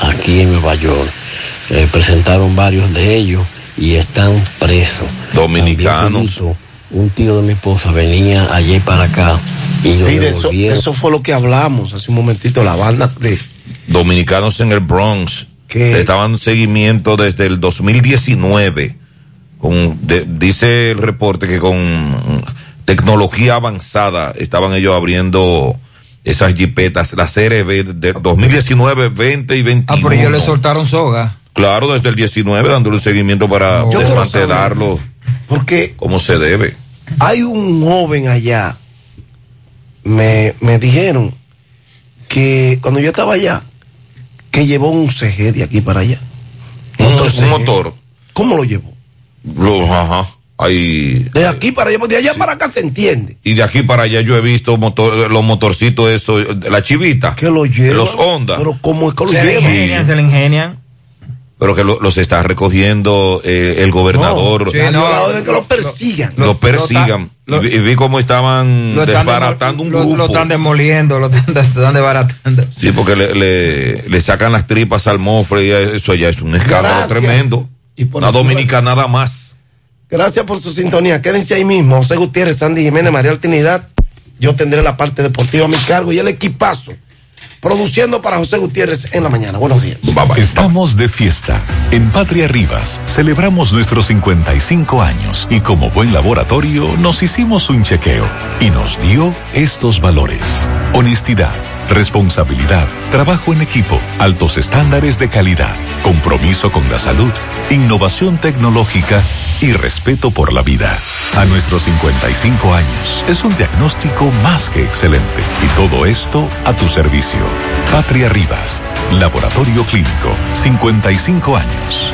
aquí en Nueva York. Eh, presentaron varios de ellos y están presos. Dominicanos. Un tío de mi esposa venía ayer para acá y sí, de eso, eso, fue lo que hablamos hace un momentito, la banda de... Dominicanos en el Bronx. Que estaban seguimiento desde el 2019. Con, dice el reporte que con tecnología avanzada estaban ellos abriendo esas jipetas, la serie de 2019, 20 y 21. Ah, pero ellos le soltaron soga. Claro, desde el 19 dándole seguimiento para desmantelarlo. Porque. Como se debe. Hay un joven allá. Me, me dijeron que cuando yo estaba allá, que llevó un CG de aquí para allá. Un, motor. ¿Cómo lo llevó? Lo, ajá. Hay, de aquí para allá, de allá para acá se entiende. Y de aquí para allá yo he visto motor, los motorcitos, eso, la chivita. Que lo llevan. Los Honda. Pero ¿cómo es que lo se llevan? ingenian, se le ingenian pero que los está recogiendo eh, el gobernador. No, sí, no, la orden que lo persigan. Lo, lo persigan. Lo, y, vi cómo estaban desbaratando un grupo. Lo, están demoliendo, lo están, están, desbaratando. Sí, porque le, le, le, sacan las tripas al mofre y eso ya es un escándalo Gracias. tremendo. Y Una dominica nada más. Gracias por su sintonía. Quédense ahí mismo. José Gutiérrez, Sandy Jiménez, María Trinidad. Yo tendré la parte deportiva a mi cargo y el equipazo produciendo para José Gutiérrez en la mañana. Buenos días. Bye bye. Estamos de fiesta. En Patria Rivas celebramos nuestros 55 años y como buen laboratorio nos hicimos un chequeo y nos dio estos valores. Honestidad, responsabilidad, trabajo en equipo, altos estándares de calidad, compromiso con la salud, innovación tecnológica y respeto por la vida. A nuestros 55 años es un diagnóstico más que excelente y todo esto a tu servicio. Patria Rivas, Laboratorio Clínico, 55 años.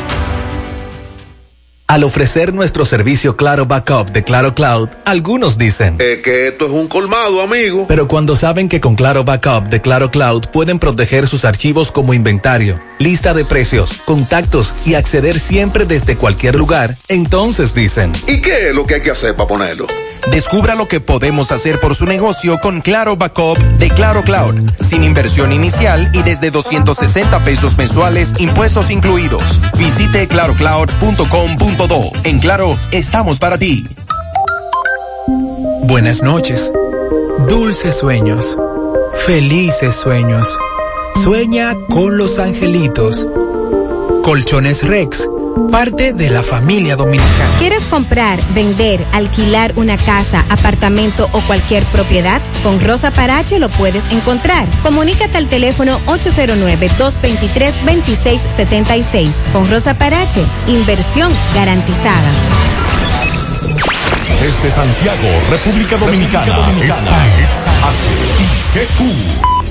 Al ofrecer nuestro servicio Claro Backup de Claro Cloud, algunos dicen eh, que esto es un colmado, amigo. Pero cuando saben que con Claro Backup de Claro Cloud pueden proteger sus archivos como inventario, lista de precios, contactos y acceder siempre desde cualquier lugar, entonces dicen ¿Y qué es lo que hay que hacer para ponerlo? Descubra lo que podemos hacer por su negocio con Claro Backup de Claro Cloud, sin inversión inicial y desde 260 pesos mensuales, impuestos incluidos. Visite clarocloud.com.do. En Claro, estamos para ti. Buenas noches. Dulces sueños. Felices sueños. Sueña con los angelitos. Colchones Rex parte de la familia dominicana. ¿Quieres comprar, vender, alquilar una casa, apartamento o cualquier propiedad? Con Rosa Parache lo puedes encontrar. Comunícate al teléfono 809-223-2676. Con Rosa Parache, inversión garantizada. Desde Santiago, República Dominicana, República Dominicana. esta es HIGQ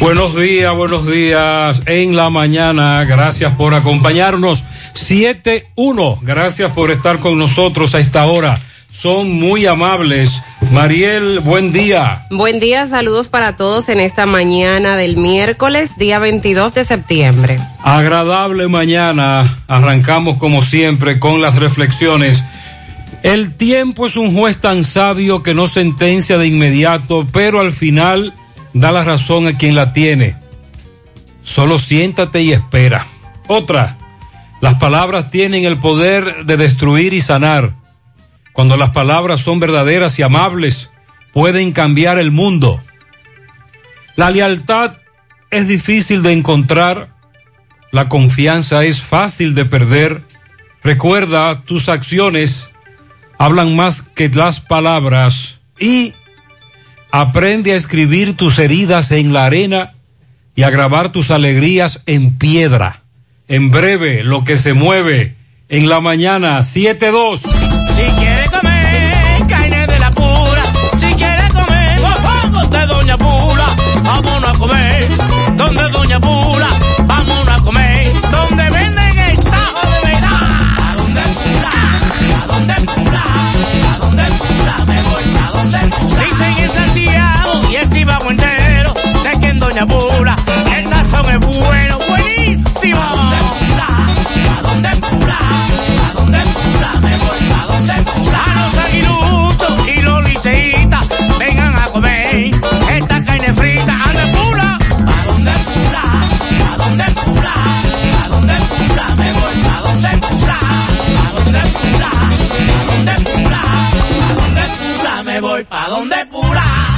Buenos días, buenos días. En la mañana, gracias por acompañarnos. 7-1, gracias por estar con nosotros a esta hora. Son muy amables. Mariel, buen día. Buen día, saludos para todos en esta mañana del miércoles, día 22 de septiembre. Agradable mañana. Arrancamos como siempre con las reflexiones. El tiempo es un juez tan sabio que no sentencia de inmediato, pero al final da la razón a quien la tiene. Solo siéntate y espera. Otra, las palabras tienen el poder de destruir y sanar. Cuando las palabras son verdaderas y amables, pueden cambiar el mundo. La lealtad es difícil de encontrar, la confianza es fácil de perder. Recuerda, tus acciones hablan más que las palabras y Aprende a escribir tus heridas en la arena y a grabar tus alegrías en piedra. En breve, lo que se mueve en la mañana 7-2. Si quiere comer carne de la pura, si quiere comer vamos de Doña Pula, vámonos a comer. Donde Doña Pula, vámonos a comer pa' donde el cura, me voy, y el Chivago entero, de que en Doña Pula el sazón es bueno, buenísimo. Pa' donde el cura, pa' donde el cura, pa' donde me voy, donde. A los y los liceitas, vengan a comer esta carne frita, anda pura. Pa' donde donde me voy, pa' donde donde pula, pa' donde pula, pa' donde pula me voy, pa' donde pula.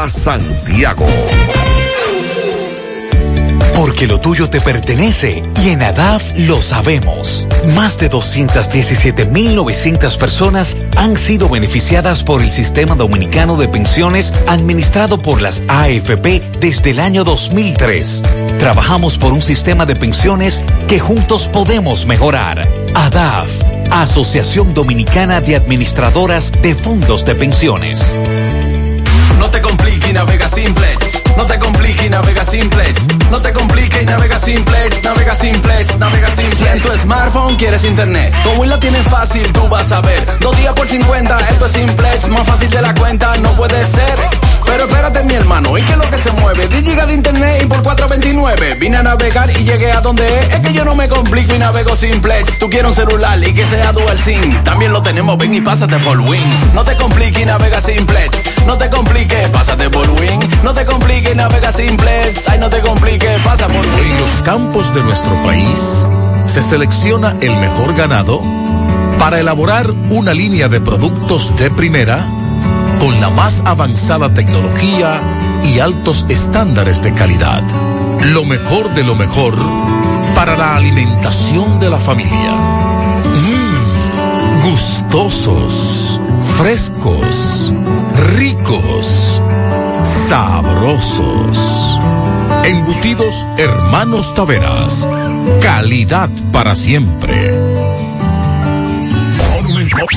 Santiago. Porque lo tuyo te pertenece y en ADAF lo sabemos. Más de 217.900 personas han sido beneficiadas por el Sistema Dominicano de Pensiones administrado por las AFP desde el año 2003. Trabajamos por un sistema de pensiones que juntos podemos mejorar. ADAF, Asociación Dominicana de Administradoras de Fondos de Pensiones. Y navega simplex. No te compliques y navega simplex. No te compliques y navega simplex. Navega simplex, navega simplex. Si en tu smartphone quieres internet, como la tienes fácil, tú vas a ver. Dos días por 50, esto es simplex. Más fácil de la cuenta, no puede ser. Pero espérate, mi hermano, ¿y qué es lo que se mueve? 10 gigas de internet y por 429. Vine a navegar y llegué a donde es. Es que yo no me complico y navego simplex. Tú quieres un celular y que sea dual SIM. También lo tenemos, ven y pásate por Win. No te compliques y navega simplex. No te compliques, pásate por Win. No te compliques, navega simples. Ay, no te compliques, pasa por Win. En los campos de nuestro país se selecciona el mejor ganado para elaborar una línea de productos de primera con la más avanzada tecnología y altos estándares de calidad. Lo mejor de lo mejor para la alimentación de la familia. Mmm, gustosos, frescos, ricos, sabrosos. Embutidos Hermanos Taveras. Calidad para siempre. Monumental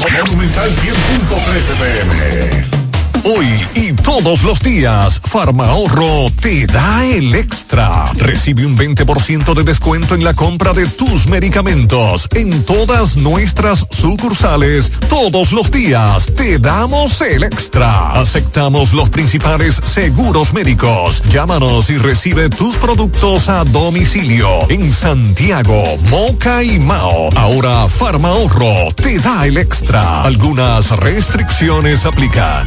100.13 pm. Hoy y todos los días, Farma Ahorro te da el extra. Recibe un 20% de descuento en la compra de tus medicamentos en todas nuestras sucursales. Todos los días te damos el extra. Aceptamos los principales seguros médicos. Llámanos y recibe tus productos a domicilio en Santiago, Moca y Mao. Ahora Farma Ahorro te da el extra. Algunas restricciones aplican.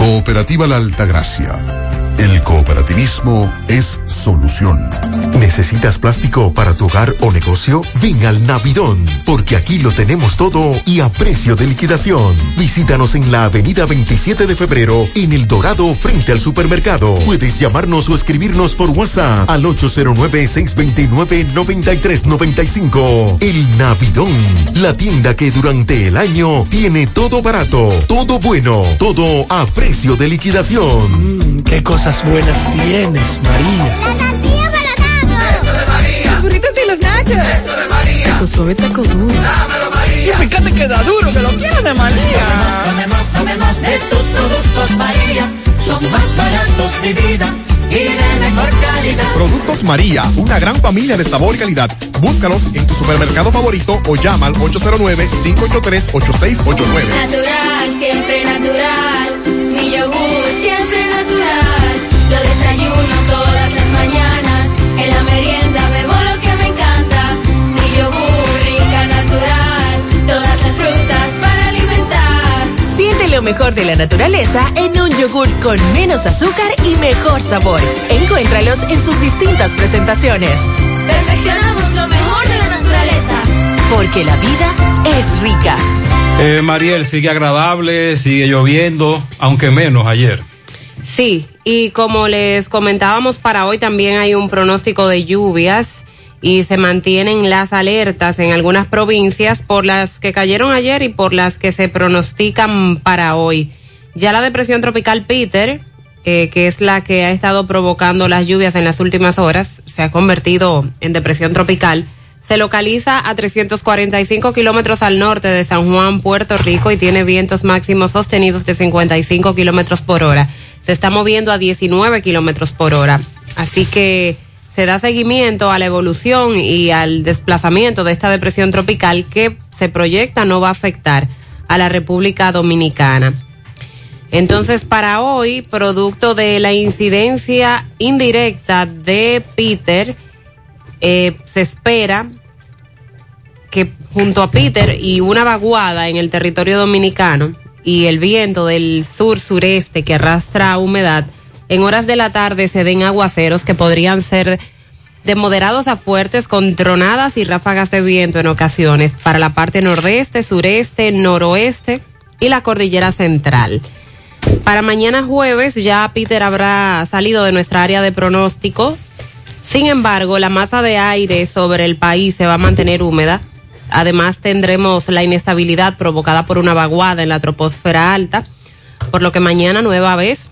Cooperativa La Altagracia. El cooperativismo es solución. ¿Necesitas plástico para tu hogar o negocio? Ven al Navidón, porque aquí lo tenemos todo y a precio de liquidación. Visítanos en la avenida 27 de febrero, en El Dorado, frente al supermercado. Puedes llamarnos o escribirnos por WhatsApp al 809-629-9395. El Navidón, la tienda que durante el año tiene todo barato, todo bueno, todo a precio de liquidación. qué cosas buenas tienes, María. La tortilla para tacos. Eso de María. Los burritos y los nachos. Eso de María. Taco suave, taco duro. Dámelo, María. Y fíjate que da duro, que lo quiero de María. Tomemos, tomemos, tomemos de tus productos, María. Son más baratos de vida. Y de mejor calidad. Productos María, una gran familia de sabor y calidad. Búscalos en tu supermercado favorito o llama al 809-583-8689. Natural, siempre natural. Mi yogur, lo mejor de la naturaleza en un yogur con menos azúcar y mejor sabor. Encuéntralos en sus distintas presentaciones. Perfeccionamos lo mejor de la naturaleza. Porque la vida es rica. Eh, Mariel, sigue agradable, sigue lloviendo, aunque menos ayer. Sí, y como les comentábamos para hoy también hay un pronóstico de lluvias y se mantienen las alertas en algunas provincias por las que cayeron ayer y por las que se pronostican para hoy. Ya la depresión tropical Peter, eh, que es la que ha estado provocando las lluvias en las últimas horas, se ha convertido en depresión tropical. Se localiza a 345 kilómetros al norte de San Juan, Puerto Rico, y tiene vientos máximos sostenidos de 55 kilómetros por hora. Se está moviendo a 19 kilómetros por hora. Así que se da seguimiento a la evolución y al desplazamiento de esta depresión tropical que se proyecta no va a afectar a la República Dominicana. Entonces, para hoy, producto de la incidencia indirecta de Peter, eh, se espera que junto a Peter y una vaguada en el territorio dominicano y el viento del sur-sureste que arrastra humedad, en horas de la tarde se den aguaceros que podrían ser de moderados a fuertes con tronadas y ráfagas de viento en ocasiones para la parte nordeste, sureste, noroeste y la cordillera central. Para mañana jueves ya Peter habrá salido de nuestra área de pronóstico. Sin embargo, la masa de aire sobre el país se va a mantener húmeda. Además, tendremos la inestabilidad provocada por una vaguada en la troposfera alta, por lo que mañana nueva vez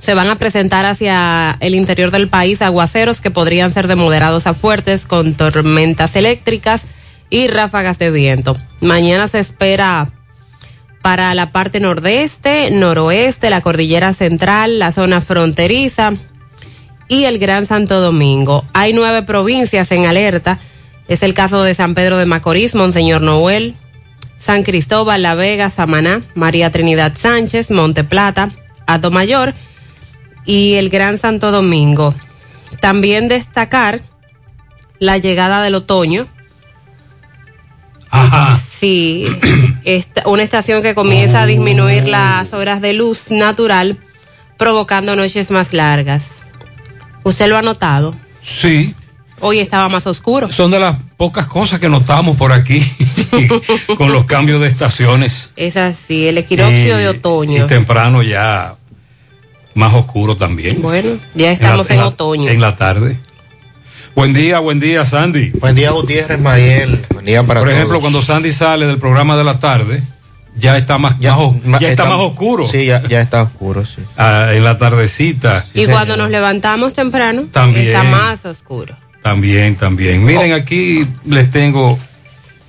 se van a presentar hacia el interior del país aguaceros que podrían ser de moderados a fuertes con tormentas eléctricas y ráfagas de viento. Mañana se espera para la parte nordeste, noroeste, la cordillera central, la zona fronteriza y el Gran Santo Domingo. Hay nueve provincias en alerta. Es el caso de San Pedro de Macorís, Monseñor Noel, San Cristóbal, La Vega, Samaná, María Trinidad Sánchez, Monte Plata, Ato Mayor y el Gran Santo Domingo. También destacar la llegada del otoño. Ajá. Sí, esta- una estación que comienza a disminuir las horas de luz natural, provocando noches más largas. ¿Usted lo ha notado? Sí, Hoy estaba más oscuro. son de las pocas cosas que notamos por aquí con los cambios de estaciones. Es así, el equinoccio Eh, de otoño. Y temprano ya más oscuro también. Bueno, ya estamos la- en, otoño. En la tarde. Buen día, buen día, Sandy. Buen día, Gutiérrez, Mariel. Buen día para Por ejemplo, todos. cuando Sandy sale del programa de la tarde, ya está más, ya está, está- más oscuro. Sí, ya, ya está oscuro, sí. Ah, en la tardecita. y cuando nos levantamos temprano, También. está más oscuro. También, también. Miren, aquí les tengo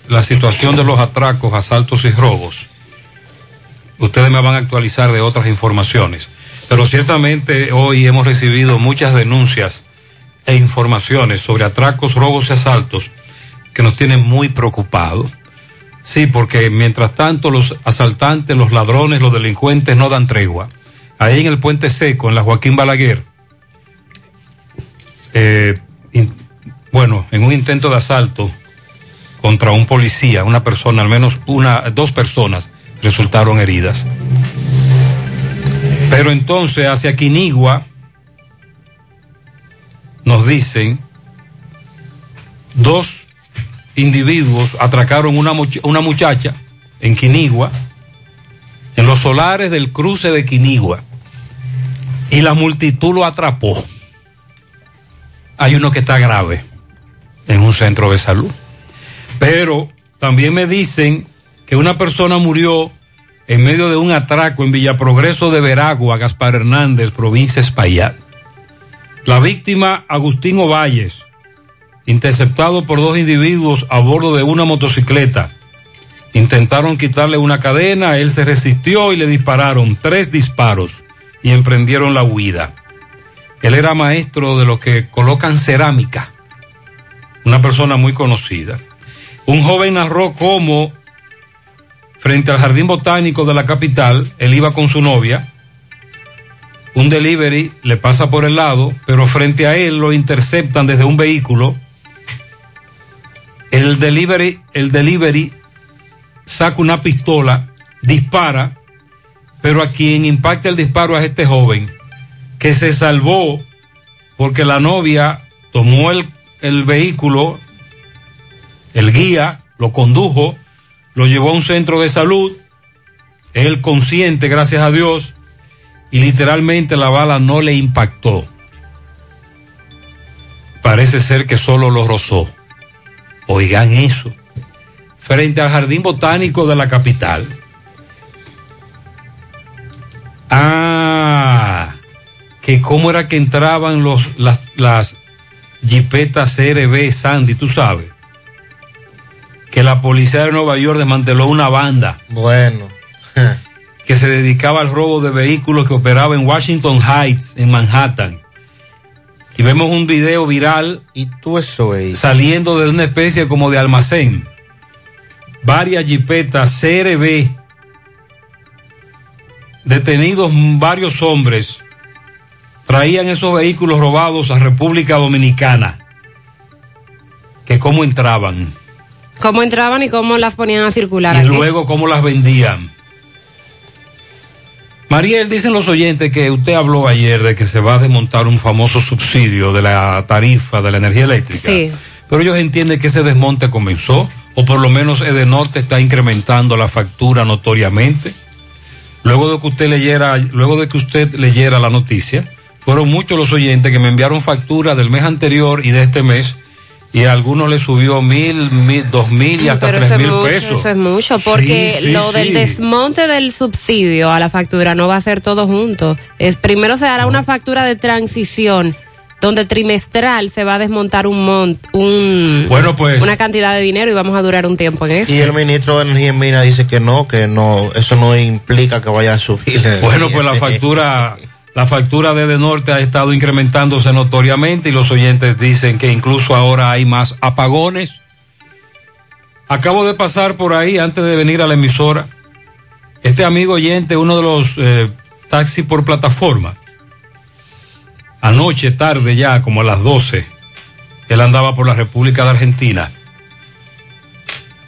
la situación de los atracos, asaltos y robos. Ustedes me van a actualizar de otras informaciones. Pero ciertamente hoy hemos recibido muchas denuncias e informaciones sobre atracos, robos y asaltos que nos tienen muy preocupados. Sí, porque mientras tanto los asaltantes, los ladrones, los delincuentes no dan tregua. Ahí en el puente seco, en la Joaquín Balaguer, eh, bueno, en un intento de asalto contra un policía, una persona, al menos una, dos personas resultaron heridas. Pero entonces hacia Quinigua nos dicen dos individuos atracaron una, una muchacha en Quinigua, en los solares del cruce de Quinigua, y la multitud lo atrapó. Hay uno que está grave en un centro de salud. Pero también me dicen que una persona murió en medio de un atraco en Villaprogreso de Veragua, Gaspar Hernández, provincia Espaillat. La víctima, Agustín Ovalles, interceptado por dos individuos a bordo de una motocicleta. Intentaron quitarle una cadena, él se resistió y le dispararon tres disparos y emprendieron la huida. Él era maestro de lo que colocan cerámica, una persona muy conocida. Un joven narró cómo frente al jardín botánico de la capital, él iba con su novia, un delivery le pasa por el lado, pero frente a él lo interceptan desde un vehículo. El delivery, el delivery saca una pistola, dispara, pero a quien impacta el disparo es este joven que se salvó porque la novia tomó el el vehículo, el guía lo condujo, lo llevó a un centro de salud, él consciente, gracias a Dios, y literalmente la bala no le impactó. Parece ser que solo lo rozó. Oigan eso. Frente al jardín botánico de la capital. Ah, que cómo era que entraban los, las, las jipetas CRB Sandy, tú sabes. Que la policía de Nueva York desmanteló una banda Bueno. que se dedicaba al robo de vehículos que operaba en Washington Heights, en Manhattan. Y vemos un video viral y tú eso saliendo de una especie como de almacén. Varias jipetas CRB. Detenidos varios hombres. Traían esos vehículos robados a República Dominicana. Que cómo entraban. Cómo entraban y cómo las ponían a circular. Y aquí. luego cómo las vendían. Mariel, dicen los oyentes que usted habló ayer de que se va a desmontar un famoso subsidio de la tarifa de la energía eléctrica. Sí. Pero ellos entienden que ese desmonte comenzó, o por lo menos Edenorte está incrementando la factura notoriamente. Luego de que usted leyera, luego de que usted leyera la noticia, fueron muchos los oyentes que me enviaron facturas del mes anterior y de este mes, y a algunos le subió mil, mil dos mil y hasta Pero tres mil mucho, pesos. Eso es mucho, porque Sí, sí, lo sí. del desmonte del subsidio a la factura no va a ser todo junto. Es, primero se hará una factura de transición donde trimestral se va a desmontar un mont, un, Bueno, pues. una cantidad de dinero y vamos a durar un tiempo en eso. Y el ministro de Energía y Minas dice que no, que no, eso no implica que vaya a subir. Bueno, pues la factura, la factura de Edenorte ha estado incrementándose notoriamente y los oyentes dicen que incluso ahora hay más apagones. Acabo de pasar por ahí antes de venir a la emisora. Este amigo oyente, uno de los eh, taxis por plataforma, anoche tarde ya, como a las 12, él andaba por la República de Argentina.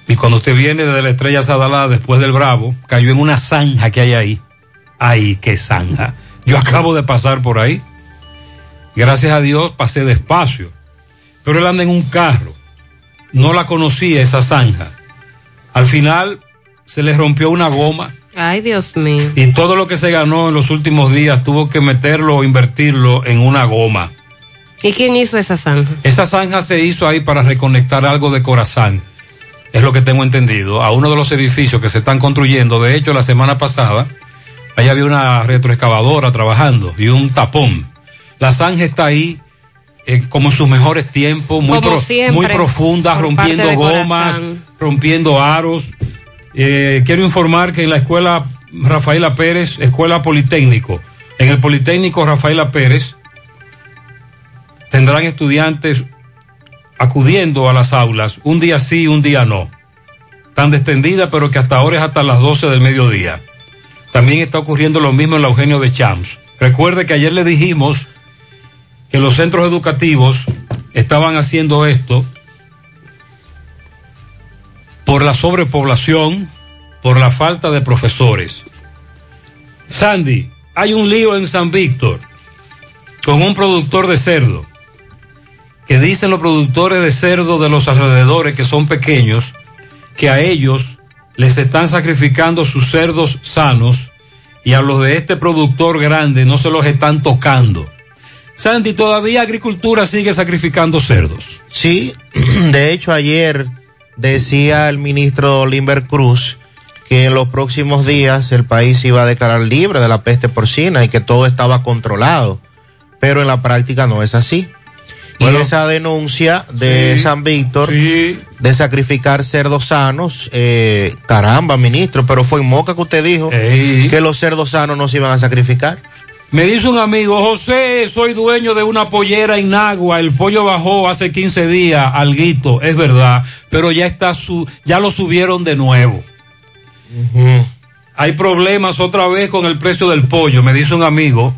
Y cuando usted viene desde la Estrella Sadalá, después del Bravo, cayó en una zanja que hay ahí. Ay, qué zanja. Yo acabo de pasar por ahí. Gracias a Dios pasé despacio. Pero él anda en un carro. No la conocía esa zanja. Al final se le rompió una goma Ay, Dios mío. y todo lo que se ganó en los últimos días tuvo que meterlo o invertirlo en una goma. ¿Y quién hizo esa zanja? Esa zanja se hizo ahí para reconectar algo de Corazán. Es lo que tengo entendido. A uno de los edificios que se están construyendo. De hecho, la semana pasada, ahí había una retroexcavadora trabajando y un tapón. La zanja está ahí eh, como en sus mejores tiempos, muy, pro- muy profunda, rompiendo gomas, rompiendo aros. Eh, quiero informar que en la escuela Rafaela Pérez, escuela Politécnico, en el Politécnico Rafaela Pérez, tendrán estudiantes acudiendo a las aulas, un día sí, un día no. Tan extendida, pero que hasta ahora es hasta las 12 del mediodía. También está ocurriendo lo mismo en la Eugenio de Champs. Recuerde que ayer le dijimos que los centros educativos estaban haciendo esto por la sobrepoblación, por la falta de profesores. Sandy, hay un lío en San Víctor con un productor de cerdo que dicen los productores de cerdo de los alrededores que son pequeños que a ellos les están sacrificando sus cerdos sanos y a los de este productor grande no se los están tocando. Sandy, todavía agricultura sigue sacrificando cerdos. Sí, de hecho ayer decía el ministro Limber Cruz que en los próximos días el país iba a declarar libre de la peste porcina y que todo estaba controlado, pero en la práctica no es así. Y esa denuncia de Sí, San Víctor de sacrificar cerdos sanos, eh, caramba, ministro, pero fue en Moca que usted dijo que los cerdos sanos no se iban a sacrificar. Me dice un amigo, José, soy dueño de una pollera en Nagua, el pollo bajó hace 15 días, alguito, es verdad, pero ya está su, ya lo subieron de nuevo. Hay problemas otra vez con el precio del pollo. Me dice un amigo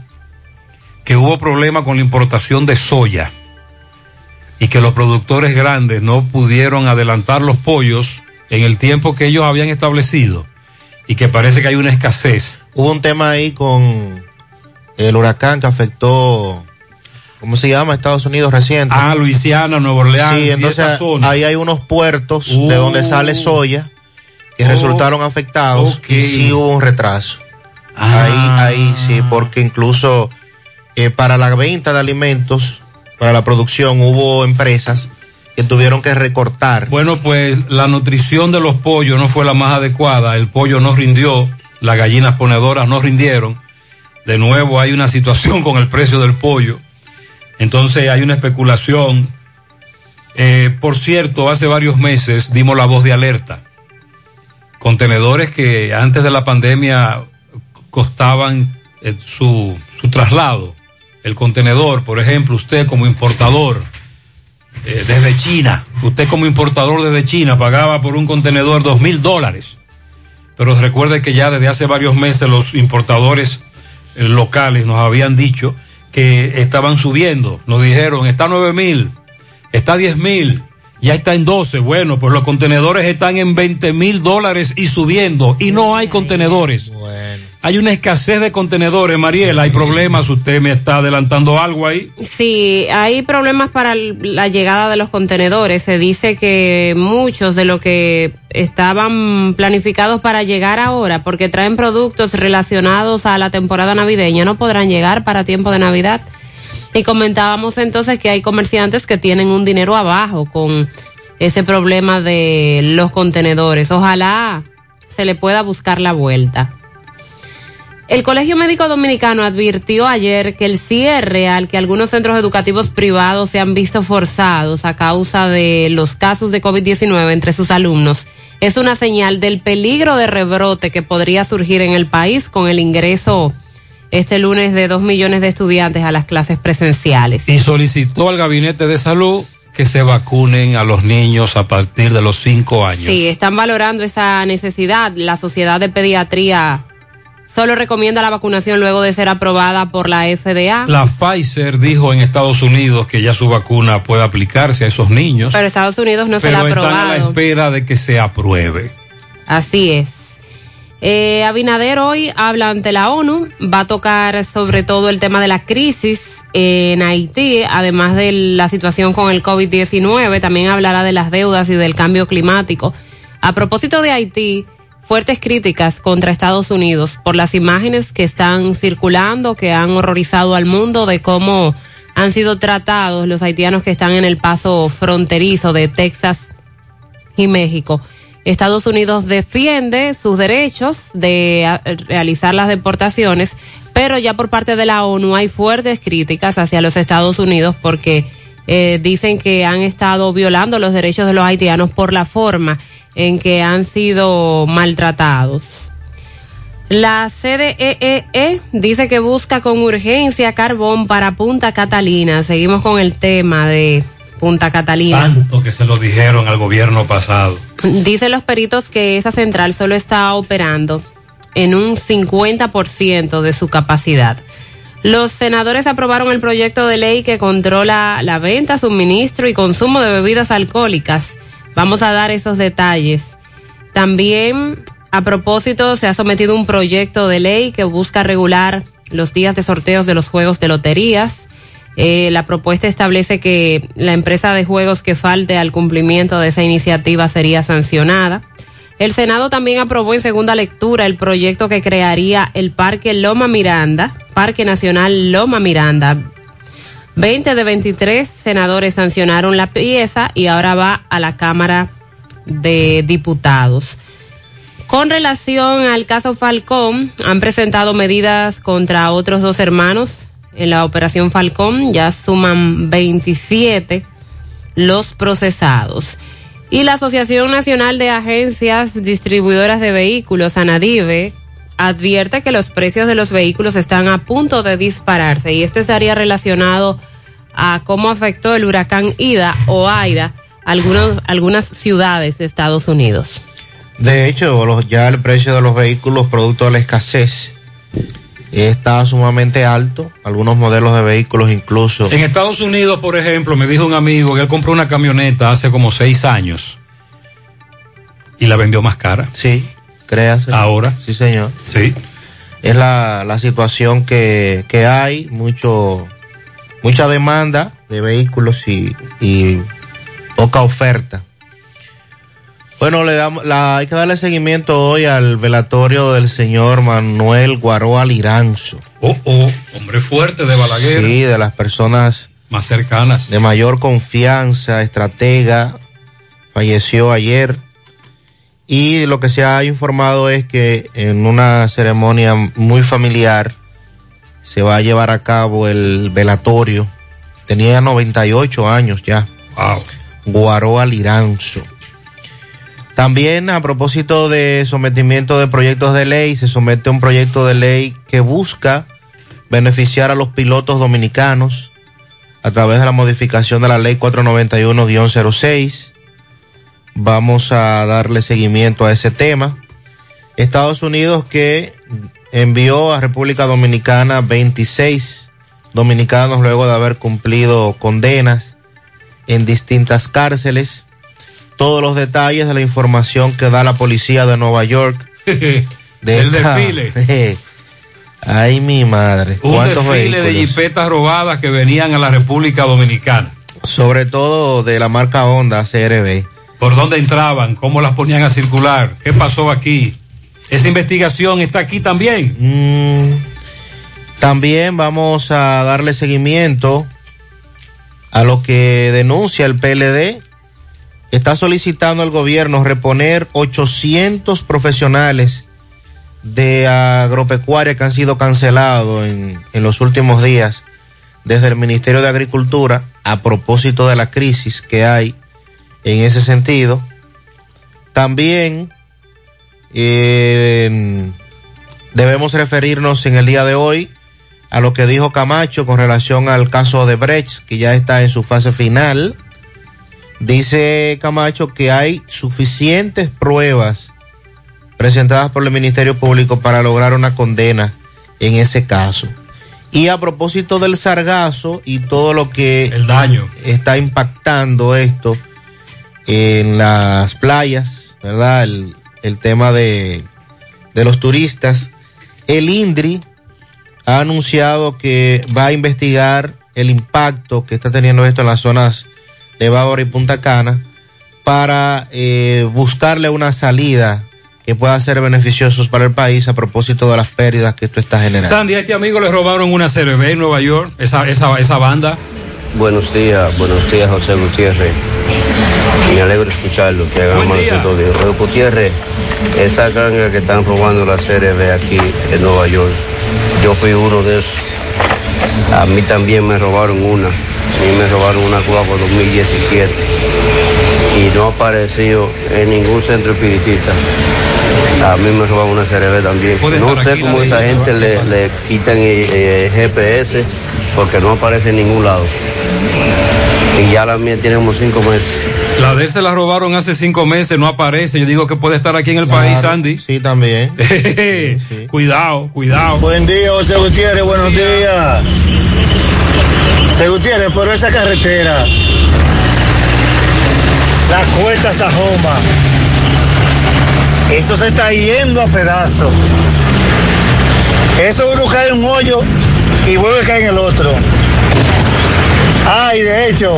que hubo problemas con la importación de soya y que los productores grandes no pudieron adelantar los pollos en el tiempo que ellos habían establecido y que parece que hay una escasez. Hubo un tema ahí con el huracán que afectó ¿cómo se llama? Estados Unidos reciente. Ah, Luisiana, Nueva Orleans, Sí, y entonces esa zona. ahí hay unos puertos Uh. de donde sale soya que Oh. resultaron afectados Ok. y sí hubo un retraso. Ah. Ahí, ahí sí, porque incluso eh, para la venta de alimentos, para la producción, hubo empresas que tuvieron que recortar. Bueno, pues la nutrición de los pollos no fue la más adecuada, el pollo no rindió, las gallinas ponedoras no rindieron. De nuevo hay una situación con el precio del pollo. Entonces hay una especulación. Eh, por cierto, hace varios meses dimos la voz de alerta. Contenedores que antes de la pandemia costaban eh, su, su traslado. El contenedor, por ejemplo, usted como importador, eh, desde China. Usted como importador desde China pagaba por un contenedor dos mil dólares. Pero recuerde que ya desde hace varios meses los importadores eh, locales nos habían dicho que estaban subiendo. Nos dijeron, está nueve mil, está diez mil, ya está en 12. Bueno, pues los contenedores están en 20 mil dólares y subiendo. Y no hay contenedores. Hay una escasez de contenedores, Mariela. Hay problemas. Usted me está adelantando algo ahí. Sí, hay problemas para la llegada de los contenedores. Se dice que muchos de los que estaban planificados para llegar ahora, porque traen productos relacionados a la temporada navideña, no podrán llegar para tiempo de Navidad. Y comentábamos entonces que hay comerciantes que tienen un dinero abajo con ese problema de los contenedores. Ojalá se le pueda buscar la vuelta. El Colegio Médico Dominicano advirtió ayer que el cierre al que algunos centros educativos privados se han visto forzados a causa de los casos de COVID-19 entre sus alumnos es una señal del peligro de rebrote que podría surgir en el país con el ingreso este lunes de dos millones de estudiantes a las clases presenciales. y solicitó al Gabinete de Salud que se vacunen a los niños a partir de los cinco años. Sí, están valorando esa necesidad. La Sociedad de Pediatría solo recomienda la vacunación luego de ser aprobada por la FDA. La Pfizer dijo en Estados Unidos que ya su vacuna puede aplicarse a esos niños, Pero Estados Unidos no se la ha están a la aprobado. espera de que se apruebe. Así es. Eh, Abinader hoy habla ante la ONU, va a tocar sobre todo el tema de la crisis en Haití, además de la situación con el COVID-19, también hablará de las deudas y del cambio climático. A propósito de Haití, fuertes críticas contra Estados Unidos por las imágenes que están circulando, que han horrorizado al mundo de cómo han sido tratados los haitianos que están en el paso fronterizo de Texas y México. Estados Unidos defiende sus derechos de a- realizar las deportaciones, pero ya por parte de la ONU hay fuertes críticas hacia los Estados Unidos porque eh, dicen que han estado violando los derechos de los haitianos por la forma en que han sido maltratados. La CDEE dice que busca con urgencia carbón para Punta Catalina. Seguimos con el tema de Punta Catalina. Tanto que se lo dijeron al gobierno pasado. Dicen los peritos que esa central solo está operando en un 50% de su capacidad. Los senadores aprobaron el proyecto de ley que controla la venta, suministro y consumo de bebidas alcohólicas. Vamos a dar esos detalles. También, a propósito, se ha sometido un proyecto de ley que busca regular los días de sorteos de los juegos de loterías. Eh, la propuesta establece que la empresa de juegos que falte al cumplimiento de esa iniciativa sería sancionada. El Senado también aprobó en segunda lectura el proyecto que crearía el Parque Loma Miranda, Parque Nacional Loma Miranda. 20 de 23 senadores sancionaron la pieza y ahora va a la Cámara de Diputados. Con relación al caso Falcón, han presentado medidas contra otros dos hermanos en la operación Falcón. Ya suman 27 los procesados. Y la Asociación Nacional de Agencias Distribuidoras de Vehículos, ANADIVE, advierte que los precios de los vehículos están a punto de dispararse y esto estaría relacionado a cómo afectó el huracán Ida o Aida algunos, algunas ciudades de Estados Unidos. De hecho, los- ya el precio de los vehículos producto de la escasez está sumamente alto. Algunos modelos de vehículos incluso. En Estados Unidos, por ejemplo, me dijo un amigo que él compró una camioneta hace como seis años y la vendió más cara. Sí, créase. Ahora. Sí, señor. Sí. Es la, la situación que, que hay. Mucho, mucha demanda de vehículos y, y poca oferta. Bueno, le damos, la, hay que darle seguimiento hoy al velatorio del señor Manuel Guaroa Liranzo. Oh, oh, hombre fuerte de Balaguer. Sí, de las personas más cercanas. De mayor confianza, estratega, falleció ayer. Y lo que se ha informado es que en una ceremonia muy familiar se va a llevar a cabo el velatorio. Tenía 98 años ya. Wow. Guaroa Liranzo. También a propósito de sometimiento de proyectos de ley, se somete un proyecto de ley que busca beneficiar a los pilotos dominicanos a través de la modificación de la ley 491-06. Vamos a darle seguimiento a ese tema. Estados Unidos que envió a República Dominicana 26 dominicanos luego de haber cumplido condenas en distintas cárceles. Todos los detalles de la información que da la policía de Nueva York. De el desfile. Ay, mi madre. Un desfile de jipetas robadas que venían a la República Dominicana. Sobre todo de la marca Honda CRB. ¿Por dónde entraban? ¿Cómo las ponían a circular? ¿Qué pasó aquí? ¿Esa investigación está aquí también? Mm, también vamos a darle seguimiento a lo que denuncia el PLD. Está solicitando al gobierno reponer 800 profesionales de agropecuaria que han sido cancelados en, en, los últimos días desde el Ministerio de Agricultura a propósito de la crisis que hay en ese sentido. También eh, debemos referirnos en el día de hoy a lo que dijo Camacho con relación al caso de Brecht, que ya está en su fase final. Dice Camacho que hay suficientes pruebas presentadas por el Ministerio Público para lograr una condena en ese caso. Y a propósito del sargazo y todo lo que el daño está impactando esto en las playas, ¿verdad? El, el tema de, de los turistas. El INDRI ha anunciado que va a investigar el impacto que está teniendo esto en las zonas de Bávaro y Punta Cana para eh, buscarle una salida que pueda ser beneficiosos para el país a propósito de las pérdidas que esto está generando. Sandy, a este amigo le robaron una CRB en Nueva York, esa, esa, esa banda. Buenos días, buenos días José Gutiérrez. Me alegro escucharlo, que hagamos todo bien. Gutiérrez, esa ganga que están robando la CRB aquí en Nueva York, yo fui uno de esos. A mí también me robaron una. A mí me robaron una guagua 2017 y no ha aparecido en ningún centro espiritista. A mí me robaron una CRB también. No sé cómo esa gente le, le quitan eh, eh, GPS porque no aparece en ningún lado. Y ya la mía tiene como cinco meses. La de él se la robaron hace cinco meses, no aparece. Yo digo que puede estar aquí en el Claro, país, Andy. Sí, también. Cuidado, cuidado. Buen día, José Gutiérrez, buenos días. José Gutiérrez, por esa carretera, la cuesta Sajoma, eso se está yendo a pedazos. Eso uno cae en un hoyo y vuelve a caer en el otro. Ay, de hecho,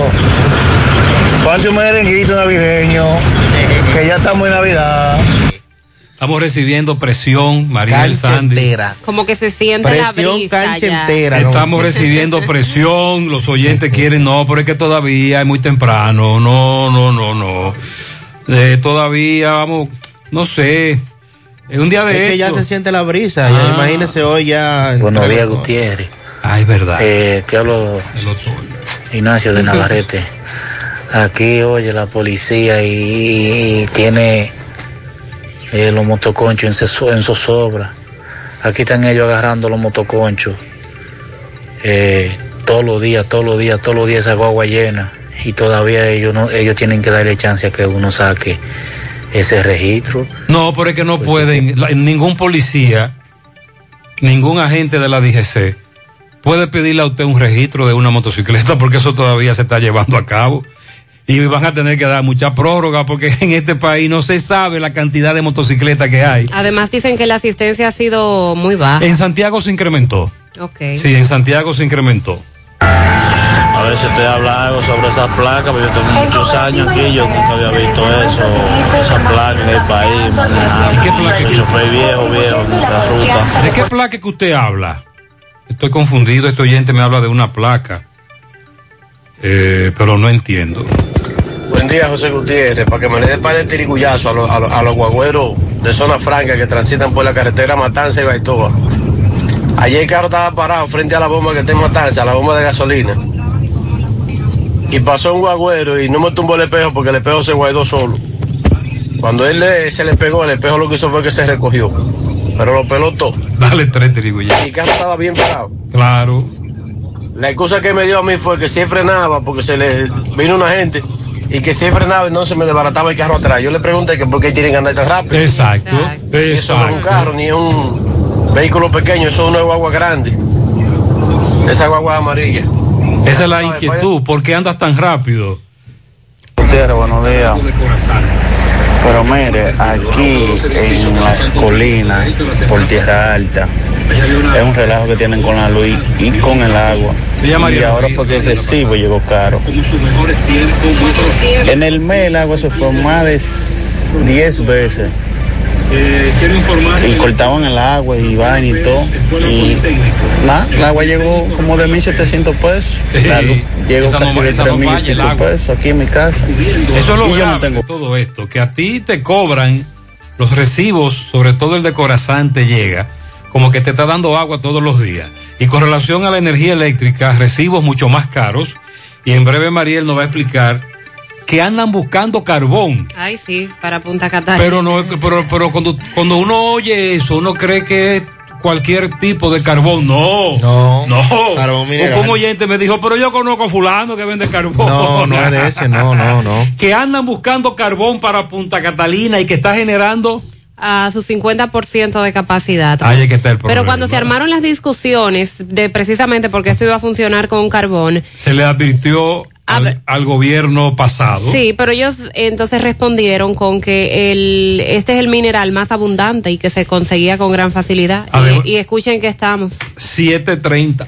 cuánto merenguito navideño, que ya estamos en Navidad. Estamos recibiendo presión, María del Cancha Sandy. entera. Como que se siente la brisa ya. Estamos recibiendo presión, los oyentes quieren, no, pero es que todavía es muy temprano, no, no, no, no. Eh, todavía, vamos, no sé, es un día de Es que ya se siente la brisa, ya Ah. imagínese hoy ya. Buenos días, Gutiérrez. Ah, es verdad. Eh, te hablo Ignacio de Navarrete. Aquí, oye, la policía y, y tiene eh, los motoconchos en, en zozobra. Aquí están ellos agarrando los motoconchos. Eh, todos los días, todos los días, todos los días esa guagua llena. Y todavía ellos, no, ellos tienen que darle chance a que uno saque ese registro. No, pero es que no pueden, la- ningún policía, ningún agente de la DGC puede pedirle a usted un registro de una motocicleta porque eso todavía se está llevando a cabo. Y van a tener que dar mucha prórroga porque en este país no se sabe la cantidad de motocicletas que hay. Además dicen que la asistencia ha sido muy baja. En Santiago se incrementó. Ok. Sí, en Santiago se incrementó. A ver si usted habla algo sobre esas placas, porque yo tengo muchos años aquí, yo nunca había visto eso, esa placa en el país. ¿Y qué placa? Soy viejo, viejo, en ruta. ¿De qué placa que usted habla? Estoy confundido, este oyente me habla de una placa. Eh, pero no entiendo. Buen día, José Gutiérrez. Para que me le dé par de tirigullazo a los, a los guagüeros de zona franca que transitan por la carretera Matanza y Baitoa. Ayer el carro estaba parado frente a la bomba que está en Matanza, a la bomba de gasolina. Y pasó un guagüero y no me tumbó el espejo porque el espejo se guardó solo. Cuando él le- se le pegó, el espejo lo que hizo fue que se recogió. Pero lo peló todo. Dale tres tirigullazos. Y el carro estaba bien parado. Claro. La excusa que me dio a mí fue que si frenaba, porque se le vino una gente, y que si frenaba, entonces me desbarataba el carro atrás. Yo le pregunté que por qué tienen que andar tan rápido. Exacto. Y Eso no es un carro, ni es un vehículo pequeño, eso es una guagua grande. Esa guagua es amarilla. Esa es la inquietud. ¿Por qué andas tan rápido? Buenos días. Pero mire, aquí en las colinas, por tierra alta, es un relajo que tienen con la luz y con el agua. Y ahora porque el recibo llegó caro. En el mes el agua se fue más de 10 veces. Y cortaban el agua y vaina y todo. Y nada, el agua llegó como de 1.700 pesos. La luz llegó Esa no- de esa no 3.000 falla, y el pico agua. pesos aquí en mi casa. Eso es lo Y yo no de todo esto, que a ti te cobran los recibos, sobre todo el de Corazán te llega, como que te está dando agua todos los días. Y con relación a la energía eléctrica, recibos mucho más caros. Y en breve Mariel nos va a explicar que andan buscando carbón. Ay, sí, para Punta Catalina. Pero no, pero, pero cuando, cuando uno oye eso, uno cree que es cualquier tipo de carbón. No. No. No. Carbón mineral. Un oyente me dijo, pero yo conozco a fulano que vende carbón. No, no es de ese, no, no, no. que andan buscando carbón para Punta Catalina y que está generando. a su 50% de capacidad. Ahí es que está el problema. Pero cuando se armaron las discusiones de precisamente porque esto iba a funcionar con carbón, Se le advirtió al, al gobierno pasado. sí, pero ellos entonces respondieron con que el este es el mineral más abundante y que se conseguía con gran facilidad. Además- y, y escuchen que estamos. 730.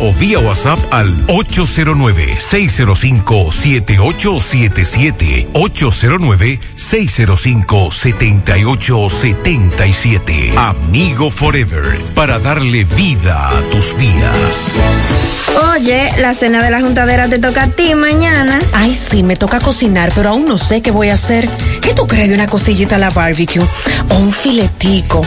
o vía WhatsApp al 809-605-7877. 809-605-7877. Amigo Forever, para darle vida a tus días. Oye, la cena de la juntadera te toca a ti mañana. Ay, sí, me toca cocinar, pero aún no sé qué voy a hacer. ¿Qué tú crees de una cosillita a la barbecue? O un filetico.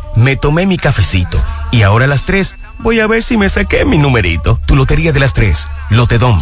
me tomé mi cafecito y ahora a las 3 voy a ver si me saqué mi numerito. Tu lotería de las 3, Lotedom.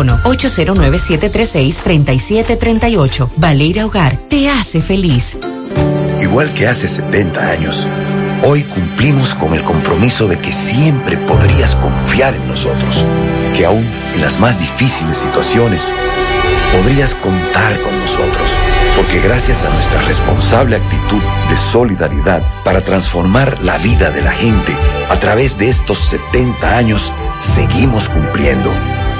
809-736-3738. Valeira Hogar, te hace feliz. Igual que hace 70 años, hoy cumplimos con el compromiso de que siempre podrías confiar en nosotros, que aún en las más difíciles situaciones podrías contar con nosotros, porque gracias a nuestra responsable actitud de solidaridad para transformar la vida de la gente, a través de estos 70 años seguimos cumpliendo,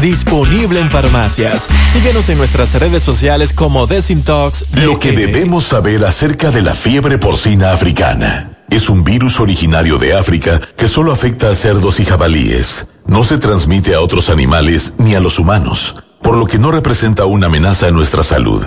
disponible en farmacias. Síguenos en nuestras redes sociales como Desintox. Lo que debemos saber acerca de la fiebre porcina africana. Es un virus originario de África que solo afecta a cerdos y jabalíes. No se transmite a otros animales ni a los humanos, por lo que no representa una amenaza a nuestra salud.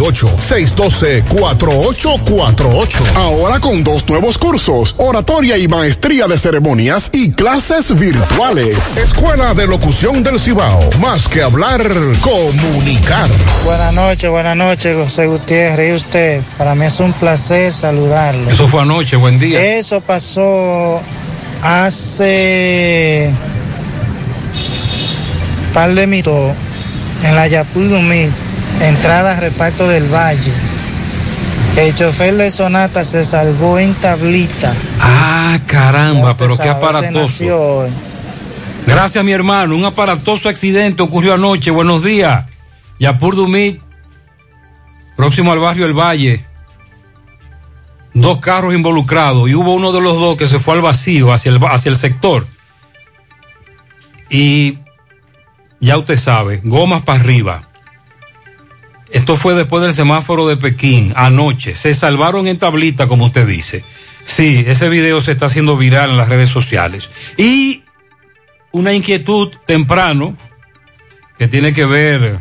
612-4848. Ahora con dos nuevos cursos, oratoria y maestría de ceremonias y clases virtuales. Escuela de Locución del Cibao. Más que hablar, comunicar. Buenas noches, buenas noches, José Gutiérrez. Y usted, para mí es un placer saludarlo. Eso fue anoche, buen día. Eso pasó hace par de minutos en la 2000 entrada reparto del Valle. El chofer de Sonata se salvó en tablita. Ah, caramba, pero qué aparatoso. Gracias, mi hermano. Un aparatoso accidente ocurrió anoche. Buenos días. Yapur Dumit, próximo al barrio El Valle. dos carros involucrados y hubo uno de los dos que se fue al vacío hacia el, hacia el sector. Y ya usted sabe, gomas para arriba. Esto fue después del semáforo de Pekín, anoche. Se salvaron en tablita, como usted dice. Sí, ese video se está haciendo viral en las redes sociales. Y una inquietud temprano que tiene que ver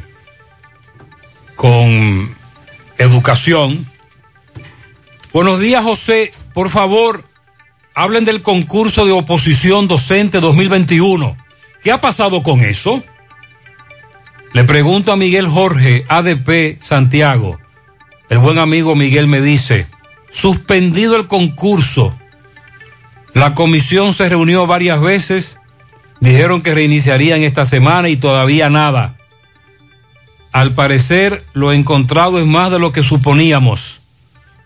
con educación. Buenos días, José. Por favor, hablen del concurso de oposición docente 2021. ¿Qué ha pasado con eso? Le pregunto a Miguel Jorge, ADP Santiago. El buen amigo Miguel me dice, suspendido el concurso. La comisión se reunió varias veces, dijeron que reiniciarían esta semana y todavía nada. Al parecer, lo encontrado es más de lo que suponíamos.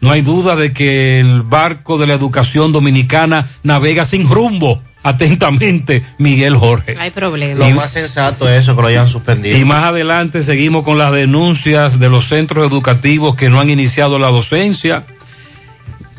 No hay duda de que el barco de la educación dominicana navega sin rumbo. Atentamente, Miguel Jorge. Hay problema. Lo más sensato es eso, que lo hayan suspendido. Y más adelante seguimos con las denuncias de los centros educativos que no han iniciado la docencia,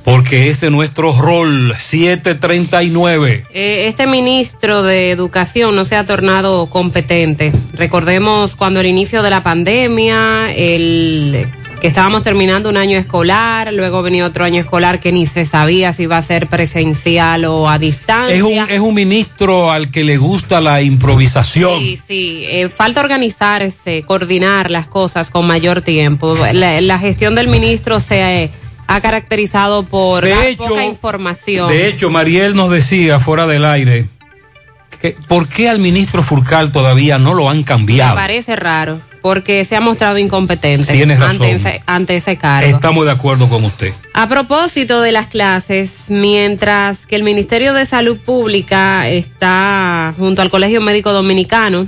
porque ese es nuestro rol, 739. Eh, este ministro de Educación no se ha tornado competente. Recordemos cuando el inicio de la pandemia, el que estábamos terminando un año escolar, luego venía otro año escolar que ni se sabía si iba a ser presencial o a distancia. Es un, es un ministro al que le gusta la improvisación. Sí, sí, eh, falta organizarse, coordinar las cosas con mayor tiempo. La, la gestión del ministro se eh, ha caracterizado por De dar hecho- poca información. De hecho, Mariel nos decía fuera del aire, que, ¿por qué al ministro Furcal todavía no lo han Me cambiado? parece raro, porque se ha mostrado incompetente Tienes razón. ante ese, ante ese cargo. Estamos de acuerdo con usted. A propósito de las clases, mientras que el Ministerio de Salud Pública está junto al Colegio Médico Dominicano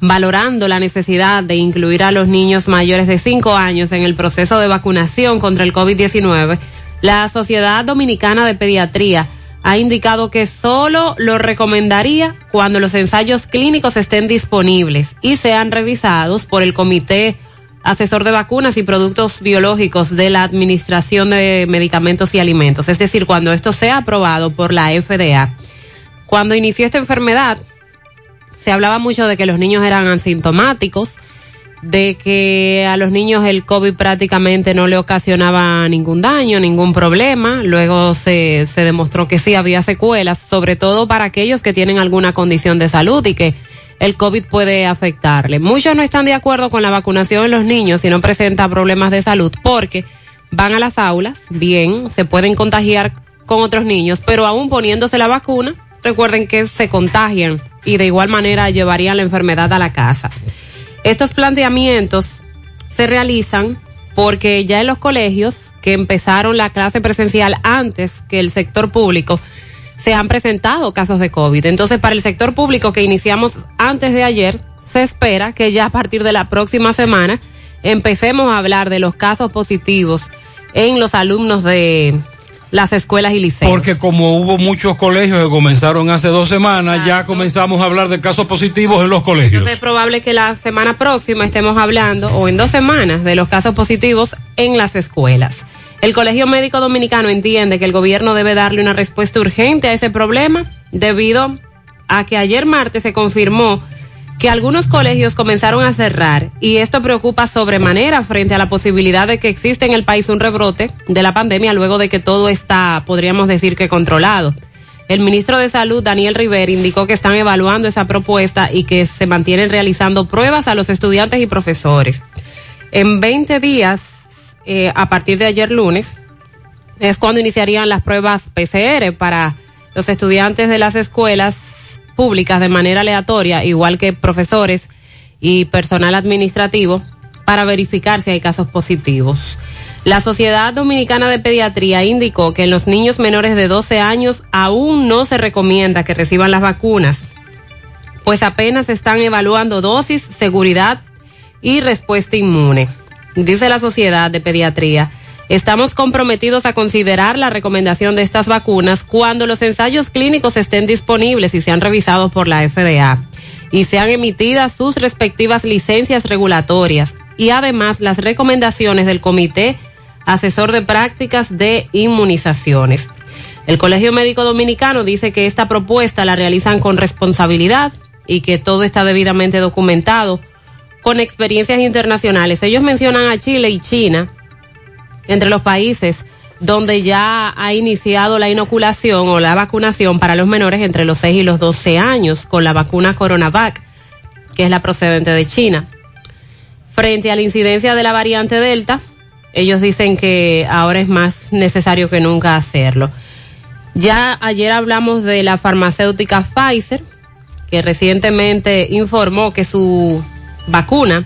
valorando la necesidad de incluir a los niños mayores de 5 años en el proceso de vacunación contra el COVID-19, la Sociedad Dominicana de Pediatría ha indicado que solo lo recomendaría cuando los ensayos clínicos estén disponibles y sean revisados por el Comité Asesor de Vacunas y Productos Biológicos de la Administración de Medicamentos y Alimentos, es decir, cuando esto sea aprobado por la FDA. Cuando inició esta enfermedad, se hablaba mucho de que los niños eran asintomáticos, de que a los niños el COVID prácticamente no le ocasionaba ningún daño, ningún problema. Luego se, se demostró que sí había secuelas, sobre todo para aquellos que tienen alguna condición de salud y que el COVID puede afectarle. Muchos no están de acuerdo con la vacunación en los niños si no presenta problemas de salud porque van a las aulas, bien, se pueden contagiar con otros niños, pero aún poniéndose la vacuna, recuerden que se contagian y de igual manera llevarían la enfermedad a la casa. Estos planteamientos se realizan porque ya en los colegios que empezaron la clase presencial antes que el sector público, se han presentado casos de COVID. Entonces, para el sector público que iniciamos antes de ayer, se espera que ya a partir de la próxima semana empecemos a hablar de los casos positivos en los alumnos de las escuelas y liceos. Porque como hubo muchos colegios que comenzaron hace dos semanas, ya comenzamos a hablar de casos positivos en los colegios. Entonces es probable que la semana próxima estemos hablando, o en dos semanas, de los casos positivos en las escuelas. El Colegio Médico Dominicano entiende que el gobierno debe darle una respuesta urgente a ese problema debido a que ayer martes se confirmó que algunos colegios comenzaron a cerrar y esto preocupa sobremanera frente a la posibilidad de que exista en el país un rebrote de la pandemia luego de que todo está, podríamos decir que controlado. El ministro de Salud, Daniel Rivera, indicó que están evaluando esa propuesta y que se mantienen realizando pruebas a los estudiantes y profesores. En 20 días, eh, a partir de ayer lunes, es cuando iniciarían las pruebas PCR para los estudiantes de las escuelas públicas de manera aleatoria, igual que profesores y personal administrativo, para verificar si hay casos positivos. La Sociedad Dominicana de Pediatría indicó que en los niños menores de 12 años aún no se recomienda que reciban las vacunas, pues apenas están evaluando dosis, seguridad y respuesta inmune. Dice la Sociedad de Pediatría, estamos comprometidos a considerar la recomendación de estas vacunas cuando los ensayos clínicos estén disponibles y sean revisados por la FDA y sean emitidas sus respectivas licencias regulatorias y además las recomendaciones del Comité asesor de prácticas de inmunizaciones. El Colegio Médico Dominicano dice que esta propuesta la realizan con responsabilidad y que todo está debidamente documentado con experiencias internacionales. Ellos mencionan a Chile y China entre los países donde ya ha iniciado la inoculación o la vacunación para los menores entre los 6 y los 12 años con la vacuna Coronavac, que es la procedente de China. Frente a la incidencia de la variante Delta, ellos dicen que ahora es más necesario que nunca hacerlo. Ya ayer hablamos de la farmacéutica Pfizer, que recientemente informó que su vacuna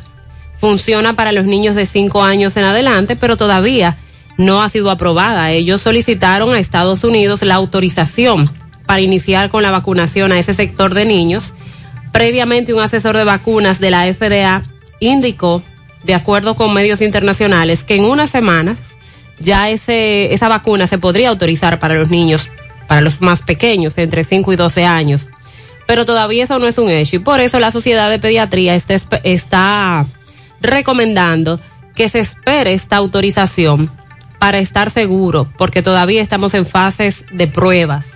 funciona para los niños de 5 años en adelante, pero todavía no ha sido aprobada. Ellos solicitaron a Estados Unidos la autorización para iniciar con la vacunación a ese sector de niños. Previamente un asesor de vacunas de la FDA indicó, de acuerdo con medios internacionales, que en unas semanas ya ese, esa vacuna se podría autorizar para los niños, para los más pequeños, entre 5 y 12 años. Pero todavía eso no es un hecho y por eso la Sociedad de Pediatría está, está recomendando que se espere esta autorización para estar seguro, porque todavía estamos en fases de pruebas.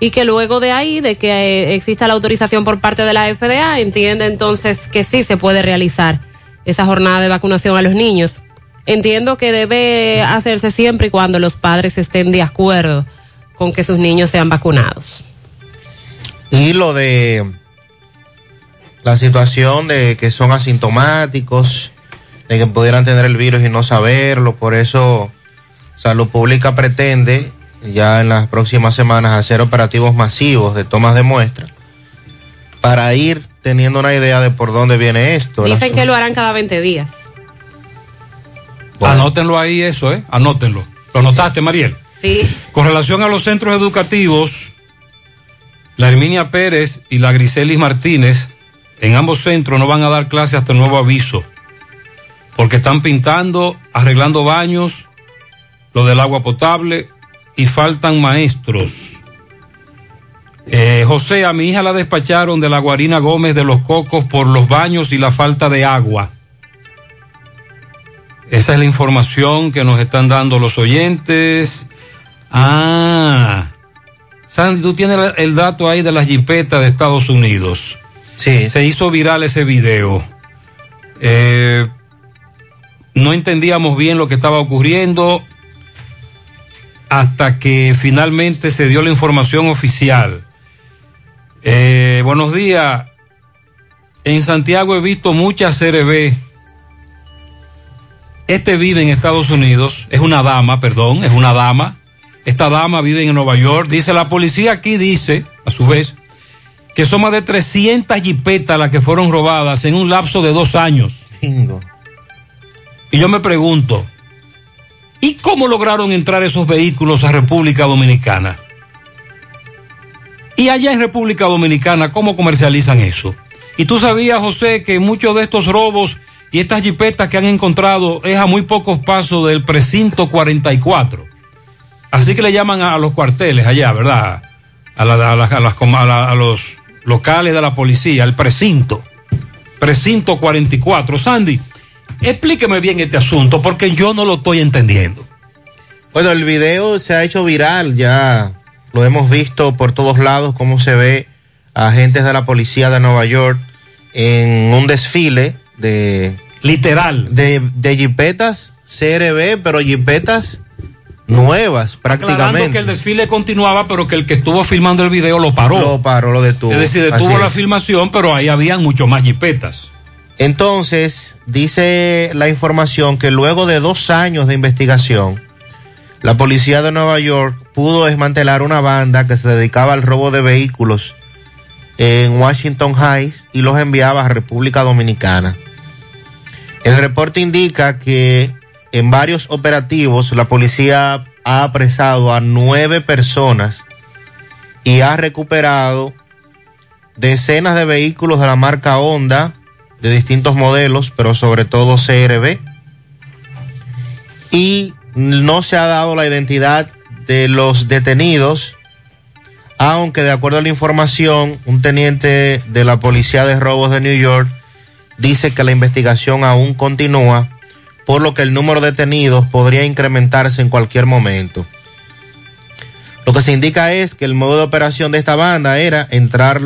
Y que luego de ahí, de que eh, exista la autorización por parte de la FDA, entiende entonces que sí se puede realizar esa jornada de vacunación a los niños. Entiendo que debe hacerse siempre y cuando los padres estén de acuerdo con que sus niños sean vacunados. Y lo de la situación de que son asintomáticos, de que pudieran tener el virus y no saberlo, por eso Salud Pública pretende ya en las próximas semanas hacer operativos masivos de tomas de muestras para ir teniendo una idea de por dónde viene esto. Dicen que lo harán cada 20 días. Anótenlo ahí eso, ¿eh? Anótenlo. ¿Lo anotaste, Mariel? Sí. Con relación a los centros educativos, la Herminia Pérez y la Griselis Martínez, en ambos centros no van a dar clase hasta el nuevo aviso, porque están pintando, arreglando baños, lo del agua potable y faltan maestros. Eh, José, a mi hija la despacharon de la Guarina Gómez de los Cocos por los baños y la falta de agua. Esa es la información que nos están dando los oyentes. Ah, Sandy, tú tienes el dato ahí de las jipetas de Estados Unidos. Sí. Se hizo viral ese video. Eh, no entendíamos bien lo que estaba ocurriendo hasta que finalmente se dio la información oficial. Eh, buenos días. En Santiago he visto muchas CRB. Este vive en Estados Unidos, es una dama, perdón, es una dama. Esta dama vive en Nueva York. Dice, la policía aquí dice, a su vez, que son más de 300 jipetas las que fueron robadas en un lapso de dos años. Y yo me pregunto, ¿y cómo lograron entrar esos vehículos a República Dominicana? Y allá en República Dominicana, ¿cómo comercializan eso? Y tú sabías, José, que muchos de estos robos y estas jipetas que han encontrado es a muy pocos pasos del precinto 44. Así que le llaman a, los cuarteles allá, ¿verdad? A, la, a, las, a, las, a, los locales de la policía, el precinto. Precinto 44. Sandy, explíqueme bien este asunto porque yo no lo estoy entendiendo. Bueno, el video se ha hecho viral, ya lo hemos visto por todos lados, cómo se ve a agentes de la policía de Nueva York en un desfile de... Literal. De, de jipetas CRB, pero jipetas nuevas prácticamente. Aclarando que el desfile continuaba, pero que el que estuvo filmando el video lo paró. Lo paró, lo detuvo. Es decir, detuvo Así la es. filmación, pero ahí habían mucho más jipetas. Entonces, dice la información que luego de dos años de investigación, la policía de Nueva York pudo desmantelar una banda que se dedicaba al robo de vehículos en Washington Heights y los enviaba a República Dominicana. El reporte indica que en varios operativos la policía ha apresado a nueve personas y ha recuperado decenas de vehículos de la marca Honda de distintos modelos, pero sobre todo CRB. Y no se ha dado la identidad de los detenidos, aunque de acuerdo a la información, un teniente de la Policía de Robos de New York dice que la investigación aún continúa por lo que el número de detenidos podría incrementarse en cualquier momento. Lo que se indica es que el modo de operación de esta banda era entrar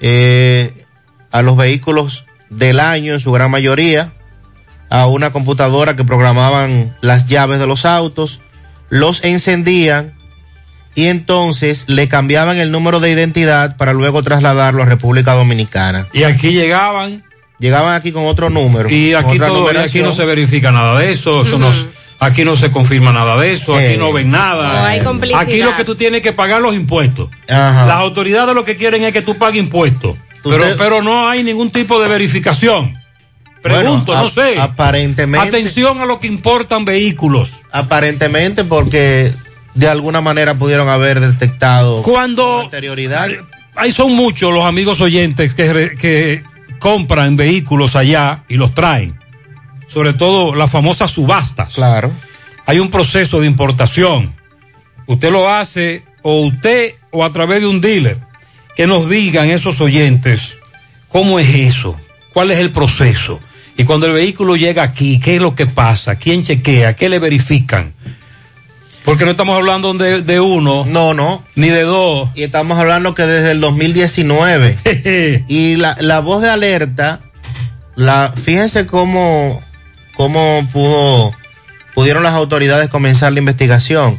eh, a los vehículos del año en su gran mayoría, a una computadora que programaban las llaves de los autos, los encendían y entonces le cambiaban el número de identidad para luego trasladarlo a República Dominicana. Y aquí llegaban. Llegaban aquí con otro número. Y aquí, todo, y aquí no se verifica nada de eso, aquí no se confirma nada de eso, aquí Eh. no ven nada. No hay complicidad. Aquí lo que tú tienes que pagar los impuestos. Ajá. Las autoridades lo que quieren es que tú pagues impuestos, pero, Usted- pero no hay ningún tipo de verificación. Pregunto, Bueno, no sé. Aparentemente. Atención a lo que importan vehículos. Aparentemente porque de alguna manera pudieron haber detectado Cuando con anterioridad. ahí son muchos los amigos oyentes que, re- que compran vehículos allá y los traen. Sobre todo las famosas subastas. Claro. Hay un proceso de importación. Usted lo hace o usted o a través de un dealer. Que nos digan esos oyentes cómo es eso, cuál es el proceso. Y cuando el vehículo llega aquí, ¿qué es lo que pasa? ¿Quién chequea? ¿Qué le verifican? Porque no estamos hablando de, de uno. No, no. Ni de dos. Y estamos hablando que desde el 2019. y la, la voz de alerta, la, fíjense cómo, cómo pudo, pudieron las autoridades comenzar la investigación.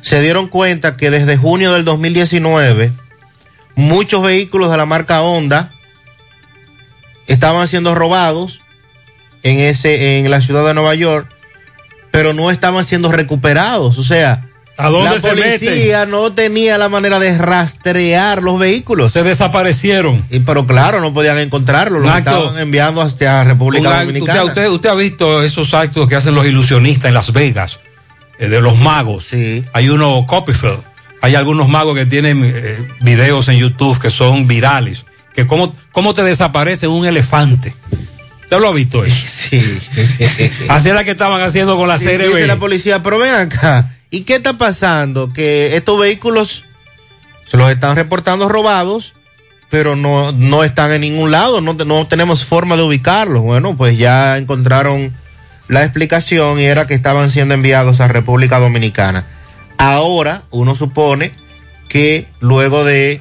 Se dieron cuenta que desde junio del 2019, muchos vehículos de la marca Honda estaban siendo robados en ese, en la ciudad de Nueva York, pero no estaban siendo recuperados. O sea, ¿A dónde la se policía no tenía la manera de rastrear los vehículos. Se desaparecieron. Y, pero claro, no podían encontrarlos, los acto- estaban enviando hasta República acto- Dominicana. usted, usted- usted ha visto esos actos que hacen los ilusionistas en Las Vegas, eh, de los magos. Hay uno, Copperfield. Hay algunos magos que tienen eh, videos en YouTube que son virales. Que cómo, cómo te desaparece un elefante. ¿Usted lo ha visto eso? Sí. Así era que estaban haciendo con la Sí, serie dice la policía, pero ven acá, ¿y qué está pasando? Que estos vehículos se los están reportando robados, pero no, no están en ningún lado, no, no tenemos forma de ubicarlos. Bueno, pues ya encontraron la explicación y era que estaban siendo enviados a República Dominicana. Ahora uno supone que luego de,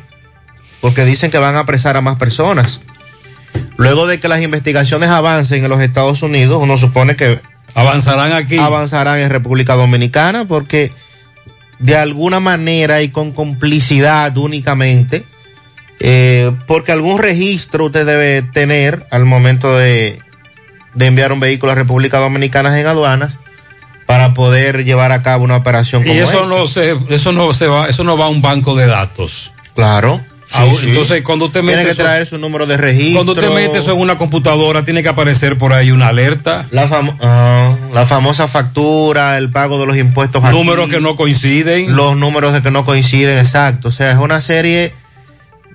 porque dicen que van a apresar a más personas, luego de que las investigaciones avancen en los Estados Unidos, uno supone que avanzarán aquí. Avanzarán en República Dominicana porque de alguna manera y con complicidad únicamente, eh, porque algún registro usted debe tener al momento de, de enviar un vehículo a República Dominicana en aduanas para poder llevar a cabo una operación Y como eso esta. no se, eso no se va, eso no va a un banco de datos. Claro. Ah, Sí. Entonces, cuando usted mete Tiene que eso- traer su número de registro. Cuando usted mete eso en una computadora, tiene que aparecer por ahí una alerta. La, famo- ah, la famosa factura, el pago de los impuestos. aquí, Números que no coinciden. Los números de que no coinciden, exacto. O sea, es una serie,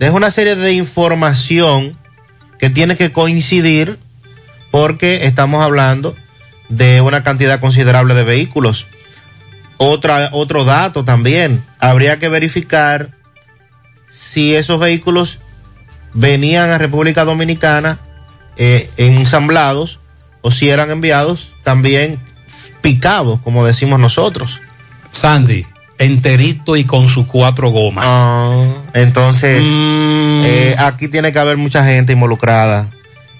es una serie de información que tiene que coincidir porque estamos hablando de una cantidad considerable de vehículos. Otra, otro dato también, habría que verificar si esos vehículos venían a República Dominicana eh, ensamblados o si eran enviados también picados, como decimos nosotros. Sandy, enterito y con sus cuatro gomas. Ah, entonces, Mm. eh, aquí tiene que haber mucha gente involucrada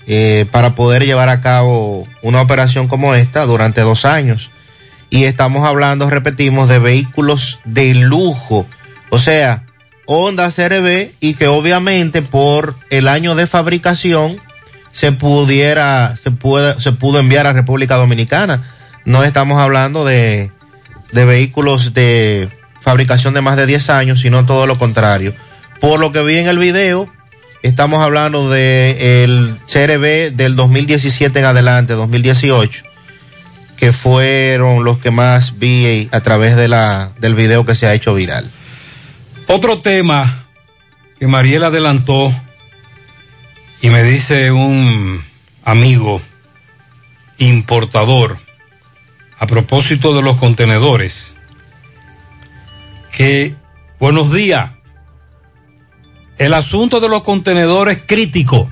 eh, para poder llevar a cabo una operación como esta durante dos años. Y estamos hablando, repetimos, de vehículos de lujo. O sea, Honda CRB y que obviamente por el año de fabricación se pudiera, se puede, se pudo enviar a República Dominicana. No estamos hablando de, de vehículos de fabricación de más de 10 años, sino todo lo contrario. Por lo que vi en el video, estamos hablando de el CRB del 2017 en adelante, 2018, que fueron los que más vi a través de la, del video que se ha hecho viral. Otro tema que Mariel adelantó y me dice un amigo importador a propósito de los contenedores que buenos días el asunto de los contenedores crítico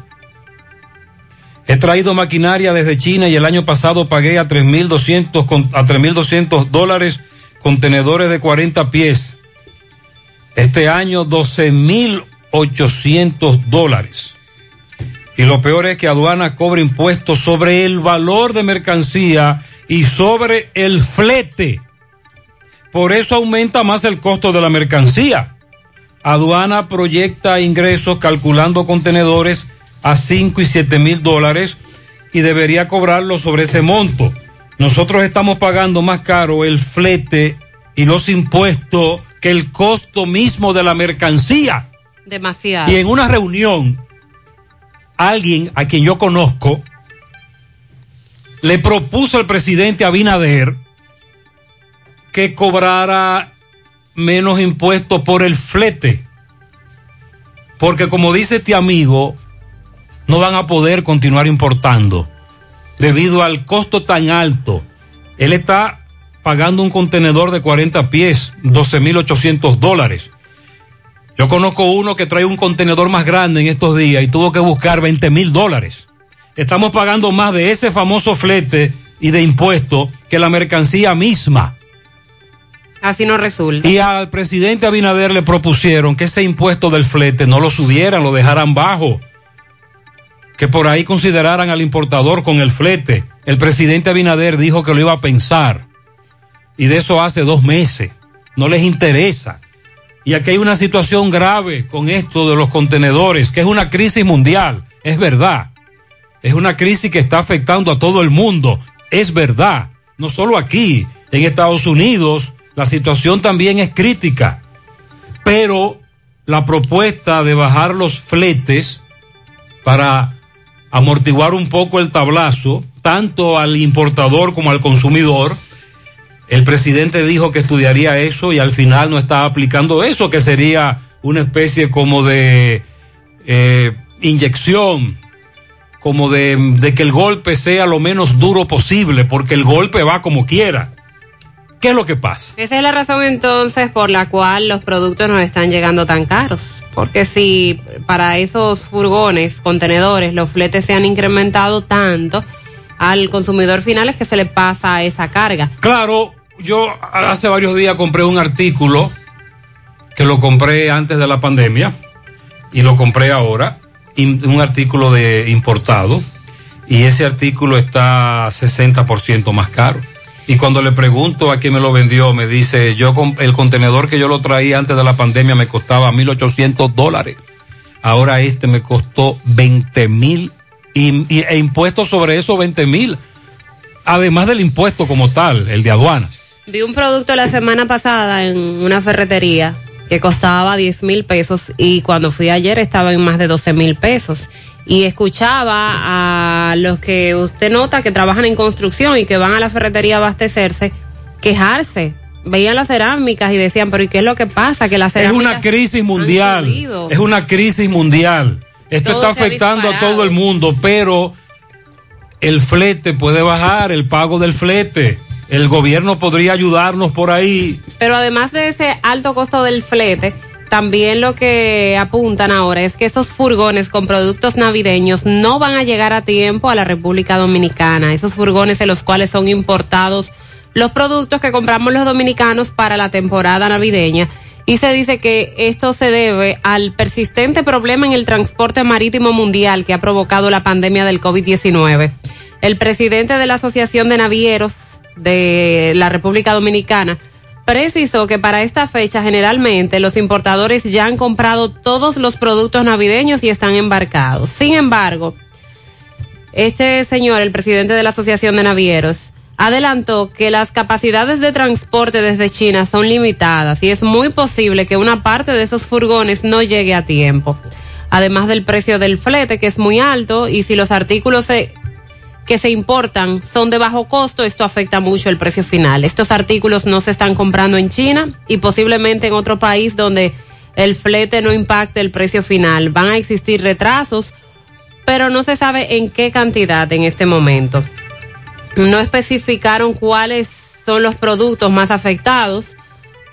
He traído maquinaria desde China y el año pasado pagué a 3.200 con- a 3.200 dólares contenedores de 40 pies. Este año 12.800 dólares. Y lo peor es que aduana cobra impuestos sobre el valor de mercancía y sobre el flete. Por eso aumenta más el costo de la mercancía. Aduana proyecta ingresos calculando contenedores a 5 y 7 mil dólares y debería cobrarlo sobre ese monto. Nosotros estamos pagando más caro el flete y los impuestos que el costo mismo de la mercancía. Demasiado. Y en una reunión, alguien a quien yo conozco le propuso al presidente Abinader que cobrara menos impuestos por el flete. Porque como dice este amigo, no van a poder continuar importando debido al costo tan alto. Él está pagando un contenedor de 40 pies, 12.800 dólares. Yo conozco uno que trae un contenedor más grande en estos días y tuvo que buscar 20 mil dólares. Estamos pagando más de ese famoso flete y de impuestos que la mercancía misma. Así no resulta. Y al presidente Abinader le propusieron que ese impuesto del flete no lo subieran, lo dejaran bajo. Que por ahí consideraran al importador con el flete. El presidente Abinader dijo que lo iba a pensar. Y de eso hace dos meses. No les interesa. Y aquí hay una situación grave con esto de los contenedores, que es una crisis mundial. Es verdad. Es una crisis que está afectando a todo el mundo. Es verdad. No solo aquí, en Estados Unidos, la situación también es crítica. Pero la propuesta de bajar los fletes para amortiguar un poco el tablazo, tanto al importador como al consumidor, el presidente dijo que estudiaría eso y al final no está aplicando eso, que sería una especie como de eh, inyección, como de, de que el golpe sea lo menos duro posible, porque el golpe va como quiera. ¿Qué es lo que pasa? Esa es la razón entonces por la cual los productos nos están llegando tan caros. Porque si para esos furgones, contenedores, los fletes se han incrementado tanto, al consumidor final es que se le pasa esa carga. Claro, yo hace varios días compré un artículo que lo compré antes de la pandemia y lo compré ahora, un artículo de importado y ese artículo está 60% más caro. Y cuando le pregunto a quién me lo vendió, me dice, yo el contenedor que yo lo traía antes de la pandemia me costaba 1.800 dólares. Ahora este me costó 20 mil y, e impuestos sobre esos 20 mil. Además del impuesto como tal, el de aduanas. Vi un producto la semana pasada en una ferretería que costaba 10 mil pesos y cuando fui ayer estaba en más de 12 mil pesos. Y escuchaba a los que usted nota que trabajan en construcción y que van a la ferretería a abastecerse quejarse. Veían las cerámicas y decían, pero ¿y qué es lo que pasa? Que las Es cerámicas una crisis mundial. Es una crisis mundial. Esto Todo está afectando a todo el mundo, pero el flete puede bajar, el pago del flete. El gobierno podría ayudarnos por ahí. Pero además de ese alto costo del flete, también lo que apuntan ahora es que esos furgones con productos navideños no van a llegar a tiempo a la República Dominicana. Esos furgones en los cuales son importados los productos que compramos los dominicanos para la temporada navideña. Y se dice que esto se debe al persistente problema en el transporte marítimo mundial que ha provocado la pandemia del COVID-19. El presidente de la Asociación de Navieros de la República Dominicana precisó que para esta fecha generalmente los importadores ya han comprado todos los productos navideños y están embarcados. Sin embargo, este señor, el presidente de la Asociación de Navieros, adelantó que las capacidades de transporte desde China son limitadas y es muy posible que una parte de esos furgones no llegue a tiempo. Además del precio del flete, que es muy alto, y si los artículos se- que se importan son de bajo costo, esto afecta mucho el precio final. Estos artículos no se están comprando en China y posiblemente en otro país donde el flete no impacte el precio final. Van a existir retrasos, pero no se sabe en qué cantidad en este momento. No especificaron cuáles son los productos más afectados.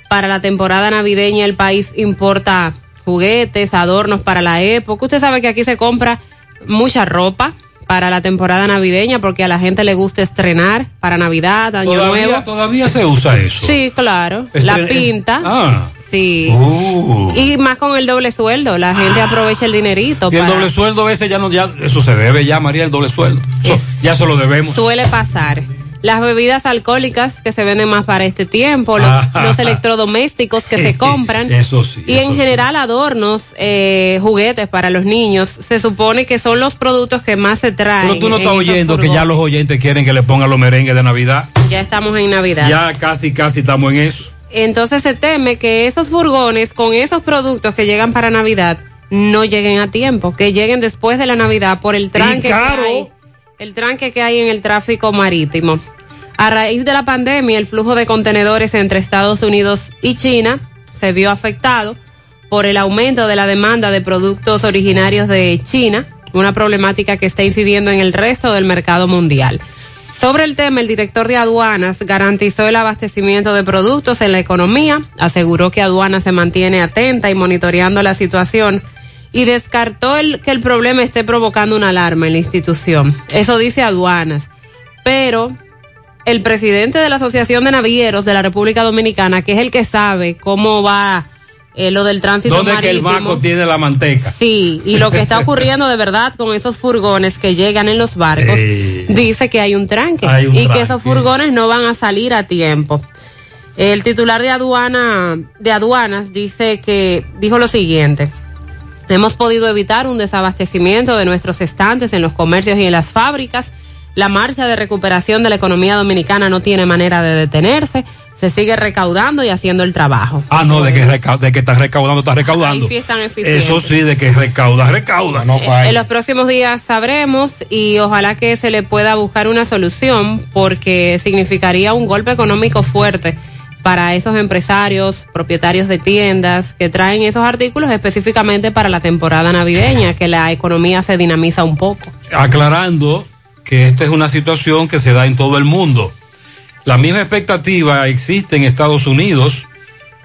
Para la temporada navideña el país importa juguetes, adornos para la época. Usted sabe que aquí se compra mucha ropa para la temporada navideña porque a la gente le gusta estrenar para Navidad, Año Todavía, Nuevo. todavía se usa eso. Sí, claro. Estren- La pinta. Ah. Sí. Uh. Y más con el doble sueldo, la gente aprovecha el dinerito. Y el doble sueldo ese ya no, ya, eso se debe ya, María, el doble sueldo. Eso, ya se lo debemos. Suele pasar. Las bebidas alcohólicas que se venden más para este tiempo, los, Ah. los electrodomésticos que se compran. Eso sí. Y en general adornos, eh, juguetes para los niños, se supone que son los productos que más se traen. Pero tú no estás oyendo que ya los oyentes quieren que le pongan los merengues de Navidad. Ya estamos en Navidad. Ya casi, casi estamos en eso. Entonces se teme que esos furgones con esos productos que llegan para Navidad no lleguen a tiempo, que lleguen después de la Navidad por el tranque que hay, el tranque que hay en el tráfico marítimo. A raíz de la pandemia, el flujo de contenedores entre Estados Unidos y China se vio afectado por el aumento de la demanda de productos originarios de China, una problemática que está incidiendo en el resto del mercado mundial. Sobre el tema, el director de aduanas garantizó el abastecimiento de productos en la economía, aseguró que aduanas se mantiene atenta y monitoreando la situación y descartó que el problema esté provocando una alarma en la institución. Eso dice aduanas. Pero el presidente de la Asociación de Navieros de la República Dominicana, que es el que sabe cómo va eh, lo del tránsito ¿Dónde es que el marítimo. banco tiene la manteca? Sí, y lo que está ocurriendo de verdad con esos furgones que llegan en los barcos, dice que hay un tranque Hay un y que esos furgones no van a salir a tiempo. El titular de aduana de aduanas dice que dijo lo siguiente: Hemos podido evitar un desabastecimiento de nuestros estantes en los comercios y en las fábricas. La marcha de recuperación de la economía dominicana no tiene manera de detenerse. Se sigue recaudando y haciendo el trabajo. Ah, no, de que, reca- de que estás recaudando, estás recaudando. Ahí sí están eficientes. Eso sí, de que recauda, recauda. No En los próximos días sabremos y ojalá que se le pueda buscar una solución porque significaría un golpe económico fuerte para esos empresarios, propietarios de tiendas que traen esos artículos específicamente para la temporada navideña, que la economía se dinamiza un poco. aclarando que esta es una situación que se da en todo el mundo. La misma expectativa existe en Estados Unidos.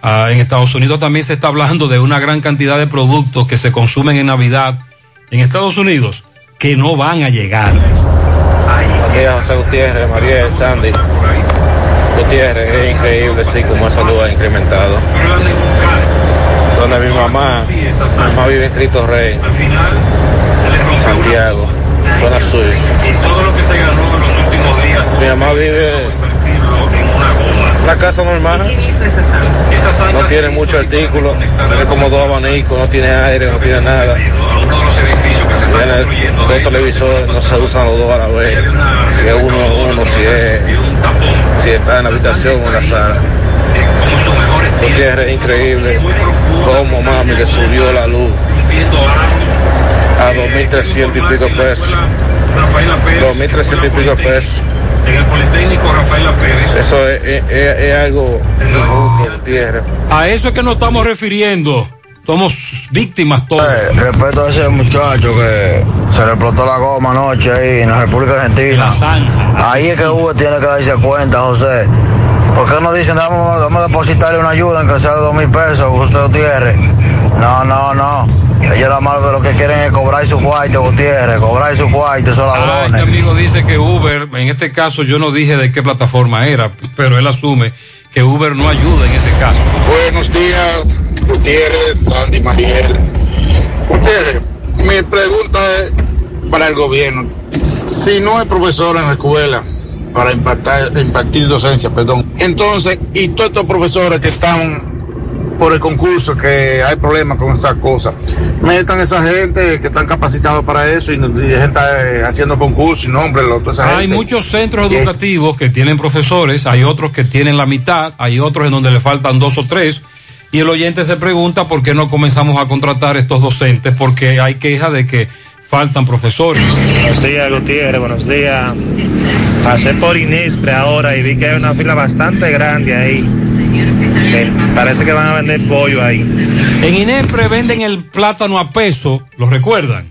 Ah, en Estados Unidos también se está hablando de una gran cantidad de productos que se consumen en Navidad en Estados Unidos que no van a llegar. Es José Gutiérrez, María Sandy. Gutiérrez, es increíble, sí, como el salud ha incrementado. Donde mi mamá, mi mamá vive en Cristo Rey, Santiago, zona sur. Mi mamá vive en una casa normal, no tiene muchos artículos, tiene como dos abanicos, no tiene aire, no tiene nada. Tiene dos televisores, no se usan los dos a la vez. Si es uno, uno, si es, si está en la habitación o en la sala. Gutiérrez, es increíble. Cómo mami le subió la luz a 2.300 y pico pesos. 2.300 y pico pesos. En el Politécnico Rafaela Pérez. Eso es, es- es- es algo Gutiérrez. A eso es que nos estamos refiriendo. Somos víctimas todos. Eh, Respeto a ese muchacho que se le explotó la goma anoche ahí en la República Argentina. Ahí es que Uber tiene que darse cuenta, José. ¿Por qué no dicen, vamos, vamos a depositarle una ayuda en que sea de dos mil pesos, José Gutiérrez? No, no, no. Ellos la más lo que quieren es cobrar su cuarto, Gutiérrez, cobrar su cuarto, esos Ah, ladrones. este amigo dice que Uber, en este caso yo no dije de qué plataforma era, pero él asume que Uber no ayuda en ese caso. Buenos días, Gutiérrez, Sandy, Mariel. Gutiérrez, mi pregunta es para el gobierno. Si no hay profesor en la escuela para impactar, impartir docencia, perdón, entonces, y todos estos profesores que están por el concurso, que hay problemas con esas cosas, metan esa gente que están capacitados para eso y, y gente eh, haciendo concursos y nombres, toda esa Hay gente. muchos centros educativos que tienen profesores, hay otros que tienen la mitad, hay otros en donde le faltan dos o tres. Y el oyente se pregunta por qué no comenzamos a contratar estos docentes, porque hay queja de que faltan profesores. Buenos días, Gutiérrez, buenos días. Pasé por Inespre ahora y vi que hay una fila bastante grande ahí. Parece que van a vender pollo ahí. En Inepre venden el plátano a peso, ¿lo recuerdan?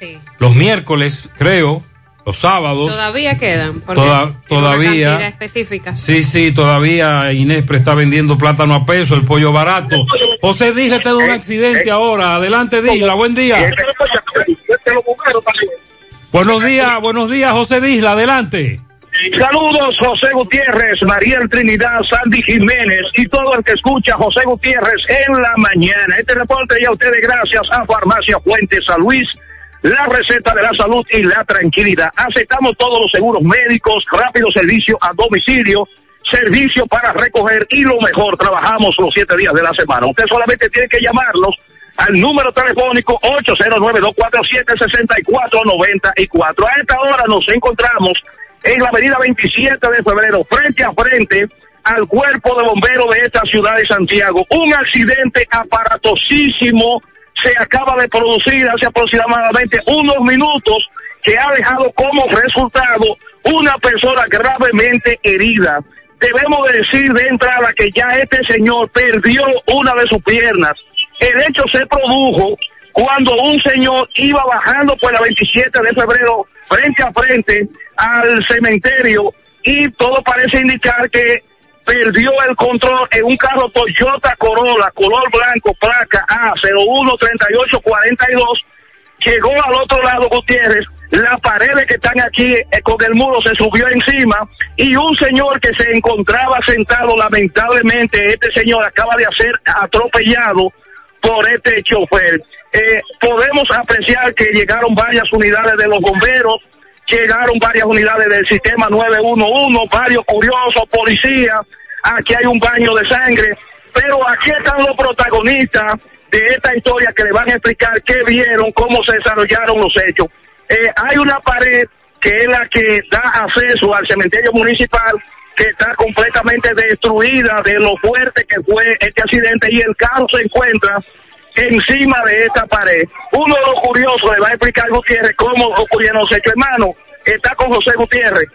Sí. Los miércoles, creo, los sábados. Todavía quedan. porque Toda- una todavía. específica. Sí, sí, todavía Inespre está vendiendo plátano a peso, el pollo barato. José Díaz está de un accidente ahora. Adelante, Díaz, buen día. Buenos días, buenos días, José Disla, adelante. Saludos, José Gutiérrez, Mariel Trinidad, Sandy Jiménez y todo el que escucha José Gutiérrez en la mañana. Este reporte ya a ustedes gracias a Farmacia Fuentes San Luis, la receta de la salud y la tranquilidad. Aceptamos todos los seguros médicos, rápido servicio a domicilio, servicio para recoger y lo mejor, trabajamos los siete días de la semana. Usted solamente tiene que llamarnos al número telefónico 809-247-6494. A esta hora nos encontramos en la avenida 27 de febrero, frente a frente al cuerpo de bomberos de esta ciudad de Santiago. Un accidente aparatosísimo se acaba de producir hace aproximadamente unos minutos que ha dejado como resultado una persona gravemente herida. Debemos decir de entrada que ya este señor perdió una de sus piernas. El hecho se produjo cuando un señor iba bajando por la 27 de febrero frente a frente al cementerio y todo parece indicar que perdió el control en un carro Toyota Corolla, color blanco, placa A013842, llegó al otro lado Gutiérrez, las paredes que están aquí eh, con el muro se subió encima y un señor que se encontraba sentado, lamentablemente este señor acaba de ser atropellado por este chofer. Eh, podemos apreciar que llegaron varias unidades de los bomberos, llegaron varias unidades del sistema 911, varios curiosos, policías, aquí hay un baño de sangre, pero aquí están los protagonistas de esta historia que le van a explicar qué vieron, cómo se desarrollaron los hechos. Eh, hay una pared que es la que da acceso al cementerio municipal que está completamente destruida de lo fuerte que fue este accidente y el carro se encuentra encima de esta pared. Uno de los curiosos le va a explicar a Gutiérrez cómo ocurrieron los hechos. Hermano, está con José Gutiérrez.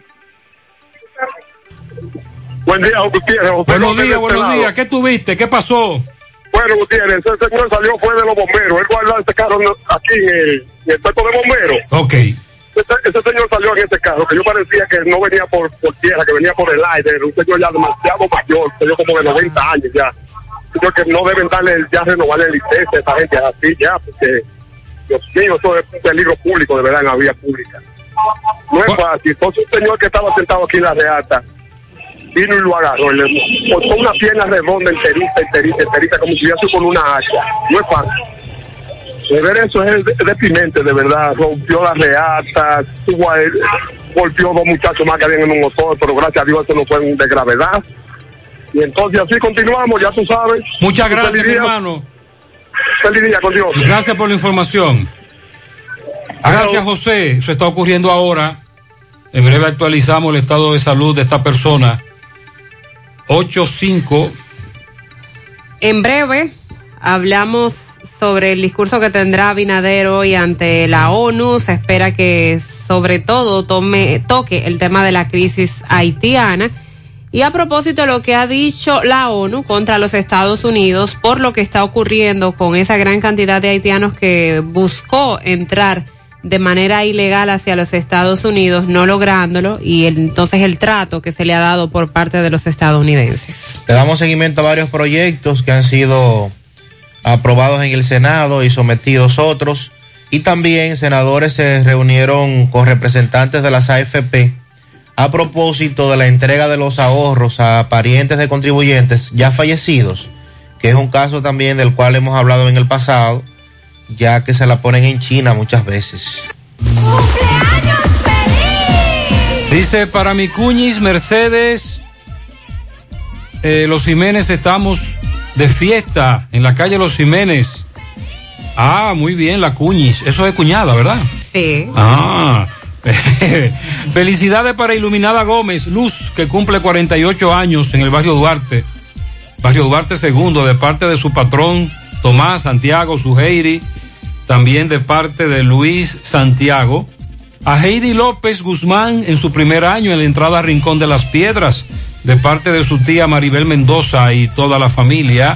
Buen día, Gutiérrez. José Buenos días, de buenos este días. ¿Qué tuviste? ¿Qué pasó? Bueno, Gutiérrez, ese señor salió fue de los bomberos. Él guardó este carro aquí en el, en el de bomberos. Ok. Ese, ese señor salió en este carro, que yo parecía que no venía por, por tierra, que venía por el aire. Era un señor ya demasiado mayor, señor como de 90 años ya. Señor que no deben darle, ya renovarle licencia a esa gente así ya, porque, Dios mío, eso es un peligro público, de verdad, en la vía pública. No es fácil. Entonces, un señor que estaba sentado aquí en la reata, vino y lo agarró, le cortó una pierna redonda, enterita, enterita, enterita, como si hubiese con una hacha. No es fácil. De ver eso es de- deprimente, de verdad. Rompió la reata, tuvo a él, golpeó dos muchachos más que habían en un motor, pero gracias a Dios eso no fue de gravedad. Y entonces así continuamos, ya tú sabes. Muchas gracias, Feliz mi día. hermano. Feliz día con Dios. Gracias por la información. Gracias, José. Eso está ocurriendo ahora. En breve actualizamos el estado de salud de esta persona. 85. En breve hablamos sobre el discurso que tendrá Abinader hoy ante la ONU. Se espera que sobre todo tome, toque el tema de la crisis haitiana. Y a propósito de lo que ha dicho la ONU contra los Estados Unidos por lo que está ocurriendo con esa gran cantidad de haitianos que buscó entrar de manera ilegal hacia los Estados Unidos, no lográndolo, y entonces el trato que se le ha dado por parte de los estadounidenses. Le damos seguimiento a varios proyectos que han sido aprobados en el Senado y sometidos otros. Y también senadores se reunieron con representantes de las AFP a propósito de la entrega de los ahorros a parientes de contribuyentes ya fallecidos, que es un caso también del cual hemos hablado en el pasado, ya que se la ponen en China muchas veces. Dice para mi cuñis Mercedes, eh, los Jiménez estamos de fiesta en la calle Los Jiménez. Ah, muy bien, la cuñis. Eso es cuñada, ¿verdad? Sí. Ah. Felicidades para Iluminada Gómez, Luz, que cumple 48 años en el barrio Duarte. Barrio Duarte segundo, de parte de su patrón Tomás Santiago Sujeiri, también de parte de Luis Santiago. A Heidi López Guzmán en su primer año en la entrada a Rincón de las Piedras, de parte de su tía Maribel Mendoza y toda la familia.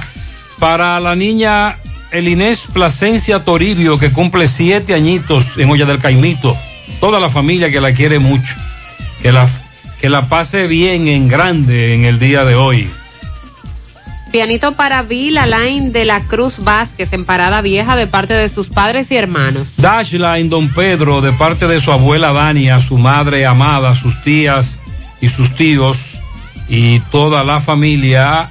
Para la niña Elinés Plasencia Toribio, que cumple siete añitos en Olla del Caimito. Toda la familia que la quiere mucho. Que la, que la pase bien en grande en el día de hoy. Pianito para Bill Alain de la Cruz Vázquez en Parada Vieja de parte de sus padres y hermanos. Dashline Don Pedro de parte de su abuela Dania, su madre amada, sus tías y sus tíos y toda la familia.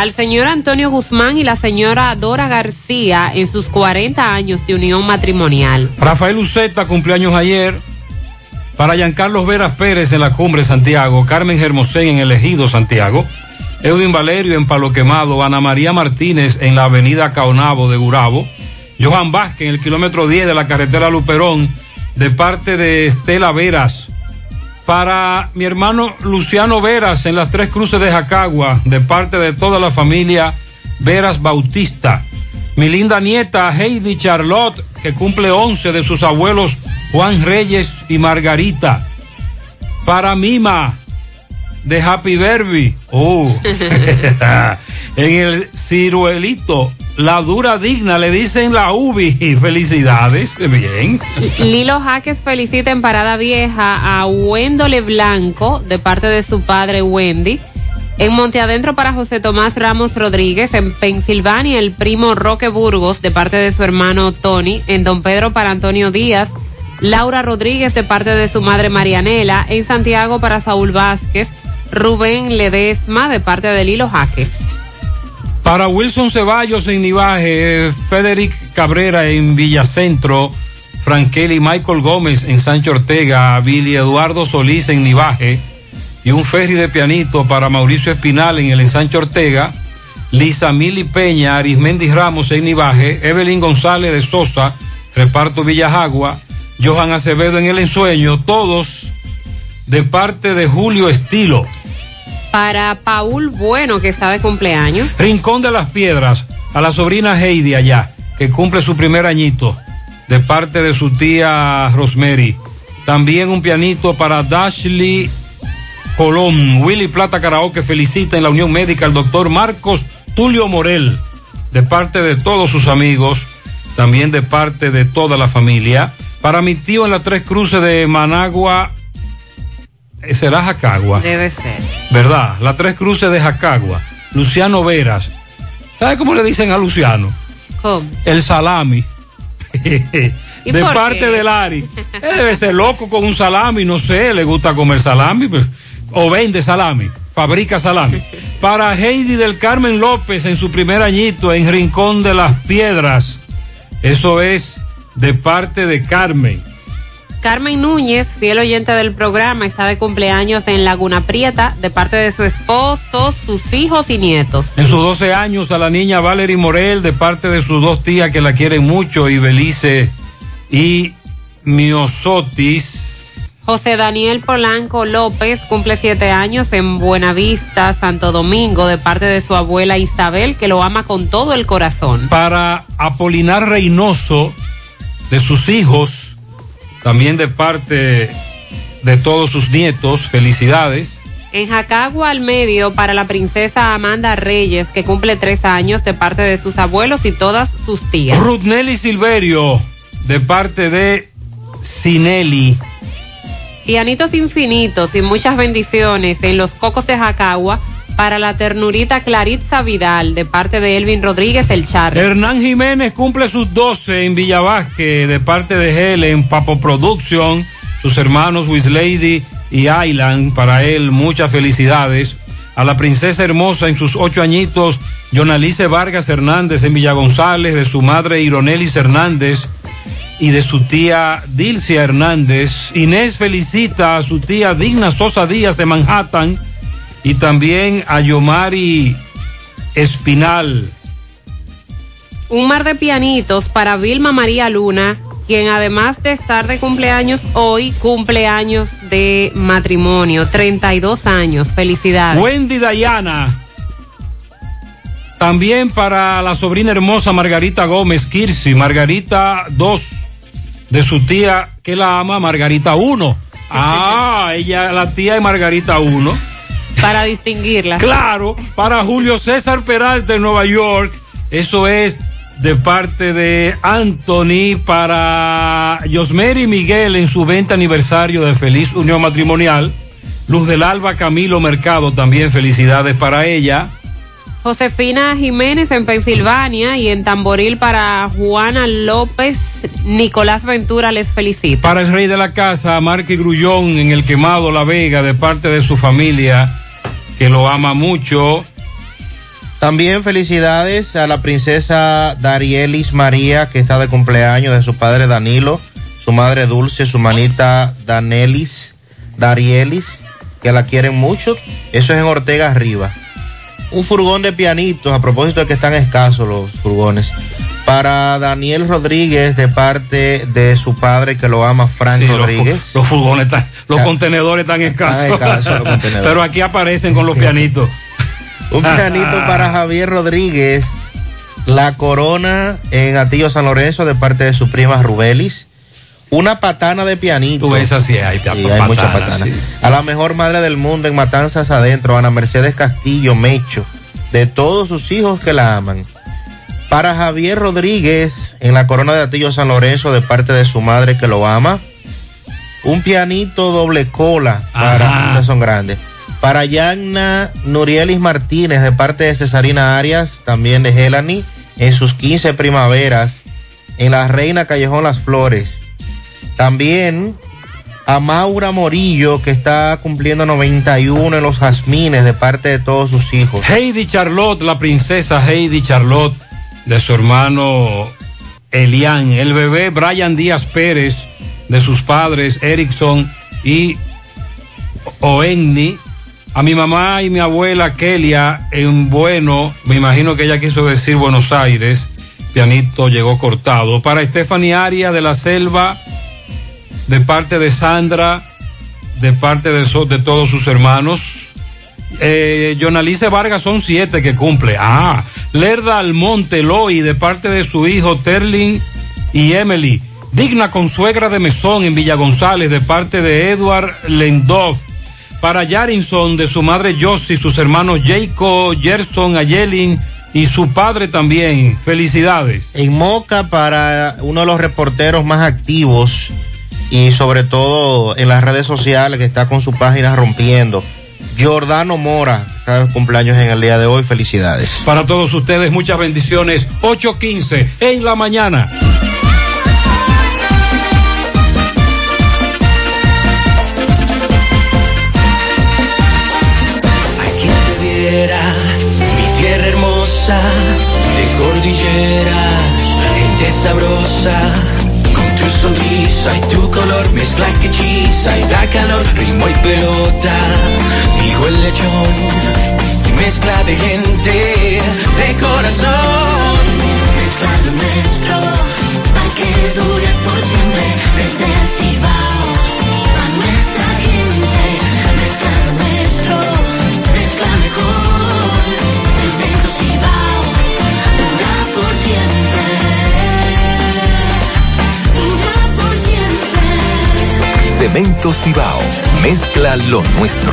Al señor Antonio Guzmán y la señora Dora García en sus 40 años de unión matrimonial. Rafael Uceta cumpleaños ayer. Para Giancarlos Veras Pérez en la Cumbre Santiago, Carmen Germosén en el Ejido Santiago, Edwin Valerio en Palo Quemado, Ana María Martínez en la avenida Caonabo de Gurabo, Johan Vázquez en el kilómetro 10 de la carretera Luperón, de parte de Estela Veras. Para mi hermano Luciano Veras en las tres cruces de Jacagua, de parte de toda la familia Veras Bautista. Mi linda nieta Heidi Charlotte, que cumple 11 de sus abuelos Juan Reyes y Margarita. Para Mima, de Happy Derby. Oh. en el ciruelito, la dura digna, le dicen la UBI. Felicidades, bien. Lilo Jaques felicita en Parada Vieja a Wendole Blanco de parte de su padre Wendy. En Monte Adentro para José Tomás Ramos Rodríguez, en Pensilvania el primo Roque Burgos de parte de su hermano Tony, en Don Pedro para Antonio Díaz, Laura Rodríguez de parte de su madre Marianela, en Santiago para Saúl Vázquez, Rubén Ledesma de parte de Lilo Jaques. Para Wilson Ceballos en Nivaje, Federic Cabrera en Villacentro, Frankel y Michael Gómez en Sancho Ortega, Billy Eduardo Solís en Nivaje y un ferry de pianito para Mauricio Espinal en el ensanche Ortega, Lisa Mili Peña, Arismendi Ramos en Nivaje, Evelyn González de Sosa, Reparto Villajagua, Johan Acevedo en el ensueño, todos de parte de Julio Estilo. Para Paul Bueno, que está de cumpleaños. Rincón de las Piedras, a la sobrina Heidi allá, que cumple su primer añito, de parte de su tía Rosemary. También un pianito para Dashley Colón. Willy Plata Karaoke felicita en la Unión Médica al doctor Marcos Tulio Morel, de parte de todos sus amigos, también de parte de toda la familia. Para mi tío en la Tres Cruces de Managua, será Jacagua. Debe ser. ¿Verdad? La Tres Cruces de Jacagua. Luciano Veras. ¿Sabe cómo le dicen a Luciano? ¿Cómo? El salami. ¿Y de parte qué? de Lari. Él debe ser loco con un salami, no sé, le gusta comer salami, pues, o vende salami, fabrica salami. Para Heidi del Carmen López en su primer añito en Rincón de las Piedras. Eso es de parte de Carmen. Carmen Núñez, fiel oyente del programa, está de cumpleaños en Laguna Prieta de parte de su esposo, sus hijos y nietos. En sus 12 años a la niña Valerie Morel de parte de sus dos tías que la quieren mucho, y Belice y Miosotis. José Daniel Polanco López cumple siete años en Buenavista, Santo Domingo, de parte de su abuela Isabel, que lo ama con todo el corazón. Para Apolinar Reynoso de sus hijos, también de parte de todos sus nietos, felicidades. En Jacagua al medio para la princesa Amanda Reyes, que cumple tres años de parte de sus abuelos y todas sus tías. Ruth Nelly Silverio de parte de Sinelli. Pianitos infinitos y muchas bendiciones en los cocos de Jacagua para la ternurita Claritza Vidal de parte de Elvin Rodríguez el Charro. Hernán Jiménez cumple sus 12 en Villavasque de parte de Helen, Papo Production, sus hermanos Lady y Island. Para él, muchas felicidades. A la princesa hermosa en sus ocho añitos, Jonalice Vargas Hernández en Villa González, de su madre Ironelis Hernández y de su tía Dilcia Hernández. Inés felicita a su tía Digna Sosa Díaz de Manhattan y también a Yomari Espinal. Un mar de pianitos para Vilma María Luna, quien además de estar de cumpleaños hoy, cumpleaños de matrimonio, 32 años. Felicidades. Wendy Dayana. También para la sobrina hermosa Margarita Gómez Kirsi, Margarita 2, de su tía que la ama, Margarita 1. Ah, ella, la tía de Margarita 1. Para distinguirla. Claro, para Julio César Peralta de Nueva York. Eso es de parte de Anthony para Yosmeri Miguel en su 20 aniversario de Feliz Unión Matrimonial. Luz del Alba Camilo Mercado también felicidades para ella. Josefina Jiménez en Pensilvania y en Tamboril para Juana López, Nicolás Ventura les felicita. Para el rey de la casa, Marque Grullón en el quemado La Vega, de parte de su familia, que lo ama mucho. También felicidades a la princesa Darielis María, que está de cumpleaños de su padre Danilo, su madre Dulce, su manita Danelis, Darielis, que la quieren mucho. Eso es en Ortega Arriba. Un furgón de pianitos, a propósito de que están escasos los furgones. Para Daniel Rodríguez, de parte de su padre que lo ama, Frank Sí, Rodríguez. Los, furgones están, los contenedores están escasos. Pero aquí aparecen con los pianitos. Un pianito para Javier Rodríguez. La corona en Atillo San Lorenzo de parte de su prima Rubelis. Una patana de pianito. Tú ves así, hay, Sí, hay muchas patanas. A la mejor madre del mundo en Matanzas Adentro, Ana Mercedes Castillo Mecho, de todos sus hijos que la aman. Para Javier Rodríguez, en la corona de Atillo San Lorenzo, de parte de su madre que lo ama. Un pianito doble cola para, esas son grandes. Para Yanna Nurielis Martínez, de parte de Cesarina Arias, también de Helani, en sus 15 primaveras, en la Reina Callejón Las Flores. También a Maura Morillo, que está cumpliendo 91 en los jazmines de parte de todos sus hijos. Heidi Charlotte, la princesa Heidi Charlotte, de su hermano Elian. El bebé Brian Díaz Pérez, de sus padres Erickson y Oenni. A mi mamá y mi abuela Kelia en Bueno, me imagino que ella quiso decir Buenos Aires. Pianito llegó cortado. Para Stephanie Arias de la Selva, de parte de Sandra, de parte de, de todos sus hermanos. Eh, Jonalice Vargas son siete que cumple. Ah, Lerda Almonte Loy de parte de su hijo Terlin y Emily. Digna consuegra de Mesón en Villa González de parte de Edward Lendorf. Para Yarinson de su madre Josie, sus hermanos Jacob, Gerson, Ayelin y su padre también. Felicidades. En Moca para uno de los reporteros más activos y sobre todo en las redes sociales que está con su página rompiendo. Giordano Mora, de cumpleaños en el día de hoy, felicidades. Para todos ustedes, muchas bendiciones. 8.15 en la mañana. Quien te viera, mi tierra hermosa, de cordilleras, gente sabrosa. Sonrisa y tu color, mezcla que hechiza y da calor, ritmo y pelota. Dijo el lechón, mezcla de gente, de corazón. Mezcla lo nuestro, para que dure por siempre, desde el Cibao, a nuestra gente. Mezcla lo nuestro, mezcla mejor, Cemento Cibao, dura por siempre. Cemento Cibao, mezcla lo nuestro.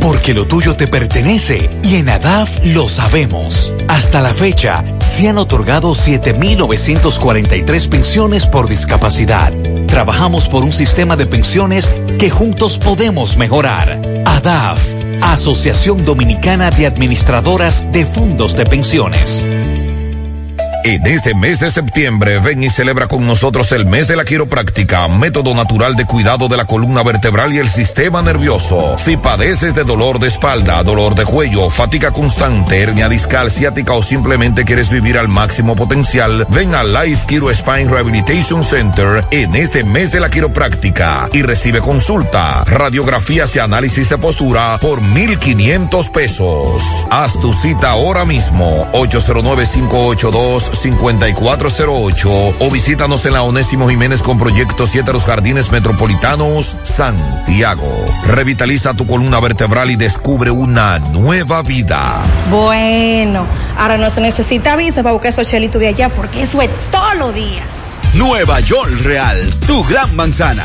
Porque lo tuyo te pertenece y en ADAF lo sabemos. Hasta la fecha, se han otorgado 7.943 pensiones por discapacidad. Trabajamos por un sistema de pensiones que juntos podemos mejorar. ADAF, Asociación Dominicana de Administradoras de Fondos de Pensiones. En este mes de septiembre, ven y celebra con nosotros el mes de la quiropráctica, método natural de cuidado de la columna vertebral y el sistema nervioso. Si padeces de dolor de espalda, dolor de cuello, fatiga constante, hernia discal, ciática o simplemente quieres vivir al máximo potencial, ven a Life Kiro Spine Rehabilitation Center en este mes de la quiropráctica y recibe consulta, radiografías y análisis de postura por 1,500 pesos. Haz tu cita ahora mismo, 809-582-5408 o visítanos en la Onésimo Jiménez con Proyecto 7 Los Jardines Metropolitanos, Santiago. Revitaliza tu columna vertebral y descubre una nueva vida. Bueno, ahora no se necesita visa para buscar esos chelitos de allá porque eso es todo lo día. Nueva York Real, tu gran manzana.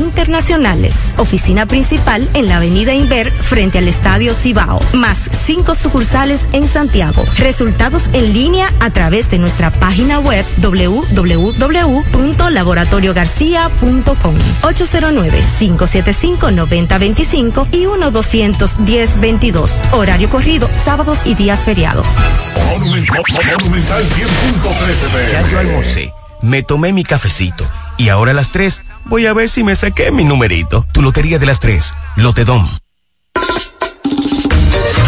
internacionales. Oficina principal en la avenida Inver frente al Estadio Cibao. Más cinco sucursales en Santiago. Resultados en línea a través de nuestra página web www.laboratoriogarcia.com 809-575-9025 y 1-210-22. Horario corrido, sábados y días feriados. Monumental 100.13 Ya yo almorcé, me tomé mi cafecito y ahora a las 3 voy a ver si me saqué mi numerito. Tu lotería de las 3, Lotedom.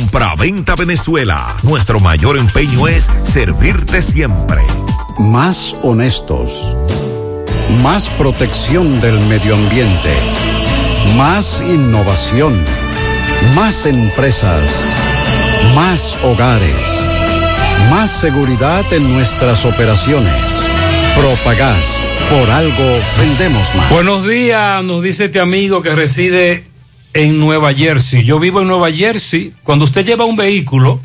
Compra-venta Venezuela. Nuestro mayor empeño es servirte siempre. Más honestos. Más protección del medio ambiente. Más innovación. Más empresas. Más hogares. Más seguridad en nuestras operaciones. Propagás. Por algo vendemos más. Buenos días, nos dice este amigo que reside en Nueva Jersey. Yo vivo en Nueva Jersey. Cuando usted lleva un vehículo,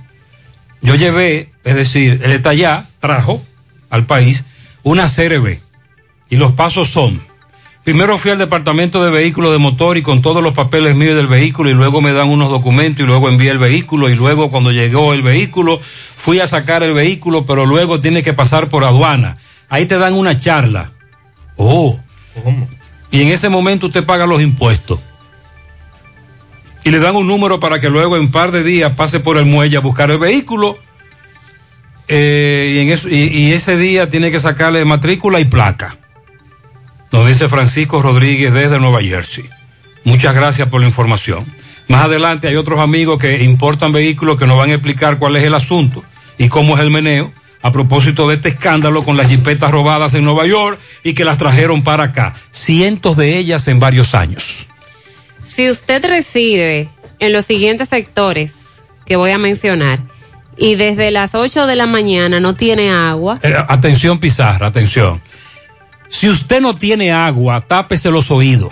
yo llevé, es decir, él está allá, trajo al país una CRB. Y los pasos son, primero fui al departamento de vehículos de motor y con todos los papeles míos del vehículo y luego me dan unos documentos y luego envié el vehículo y luego cuando llegó el vehículo fui a sacar el vehículo, pero luego tiene que pasar por aduana. Ahí te dan una charla. Oh. Y en ese momento usted paga los impuestos y le dan un número para que luego en un par de días pase por el muelle a buscar el vehículo. eh, y, en y ese día tiene que sacarle matrícula y placa. Nos dice Francisco Rodríguez desde Nueva Jersey. Muchas gracias por la información. Más adelante hay otros amigos que importan vehículos que nos van a explicar cuál es el asunto y cómo es el meneo a propósito de este escándalo con las jipetas robadas en Nueva York y que las trajeron para acá. Cientos de ellas en varios años. Si usted reside en los siguientes sectores que voy a mencionar y desde las 8 de la mañana no tiene agua, Eh, atención Pizarra, atención. Si usted no tiene agua, tápese los oídos.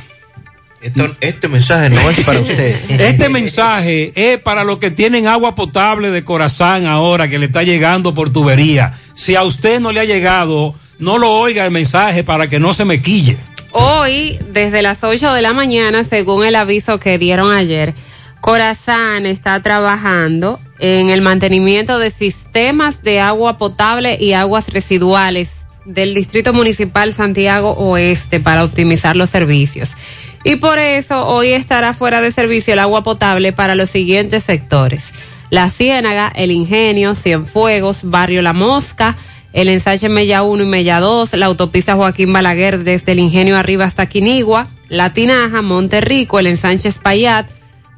Esto- este mensaje no es para usted. Este mensaje es para los que tienen agua potable de corazón ahora que le está llegando por tubería. Si a usted no le ha llegado, no lo oiga el mensaje para que no se me quille. Hoy, desde las 8 de la mañana, según el aviso que dieron ayer, Corazán está trabajando en el mantenimiento de sistemas de agua potable y aguas residuales del Distrito Municipal Santiago Oeste para optimizar los servicios. Y por eso hoy estará fuera de servicio el agua potable para los siguientes sectores. La Ciénaga, El Ingenio, Cienfuegos, Barrio La Mosca, el ensanche Mella 1 y Mella 2, la autopista Joaquín Balaguer desde el Ingenio arriba hasta Quinigua, La Tinaja, Monterrico, el ensanche Espaillat,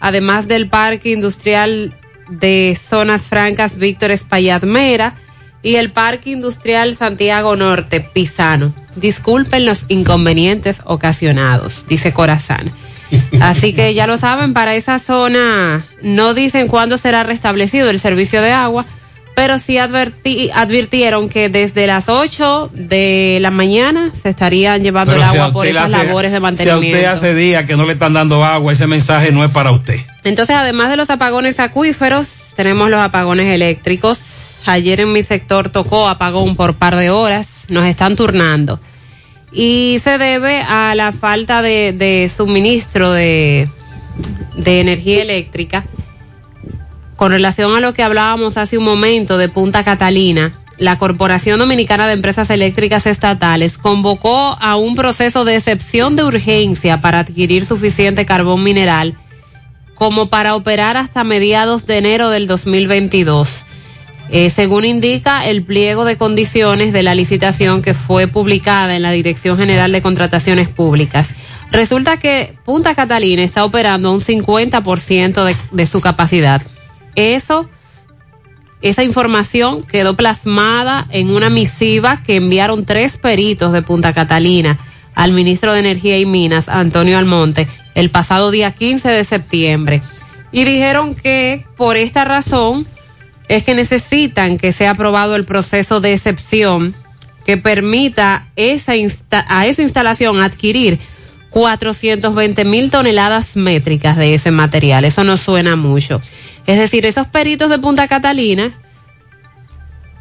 además del Parque Industrial de Zonas Francas Víctor Espaillat Mera y el Parque Industrial Santiago Norte, Pisano. Disculpen los inconvenientes ocasionados, dice Corazán. Así que ya lo saben, para esa zona no dicen cuándo será restablecido el servicio de agua, pero sí advertí- advirtieron que desde las 8 de la mañana se estarían llevando Pero el si agua por esas hace- labores de Si a mantenimiento. usted hace días que no le están dando agua, ese mensaje no es para usted. Entonces, además de los apagones acuíferos, tenemos los apagones eléctricos. Ayer en mi sector tocó apagón por par de horas, nos están turnando. Y se debe a la falta de, de suministro de, de energía eléctrica. Con relación a lo que hablábamos hace un momento de Punta Catalina, la Corporación Dominicana de Empresas Eléctricas Estatales convocó a un proceso de excepción de urgencia para adquirir suficiente carbón mineral como para operar hasta mediados de enero del 2022. Eh, según indica el pliego de condiciones de la licitación que fue publicada en la Dirección General de Contrataciones Públicas. Resulta que Punta Catalina está operando un 50% de, de su capacidad. Eso, esa información quedó plasmada en una misiva que enviaron tres peritos de Punta Catalina al ministro de Energía y Minas, Antonio Almonte, el pasado día 15 de septiembre. Y dijeron que por esta razón es que necesitan que sea aprobado el proceso de excepción que permita esa a esa instalación adquirir 420 mil toneladas métricas de ese material. Eso no suena mucho. Es decir, esos peritos de Punta Catalina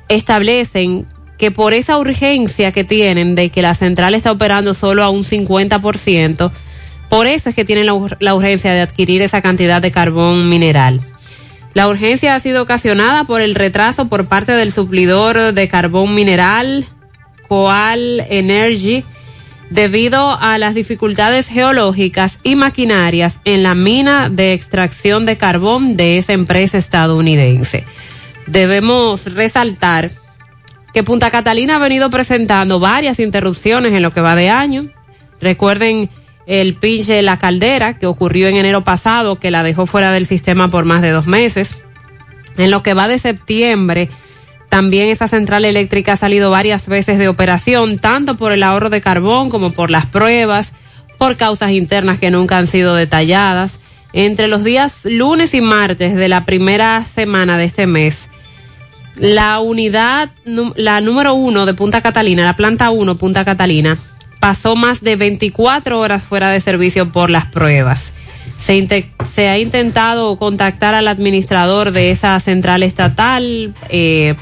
establecen que por esa urgencia que tienen de que la central está operando solo a un 50%, por eso es que tienen la, ur- la urgencia de adquirir esa cantidad de carbón mineral. La urgencia ha sido ocasionada por el retraso por parte del suplidor de carbón mineral, Coal Energy, debido a las dificultades geológicas y maquinarias en la mina de extracción de carbón de esa empresa estadounidense. Debemos resaltar que Punta Catalina ha venido presentando varias interrupciones en lo que va de año. Recuerden el pinche de la caldera que ocurrió en enero pasado, que la dejó fuera del sistema por más de dos meses. En lo que va de septiembre, también esa central eléctrica ha salido varias veces de operación, tanto por el ahorro de carbón como por las pruebas, por causas internas que nunca han sido detalladas. Entre los días lunes y martes de la primera semana de este mes, la unidad, la número uno de Punta Catalina, la planta uno Punta Catalina, pasó más de 24 horas fuera de servicio por las pruebas. Se ha intentado contactar al administrador de esa central estatal eh,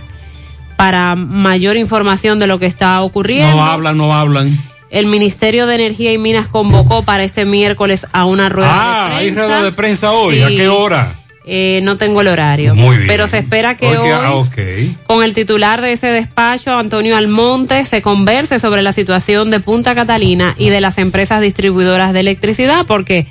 para mayor información de lo que está ocurriendo. No hablan, no hablan. El Ministerio de Energía y Minas convocó para este miércoles a una rueda Ah, de hay prensa. rueda de prensa hoy. ¿A qué hora? Eh, no tengo el horario. Muy bien. Pero se espera que ah, hoy, ok. con el titular de ese despacho, Antonio Almonte, se converse sobre la situación de Punta Catalina y de las empresas distribuidoras de electricidad, porque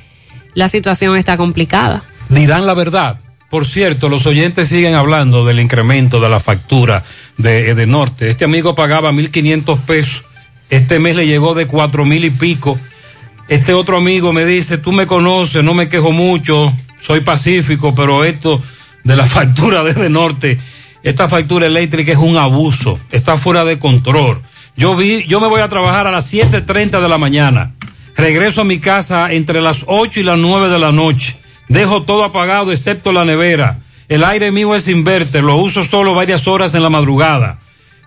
la situación está complicada. dirán la verdad. Por cierto, los oyentes siguen hablando del incremento de la factura de, de Norte. Este amigo pagaba 1.500 pesos. Este mes le llegó de cuatro mil y pico. Este otro amigo me dice, tú me conoces, no me quejo mucho, soy pacífico, pero esto de la factura desde Norte, esta factura eléctrica es un abuso, está fuera de control. Yo vi, yo me voy a trabajar a las 7.30 de la mañana. Regreso a mi casa entre las 8 y las 9 de la noche. Dejo todo apagado excepto la nevera. El aire mío es inverter, lo uso solo varias horas en la madrugada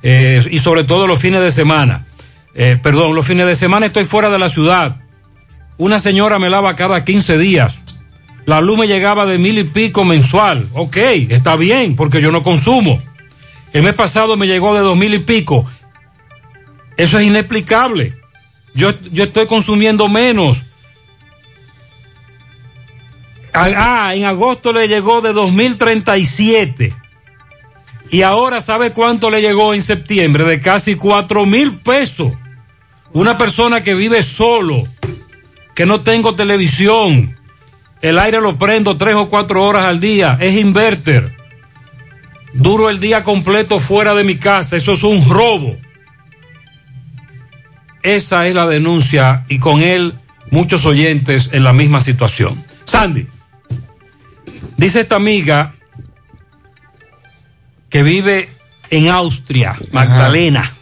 eh, y sobre todo los fines de semana. Eh, perdón, los fines de semana estoy fuera de la ciudad. Una señora me lava cada 15 días. La luz me llegaba de mil y pico mensual. Ok, está bien, porque yo no consumo. El mes pasado me llegó de dos mil y pico. Eso es inexplicable. Yo, yo estoy consumiendo menos. Ah, en agosto le llegó de 2037. Y ahora, ¿sabe cuánto le llegó en septiembre? De casi cuatro mil pesos. Una persona que vive solo, que no tengo televisión, el aire lo prendo tres o cuatro horas al día, es inverter. Duro el día completo fuera de mi casa, eso es un robo. Esa es la denuncia y con él muchos oyentes en la misma situación. Sandy, dice esta amiga que vive en Austria, Magdalena.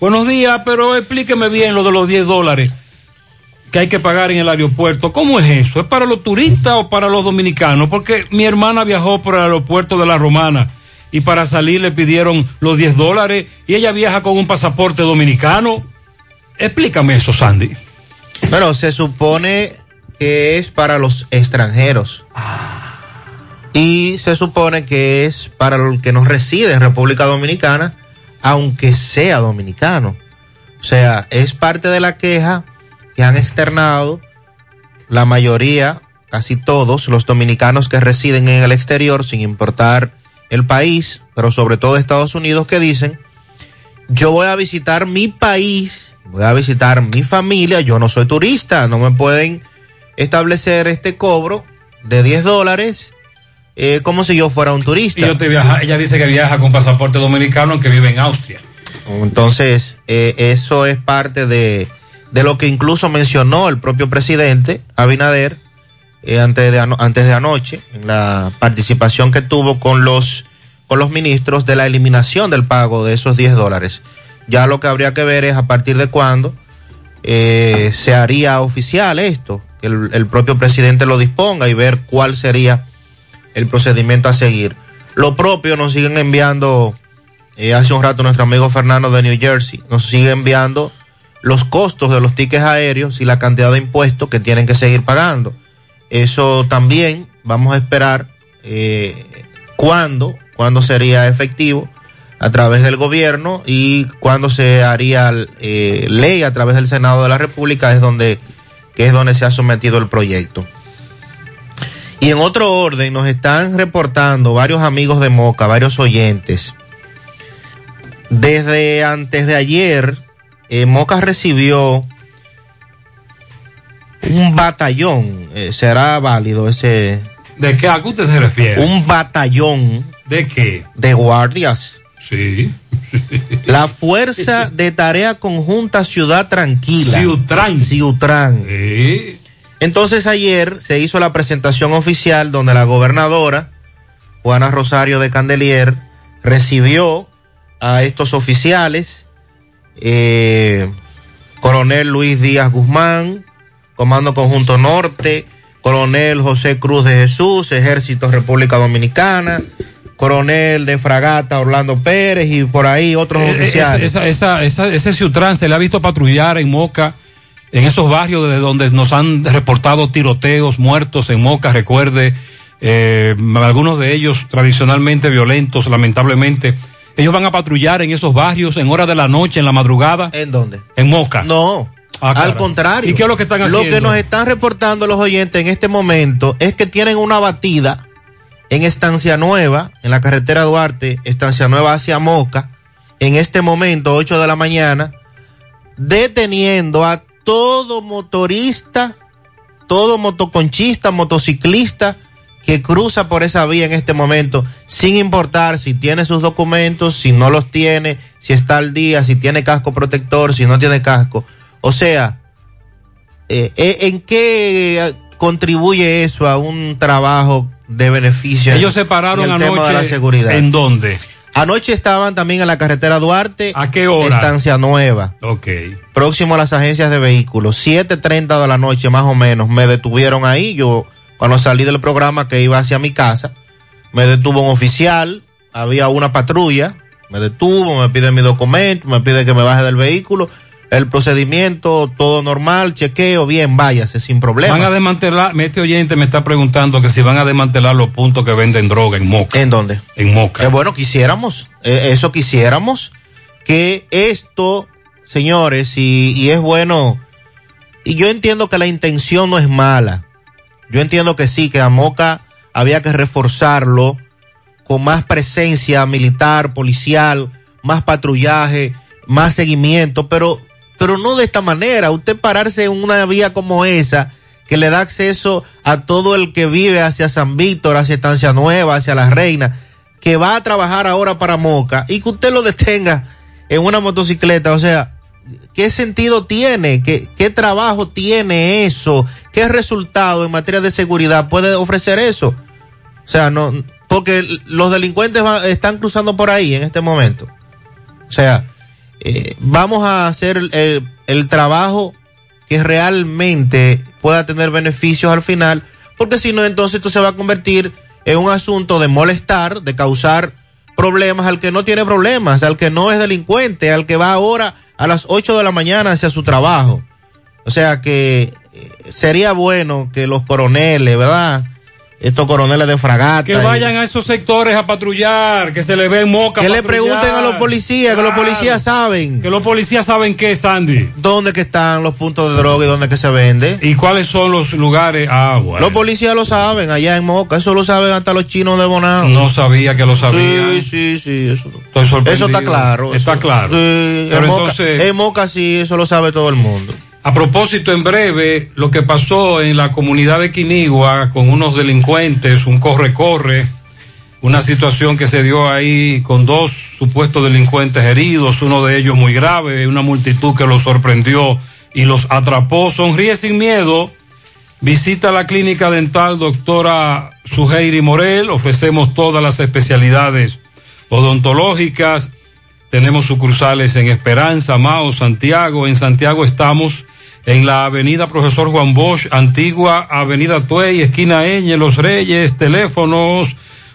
Buenos días, pero explíqueme bien lo de los 10 dólares que hay que pagar en el aeropuerto. ¿Cómo es eso? ¿Es para los turistas o para los dominicanos? Porque mi hermana viajó por el aeropuerto de la Romana y para salir le pidieron los 10 dólares y ella viaja con un pasaporte dominicano. Explícame eso, Sandy. Bueno, se supone que es para los extranjeros. Y se supone que es para el que no reside en República Dominicana, aunque sea dominicano. O sea, es parte de la queja que han externado la mayoría, casi todos, los dominicanos que residen en el exterior, sin importar el país, pero sobre todo Estados Unidos, que dicen, yo voy a visitar mi país, voy a visitar mi familia, yo no soy turista, no me pueden establecer este cobro de 10 dólares eh, como si yo fuera un turista. Y yo te viaja, ella dice que viaja con pasaporte dominicano aunque vive en Austria. Entonces, eh, eso es parte de, de lo que incluso mencionó el propio presidente Abinader eh, antes, de ano- antes de anoche, en la participación que tuvo con los, con los ministros de la eliminación del pago de esos 10 dólares. Ya lo que habría que ver es a partir de cuándo eh, se haría oficial esto, que el, el propio presidente lo disponga y ver cuál sería el procedimiento a seguir. Lo propio nos siguen enviando, eh, hace un rato nuestro amigo Fernando de New Jersey, nos sigue enviando los costos de los tickets aéreos y la cantidad de impuestos que tienen que seguir pagando. Eso también vamos a esperar eh, cuándo, cuándo sería efectivo a través del gobierno y cuándo se haría eh, ley a través del Senado de la República es donde es donde se ha sometido el proyecto. Y en otro orden nos están reportando varios amigos de Moca, varios oyentes. Desde antes de ayer, eh, Moca recibió un batallón. eh, ¿Será válido ese? ¿De qué? ¿A qué usted se refiere? Un batallón. ¿De qué? De guardias. Sí. La Fuerza de Tarea Conjunta Ciudad Tranquila. Ciutran. Ciutran. Entonces ayer se hizo la presentación oficial donde la gobernadora Juana Rosario de Candelier recibió a estos oficiales, eh, coronel Luis Díaz Guzmán, Comando Conjunto Norte, coronel José Cruz de Jesús, Ejército República Dominicana, coronel de Fragata Orlando Pérez y por ahí otros Eh, oficiales. Esa, esa, esa- ese Ciutrán se le ha visto patrullar en Moca, en esos barrios desde donde nos han reportado tiroteos, muertos en Moca, recuerde, eh, algunos de ellos tradicionalmente violentos, lamentablemente. Ellos van a patrullar en esos barrios en horas de la noche, en la madrugada. ¿En dónde? En Moca. No. Ah, Al contrario. ¿Y qué es lo que están Lo haciendo? que nos están reportando los oyentes en este momento es que tienen una batida en Estancia Nueva, en la carretera Duarte, Estancia Nueva hacia Moca, en este momento, 8 de la mañana, deteniendo a todo motorista, todo motoconchista, motociclista que cruza por esa vía en este momento, sin importar si tiene sus documentos, si no los tiene, si está al día, si tiene casco protector, si no tiene casco. O sea, eh, eh, ¿en qué contribuye eso a un trabajo de beneficio? Ellos se pararon el tema de anoche. la seguridad. ¿En dónde? Anoche estaban también en la carretera Duarte. ¿A qué hora? Estancia Nueva. Ok. Próximo a las agencias de vehículos. 7.30 de la noche más o menos. Me detuvieron ahí. Yo, cuando salí del programa que iba hacia mi casa, me detuvo un oficial. Había una patrulla. Me detuvo, me pide mi documento, me pide que me baje del vehículo. El procedimiento, todo normal, chequeo, bien, váyase sin problema. Van a desmantelar, este oyente me está preguntando que si van a desmantelar los puntos que venden droga en Moca. ¿En dónde? En Moca. Eh, bueno, quisiéramos, eh, eso quisiéramos, que esto, señores, y, y es bueno, y yo entiendo que la intención no es mala. Yo entiendo que sí, que a Moca había que reforzarlo con más presencia militar, policial, más patrullaje, más seguimiento, pero, pero no de esta manera. Usted pararse en una vía como esa, que le da acceso a todo el que vive hacia San Víctor, hacia Estancia Nueva, hacia La Reina, que va a trabajar ahora para Moca, y que usted lo detenga en una motocicleta, o sea, ¿qué sentido tiene? ¿Qué, qué trabajo tiene eso? ¿Qué resultado en materia de seguridad puede ofrecer eso? O sea, no, porque los delincuentes va- están cruzando por ahí en este momento. O sea, eh, vamos a hacer el, el- trabajo que realmente pueda tener beneficios al final, porque si no, entonces esto se va a convertir en un asunto de molestar, de causar problemas al que no tiene problemas, al que no es delincuente, al que va ahora a las 8 de la mañana hacia su trabajo. O sea que eh, sería bueno que los coroneles, ¿verdad? Estos coroneles de fragata. Que y- vayan a esos sectores a patrullar, que se le ve en Moca. que le pregunten a los policías, que los policías saben. Que los policías saben qué, Sandy. ¿Dónde que están los puntos de droga y dónde que se vende? ¿Y cuáles son los lugares? Ah, bueno. Los policías lo saben, allá en Moca, eso lo saben hasta los chinos de Bonao. No sabía que lo sabían. Sí, sí, sí, eso, Estoy sorprendido. eso está claro. Está eso- claro. Sí, Pero en, Moca, entonces- en Moca sí, eso lo sabe todo el mundo. A propósito, en breve, lo que pasó en la comunidad de Quinigua con unos delincuentes, un corre-corre, una situación que se dio ahí con dos supuestos delincuentes heridos, uno de ellos muy grave, una multitud que los sorprendió y los atrapó. Sonríe sin miedo. Visita la clínica dental doctora Suheiri Morel. Ofrecemos todas las especialidades odontológicas. Tenemos sucursales en Esperanza, Mao, Santiago. En Santiago estamos en la avenida Profesor Juan Bosch, antigua avenida Tuey, esquina Eñe, Los Reyes, teléfonos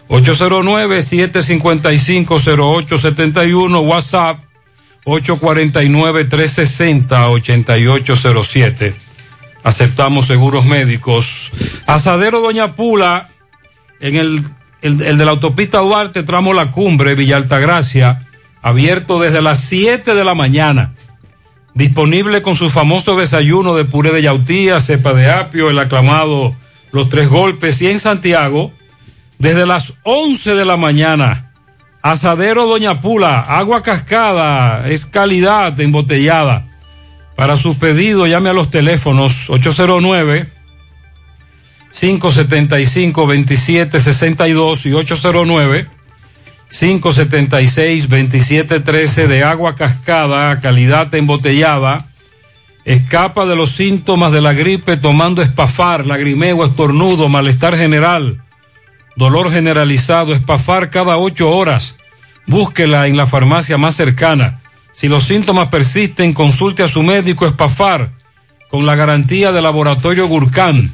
809-755-0871, WhatsApp 849-360-8807. Aceptamos seguros médicos. Asadero Doña Pula, en el, el, de la autopista Duarte, tramo La Cumbre, Villa Altagracia, abierto desde las 7 de la mañana. Disponible con su famoso desayuno de puré de yautía, cepa de apio, el aclamado Los Tres Golpes. Y en Santiago, desde las 11 de la mañana, Asadero Doña Pula, agua cascada, es calidad embotellada. Para sus pedidos, llame a los teléfonos 809 575 2762 y 809 576-2713 de agua cascada, calidad embotellada. Escapa de los síntomas de la gripe tomando espafar, lagrimeo, estornudo, malestar general, dolor generalizado, espafar cada ocho horas. Búsquela en la farmacia más cercana. Si los síntomas persisten, consulte a su médico espafar con la garantía del laboratorio Gurkhan.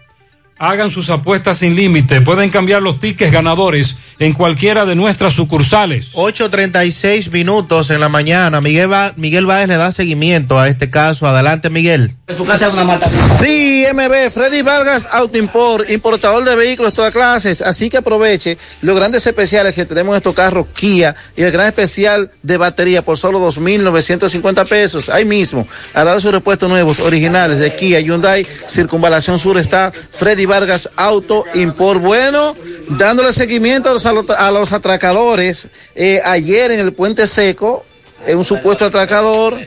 Hagan sus apuestas sin límite. Pueden cambiar los tickets ganadores en cualquiera de nuestras sucursales. 8.36 minutos en la mañana. Miguel, Va- Miguel Báez le da seguimiento a este caso. Adelante, Miguel. su casa es una mata. Sí, MB, Freddy Vargas Auto Import, importador de vehículos de todas clases. Así que aproveche los grandes especiales que tenemos en estos carros Kia y el gran especial de batería por solo 2.950 pesos. Ahí mismo, al lado de sus repuestos nuevos, originales de Kia, Hyundai, Circunvalación Sur está Freddy Vargas Auto Import. Bueno, dándole seguimiento a los, a los atracadores. Eh, ayer en el Puente Seco, eh, un supuesto atracador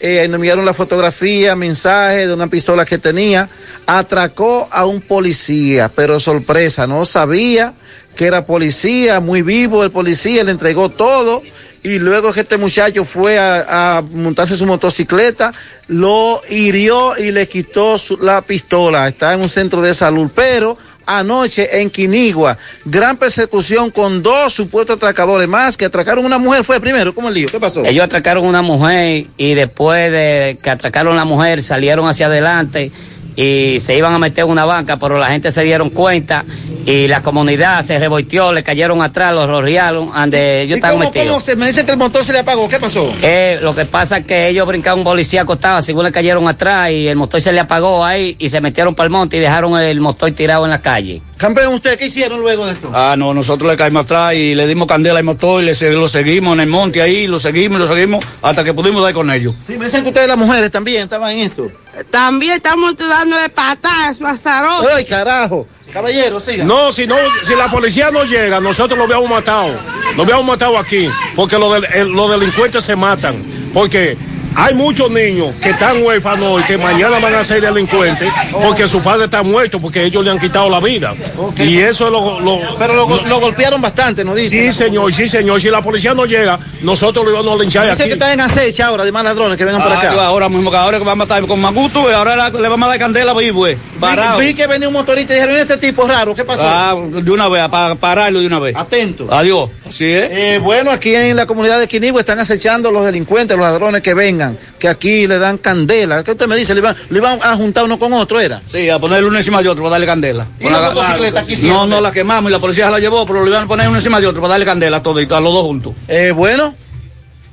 eh, nos enviaron la fotografía, mensaje de una pistola que tenía, atracó a un policía, pero sorpresa, no sabía que era policía, muy vivo el policía, le entregó todo y luego que este muchacho fue a, montarse su motocicleta, lo hirió y le quitó su- la pistola, está en un centro de salud, pero anoche en Quinigua. Gran persecución con dos supuestos atracadores más que atracaron una mujer. Fue primero, ¿cómo el lío? ¿Qué pasó? Ellos atracaron una mujer y después de que atracaron a la mujer salieron hacia adelante y se iban a meter en una banca, pero la gente se dieron cuenta y la comunidad se revolteó, le cayeron atrás, los rorriaron, donde ellos ¿Y estaban metidos. cómo se me dice que el motor se le apagó? ¿Qué pasó? Eh, lo que pasa es que ellos brincaron un policía acostado, según le cayeron atrás y el motor se le apagó ahí y se metieron para el monte y dejaron el motor tirado en la calle. Campeón, ¿usted qué hicieron luego de esto? Ah, no, nosotros le caímos atrás y le dimos candela al motor y le, lo seguimos en el monte ahí, lo seguimos y lo seguimos hasta que pudimos dar con ellos. Sí, me dicen que ustedes las mujeres también estaban en esto. También estamos dando de patazo azaroso. ¡Ay, carajo! Caballero, siga. No, si no, si la policía no llega, nosotros lo habíamos matado. Lo habíamos matado aquí, porque los, del- el- los delincuentes se matan. Porque hay muchos niños que están huérfanos y que mañana van a ser delincuentes porque su padre está muerto, porque ellos le han quitado la vida. Y eso es lo... lo- Pero lo, lo golpearon bastante, ¿no dice? Sí, señor, sí, señor. Si la policía no llega, nosotros lo íbamos a linchar Dice aquí. que están en acecha ahora de más ladrones que vengan por Ah, acá. yo ahora mismo, que ahora que vamos a estar con Maguto y ahora la- le vamos a dar candela vivo, eh, parado. Vi, vi que venía un motorista y dijeron, este tipo raro, ¿qué pasó? Ah, de una vez, para pararlo de una vez. Atento. Adiós. Así es. Eh, bueno, aquí en la comunidad de Quinigua están acechando los delincuentes, los ladrones que vengan, que aquí le dan candela. ¿Qué usted me dice? ¿Le iban, le iban a juntar uno con otro, era? Sí, a ponerle uno encima de otro para darle candela. ¿Y la motocicleta qué No, hicieron? no, la quemamos y la policía se la llevó, pero le iban a poner uno encima de otro para darle candela a todos, a los dos juntos. Eh, bueno.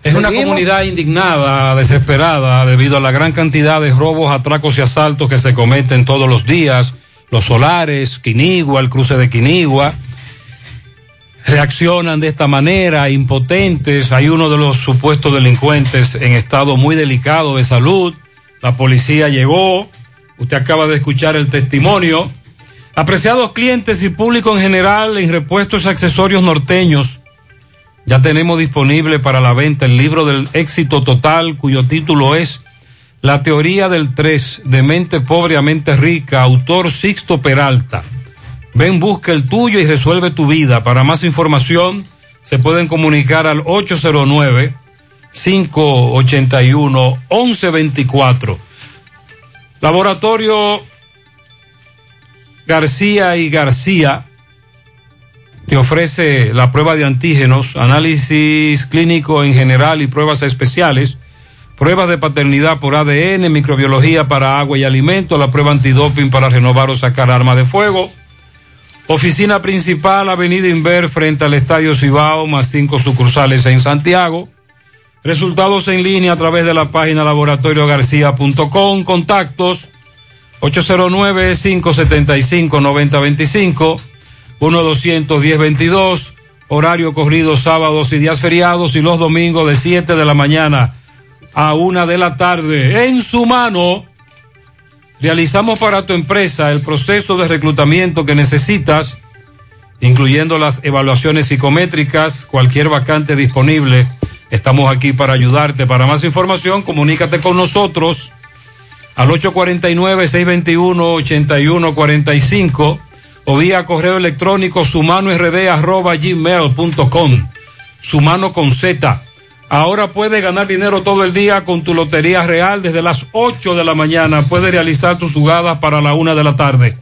Es una Seguimos. comunidad indignada, desesperada, debido a la gran cantidad de robos, atracos y asaltos que se cometen todos los días. Los solares, Quinigua, el cruce de Quinigua, reaccionan de esta manera, impotentes. Hay uno de los supuestos delincuentes en estado muy delicado de salud. La policía llegó. Usted acaba de escuchar el testimonio. Apreciados clientes y público en general en repuestos y accesorios norteños. Ya tenemos disponible para la venta el libro del éxito total, cuyo título es La teoría del 3, de mente pobre a mente rica, autor Sixto Peralta. Ven, busca el tuyo y resuelve tu vida. Para más información, se pueden comunicar al 809-581-1124. Laboratorio García y García te ofrece la prueba de antígenos, análisis clínico en general y pruebas especiales, pruebas de paternidad por ADN, microbiología para agua y alimento, la prueba antidoping para renovar o sacar arma de fuego. Oficina principal, Avenida Inver, frente al Estadio Cibao, más cinco sucursales en Santiago. Resultados en línea a través de la página laboratoriogarcía.com. Contactos 809-575-9025, 1-210-22, horario corrido sábados y días feriados y los domingos de 7 de la mañana a 1 de la tarde. En su mano, realizamos para tu empresa el proceso de reclutamiento que necesitas, incluyendo las evaluaciones psicométricas, cualquier vacante disponible. Estamos aquí para ayudarte. Para más información, comunícate con nosotros al 849-621-8145 o vía correo electrónico sumanord arroba gmail.com. Sumano con Z. Ahora puedes ganar dinero todo el día con tu Lotería Real desde las 8 de la mañana. Puedes realizar tus jugadas para la 1 de la tarde,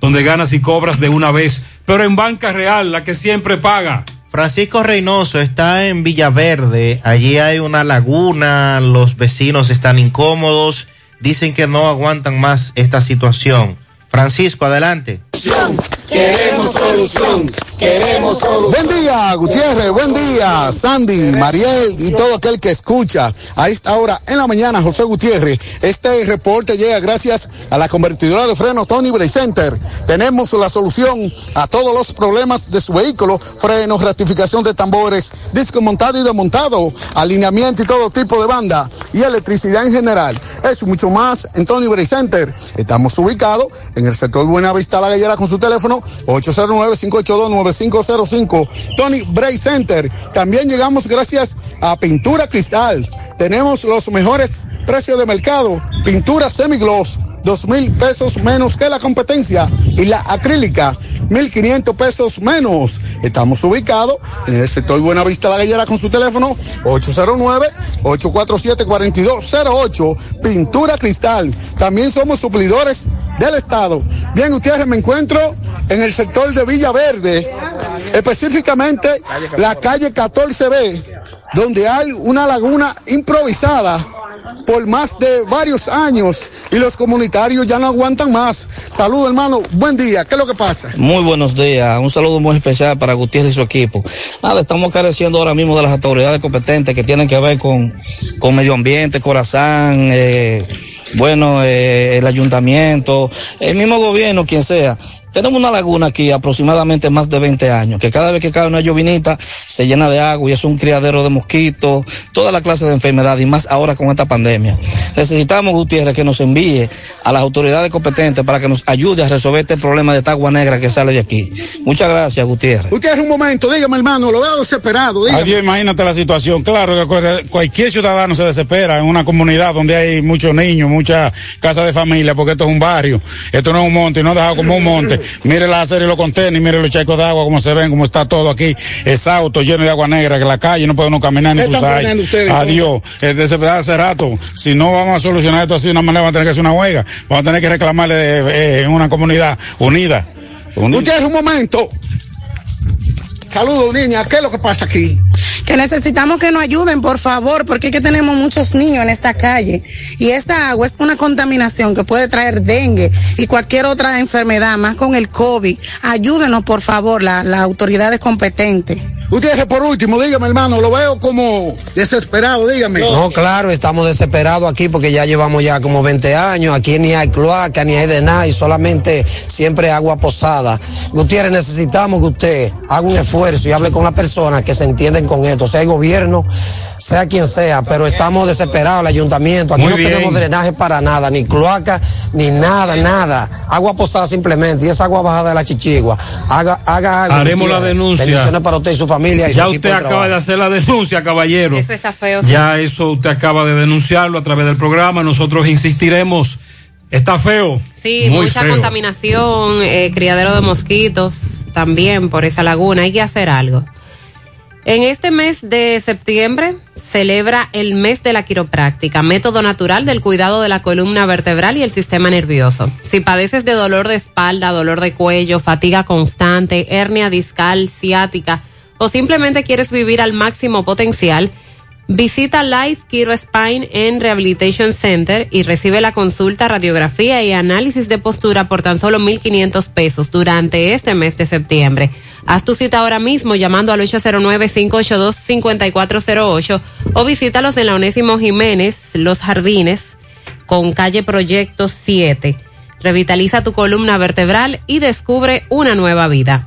donde ganas y cobras de una vez, pero en Banca Real, la que siempre paga. Francisco Reynoso está en Villaverde. Allí hay una laguna, los vecinos están incómodos, dicen que no aguantan más esta situación. Francisco, adelante. Queremos solución. Queremos solución. Buen día, Gutiérrez. Buen día, Sandy, Mariel y todo aquel que escucha a esta hora en la mañana, José Gutiérrez. Este reporte llega gracias a la convertidora de freno Tony Bray Center. Tenemos la solución a todos los problemas de su vehículo: frenos, rectificación de tambores, disco montado y desmontado, alineamiento y todo tipo de banda y electricidad en general. Eso mucho más en Tony Bray Center. Estamos ubicados en el sector Buenavista La Gallera con su teléfono 809-582-9505. Tony Bray Center. También llegamos gracias a Pintura Cristal. Tenemos los mejores precios de mercado. Pintura semigloss dos mil pesos menos que la competencia y la acrílica, mil quinientos pesos menos. Estamos ubicados en el sector Buenavista La Gallera con su teléfono 809-847-4208, pintura cristal. También somos suplidores del Estado. Bien, ustedes me encuentro en el sector de Villa Verde, específicamente la calle 14B, donde hay una laguna improvisada por más de varios años y los comunitarios ya no aguantan más. Saludos, hermano. Buen día. ¿Qué es lo que pasa? Muy buenos días. Un saludo muy especial para Gutiérrez y su equipo. Nada, estamos careciendo ahora mismo de las autoridades competentes que tienen que ver con, con medio ambiente, corazón, eh, bueno, eh, el ayuntamiento, el mismo gobierno, quien sea. Tenemos una laguna aquí aproximadamente más de 20 años, que cada vez que cae una llovinita se llena de agua y es un criadero de mosquitos, toda la clase de enfermedades y más ahora con esta pandemia. Necesitamos, Gutiérrez, que nos envíe a las autoridades competentes para que nos ayude a resolver este problema de esta agua negra que sale de aquí. Muchas gracias, Gutiérrez. Gutiérrez, un momento, dígame, hermano, lo veo desesperado. Dígame. Adiós, imagínate la situación. Claro que cual- cualquier ciudadano se desespera en una comunidad donde hay muchos niños, muchas casas de familia, porque esto es un barrio. Esto no es un monte, no es dejado como un monte. Mire la serie los contenedores, mire los checos de agua, cómo se ven, cómo está todo aquí. Exhausto, lleno de agua negra, que la calle no puede uno caminar ni ¿Qué están cruzar. Adiós. Es desesperado hace rato. Si no vamos a solucionar esto así de una manera, vamos a tener que hacer una huelga. Vamos a tener que reclamarle eh, en una comunidad unida. Gutiérrez, un momento. Saludos, niña. ¿Qué es lo que pasa aquí? Que necesitamos que nos ayuden, por favor, porque es que tenemos muchos niños en esta calle y esta agua es una contaminación que puede traer dengue y cualquier otra enfermedad, más con el COVID. Ayúdenos, por favor, la- las autoridades competentes. Gutiérrez, por último, dígame, hermano, lo veo como desesperado, dígame. No, claro, estamos desesperados aquí porque ya llevamos ya como 20 años. Aquí ni hay cloaca, ni hay de nada, y solamente siempre agua posada. Gutiérrez, necesitamos que usted haga un esfuerzo y hable con las personas que se entienden con esto, sea el gobierno, sea quien sea, pero estamos desesperados, el ayuntamiento. Aquí Muy no bien. tenemos drenaje para nada, ni cloaca, ni nada, nada. Agua posada simplemente, y esa agua bajada de la chichigua. Haga, haga algo. Haremos la denuncia. Bendiciones para usted y su familia. Y Ya usted de acaba trabajo. de hacer la denuncia, caballero. Eso está feo. Ya eso usted acaba de denunciarlo a través del programa. Nosotros insistiremos. Está feo. Sí, Muy mucha feo. contaminación, eh, criadero de mosquitos también por esa laguna. Hay que hacer algo. En este mes de septiembre celebra el mes de la quiropráctica, método natural del cuidado de la columna vertebral y el sistema nervioso. Si padeces de dolor de espalda, dolor de cuello, fatiga constante, hernia discal, ciática o simplemente quieres vivir al máximo potencial, Visita Life Kiro Spine en Rehabilitation Center y recibe la consulta, radiografía y análisis de postura por tan solo 1.500 pesos durante este mes de septiembre. Haz tu cita ahora mismo llamando al 809-582-5408 o visítalos en la Onésimo Jiménez, Los Jardines, con calle Proyecto 7. Revitaliza tu columna vertebral y descubre una nueva vida.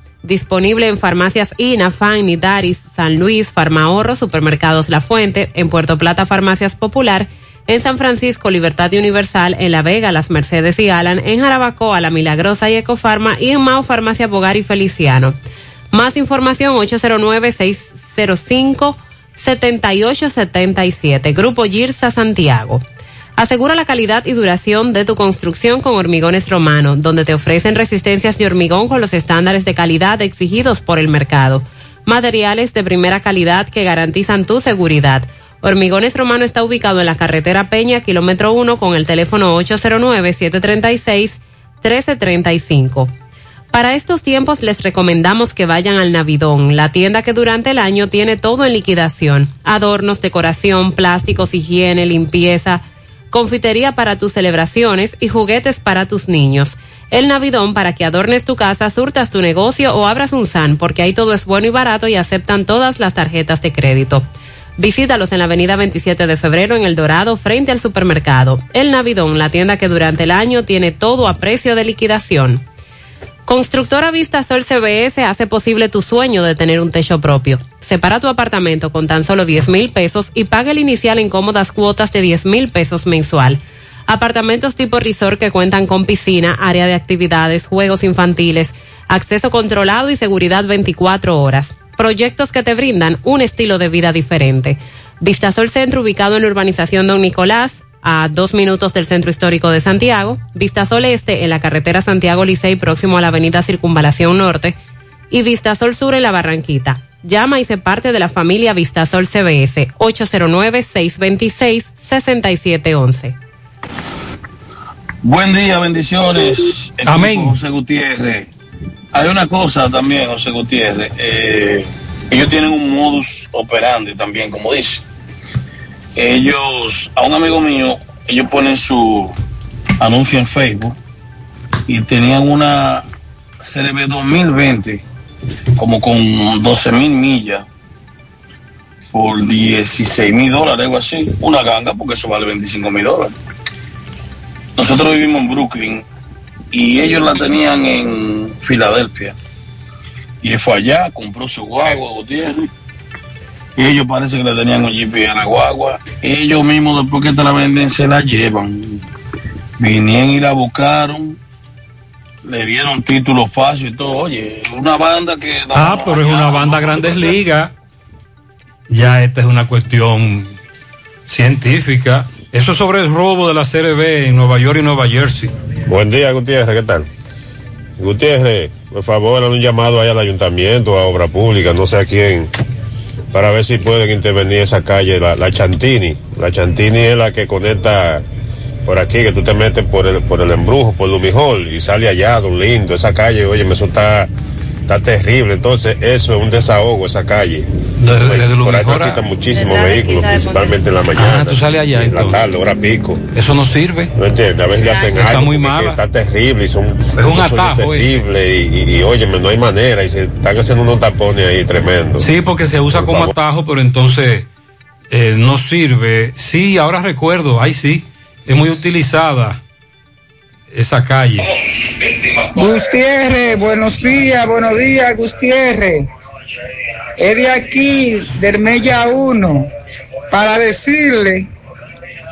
Disponible en farmacias INAFAN, Nidaris, San Luis, Farmahorro, Supermercados La Fuente, en Puerto Plata, Farmacias Popular, en San Francisco, Libertad Universal, en La Vega, Las Mercedes y Alan, en Jarabacoa, La Milagrosa y Ecofarma y en Mao Farmacia Bogar y Feliciano. Más información 809-605-7877. Grupo Girsa Santiago. Asegura la calidad y duración de tu construcción con Hormigones Romano, donde te ofrecen resistencias de hormigón con los estándares de calidad exigidos por el mercado. Materiales de primera calidad que garantizan tu seguridad. Hormigones Romano está ubicado en la carretera Peña, kilómetro 1, con el teléfono 809-736-1335. Para estos tiempos les recomendamos que vayan al Navidón, la tienda que durante el año tiene todo en liquidación. Adornos, decoración, plásticos, higiene, limpieza, confitería para tus celebraciones y juguetes para tus niños. El Navidón para que adornes tu casa, surtas tu negocio o abras un SAN, porque ahí todo es bueno y barato y aceptan todas las tarjetas de crédito. Visítalos en la avenida 27 de febrero en El Dorado, frente al supermercado. El Navidón, la tienda que durante el año tiene todo a precio de liquidación. Constructora Vista Sol CBS hace posible tu sueño de tener un techo propio. Separa tu apartamento con tan solo 10 mil pesos y paga el inicial en cómodas cuotas de 10 mil pesos mensual. Apartamentos tipo resort que cuentan con piscina, área de actividades, juegos infantiles, acceso controlado y seguridad 24 horas. Proyectos que te brindan un estilo de vida diferente. Vistasol Centro ubicado en la urbanización Don Nicolás, a dos minutos del centro histórico de Santiago. Vistasol Este en la carretera Santiago Licey próximo a la avenida Circunvalación Norte. Y Vistasol Sur en la Barranquita. Llama y se parte de la familia Vistasol CBS 809-626-6711. Buen día, bendiciones. Amén. José Gutiérrez. Hay una cosa también, José Gutiérrez. eh, ellos tienen un modus operandi también, como dice. Ellos, a un amigo mío, ellos ponen su anuncio en Facebook y tenían una CRB 2020 como con 12 mil millas por 16 mil dólares, algo así. Una ganga, porque eso vale 25 mil dólares. Nosotros vivimos en Brooklyn y ellos la tenían en Filadelfia. Y él fue allá, compró su guagua, Gutiérrez. Y ellos parece que le tenían un GPS a la guagua. Ellos mismos, después que te la venden, se la llevan. Vinieron y la buscaron. Le dieron título fácil y todo. Oye, una banda que... Ah, pero es una banda Grandes Ligas. Ya esta es una cuestión científica. Eso sobre el robo de la CRB en Nueva York y Nueva Jersey. Buen día, Gutiérrez, ¿qué tal? Gutiérrez, por favor, haz un llamado ahí al ayuntamiento, a obra pública, no sé a quién, para ver si pueden intervenir esa calle, la, la Chantini. La Chantini es la que conecta por aquí, que tú te metes por el, por el embrujo, por Lumijol, y sale allá, don lindo. Esa calle, oye, eso está, está terrible. Entonces, eso es un desahogo, esa calle. por ahí transitan muchísimos vehículos, principalmente en la mañana. Ah, tú sales allá En la tarde, hora pico. Eso no sirve. No entiendes, a veces le hacen Está algo muy mala. Está terrible y son Es un atajo ese. terribles y, y, y, óyeme, no hay manera y se están haciendo unos tapones ahí tremendos. Sí, porque se usa Por como favor. atajo, pero entonces eh, no sirve. Sí, ahora recuerdo, ahí sí, es muy utilizada esa calle. Gutiérrez, buenos días, buenos días, Gutiérrez. Es de aquí, del Mella 1, para decirle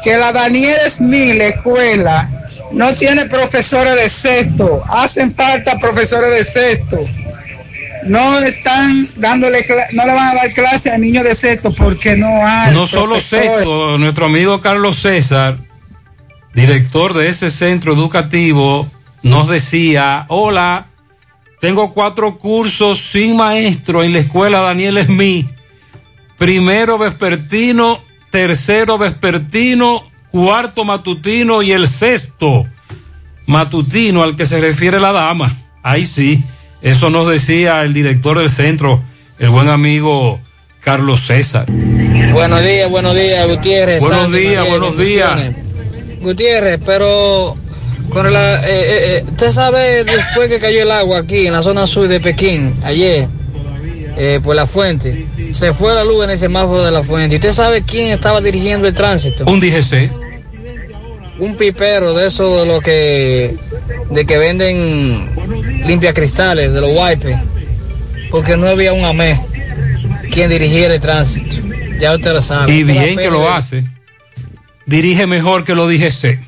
que la Daniel Smith, la escuela, no tiene profesores de sexto. Hacen falta profesores de sexto. No están dándole, no le van a dar clase a niños de sexto porque no hay. No solo sexto, nuestro amigo Carlos César, director de ese centro educativo, nos decía, hola, tengo cuatro cursos sin maestro en la escuela Daniel Smith. Primero vespertino, tercero vespertino, cuarto matutino y el sexto matutino al que se refiere la dama. Ahí sí, eso nos decía el director del centro, el buen amigo Carlos César. Buenos días, buenos días, Gutiérrez. Buenos días, buenos días. Gutiérrez, pero con la, eh, eh, eh, usted sabe después que cayó el agua aquí en la zona sur de Pekín, ayer, eh, por la fuente, se fue la luz en el semáforo de la fuente. ¿Y usted sabe quién estaba dirigiendo el tránsito? Un DGC. Un pipero de eso de lo que, de que venden limpia cristales, de los wipes, porque no había un AME quien dirigiera el tránsito. Ya usted lo sabe. Y bien que lo hace. Dirige mejor que lo DGC.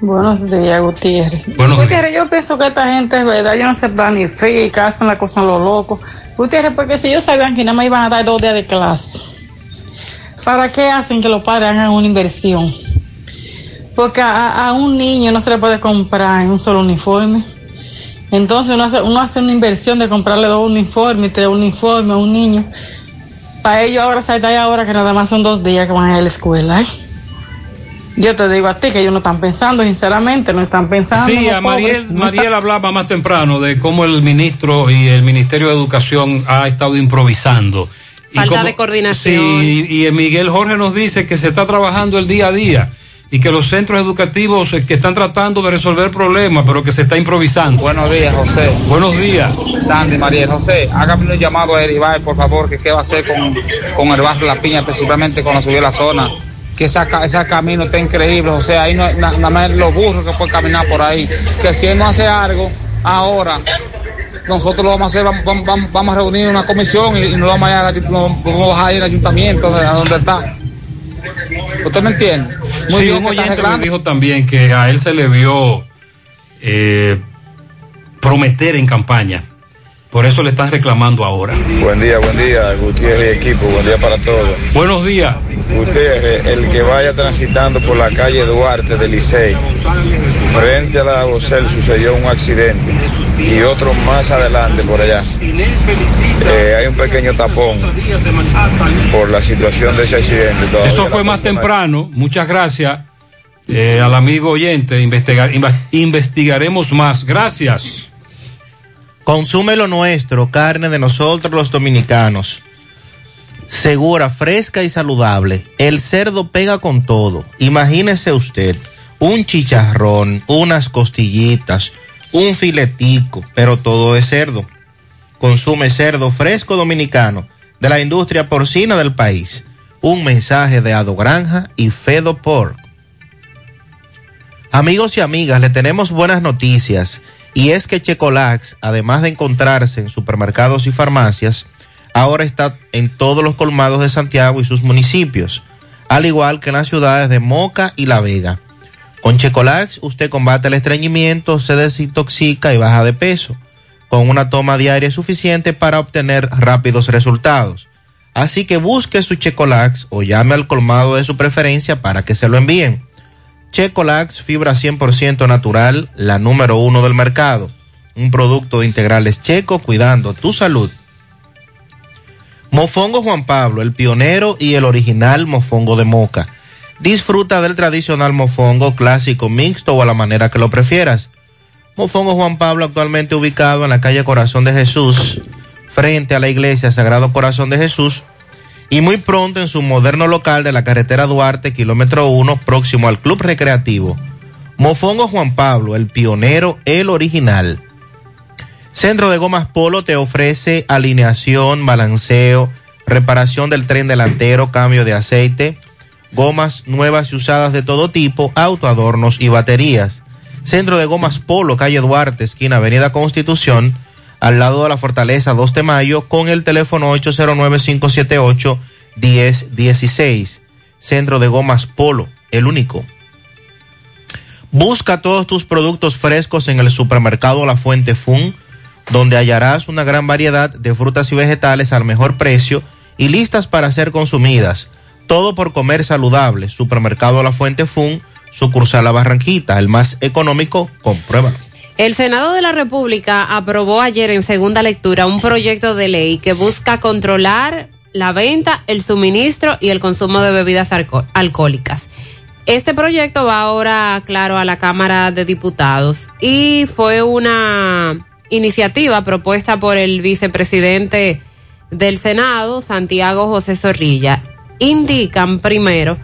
Buenos días, Gutiérrez. Buenos Gutiérrez, yo pienso que esta gente es verdad, yo no se planifica, hacen la cosa a lo loco. Gutiérrez, porque si ellos sabían que nada más iban a dar dos días de clase, ¿para qué hacen que los padres hagan una inversión? Porque a, a un niño no se le puede comprar un solo uniforme. Entonces uno hace, uno hace una inversión de comprarle dos uniformes, tres uniformes a un niño. Para ellos ahora se da ahora que nada más son dos días que van a ir a la escuela. ¿eh? Yo te digo a ti que ellos no están pensando, sinceramente, no están pensando. Sí, a Mariel, pobres. No Mariel están- hablaba más temprano de cómo el ministro y el Ministerio de Educación ha estado improvisando. Y Falta cómo- de coordinación. Sí, y, y Miguel Jorge nos dice que se está trabajando el día a día y que los centros educativos eh, que están tratando de resolver problemas, pero que se está improvisando. Buenos días, José. Buenos días. Sandy, María José, hágame un llamado a Eribay, por favor, que qué va a hacer con, con el barrio La Piña, principalmente cuando subió la zona. Que esa, ese camino está increíble, José. Ahí no na- nada más los burros que pueden caminar por ahí. Que si él no hace algo, ahora nosotros lo vamos a hacer, vamos, vamos- vamos a reunir una comisión y, y nos vamos a, ir nos- vamos a ir al ayuntamiento, a donde está. ¿Usted me entiende? Muy sí, bien un oyente me dijo también que a él se le vio eh, prometer en campaña. Por eso le están reclamando ahora. Buen día, buen día, Gutiérrez y equipo, buen día para todos. Buenos días. Gutiérrez, el que vaya transitando por la calle Duarte del Licey, frente a la Bocel sucedió un accidente y otro más adelante por allá. Eh, hay un pequeño tapón por la situación de ese accidente. Todavía Eso fue más temprano. Muchas gracias eh, al amigo oyente. Investigar, investigaremos más. Gracias. Consume lo nuestro, carne de nosotros los dominicanos. Segura, fresca y saludable. El cerdo pega con todo. Imagínese usted un chicharrón, unas costillitas, un filetico, pero todo es cerdo. Consume cerdo fresco dominicano de la industria porcina del país. Un mensaje de Ado Granja y Fedo Pork. Amigos y amigas, le tenemos buenas noticias y es que Checolax, además de encontrarse en supermercados y farmacias, ahora está en todos los colmados de Santiago y sus municipios, al igual que en las ciudades de Moca y La Vega. Con Checolax usted combate el estreñimiento, se desintoxica y baja de peso, con una toma diaria suficiente para obtener rápidos resultados. Así que busque su Checolax o llame al colmado de su preferencia para que se lo envíen. Checolax, fibra 100% natural, la número uno del mercado. Un producto de integrales checo cuidando tu salud. Mofongo Juan Pablo, el pionero y el original mofongo de moca. Disfruta del tradicional mofongo clásico mixto o a la manera que lo prefieras. Mofongo Juan Pablo actualmente ubicado en la calle Corazón de Jesús, frente a la iglesia Sagrado Corazón de Jesús, y muy pronto en su moderno local de la carretera Duarte, kilómetro 1, próximo al Club Recreativo. Mofongo Juan Pablo, el pionero, el original. Centro de Gomas Polo te ofrece alineación, balanceo, reparación del tren delantero, cambio de aceite, gomas nuevas y usadas de todo tipo, autoadornos y baterías. Centro de Gomas Polo, calle Duarte, esquina Avenida Constitución, al lado de la Fortaleza 2 de Mayo, con el teléfono 809-578-1016. Centro de Gomas Polo, el único. Busca todos tus productos frescos en el supermercado La Fuente Fun, donde hallarás una gran variedad de frutas y vegetales al mejor precio y listas para ser consumidas. Todo por comer saludable. Supermercado La Fuente Fun, sucursal La Barranquita, el más económico, compruébalo. El Senado de la República aprobó ayer en segunda lectura un proyecto de ley que busca controlar la venta, el suministro y el consumo de bebidas alco- alcohólicas. Este proyecto va ahora, claro, a la Cámara de Diputados y fue una iniciativa propuesta por el vicepresidente del Senado, Santiago José Zorrilla. Indican primero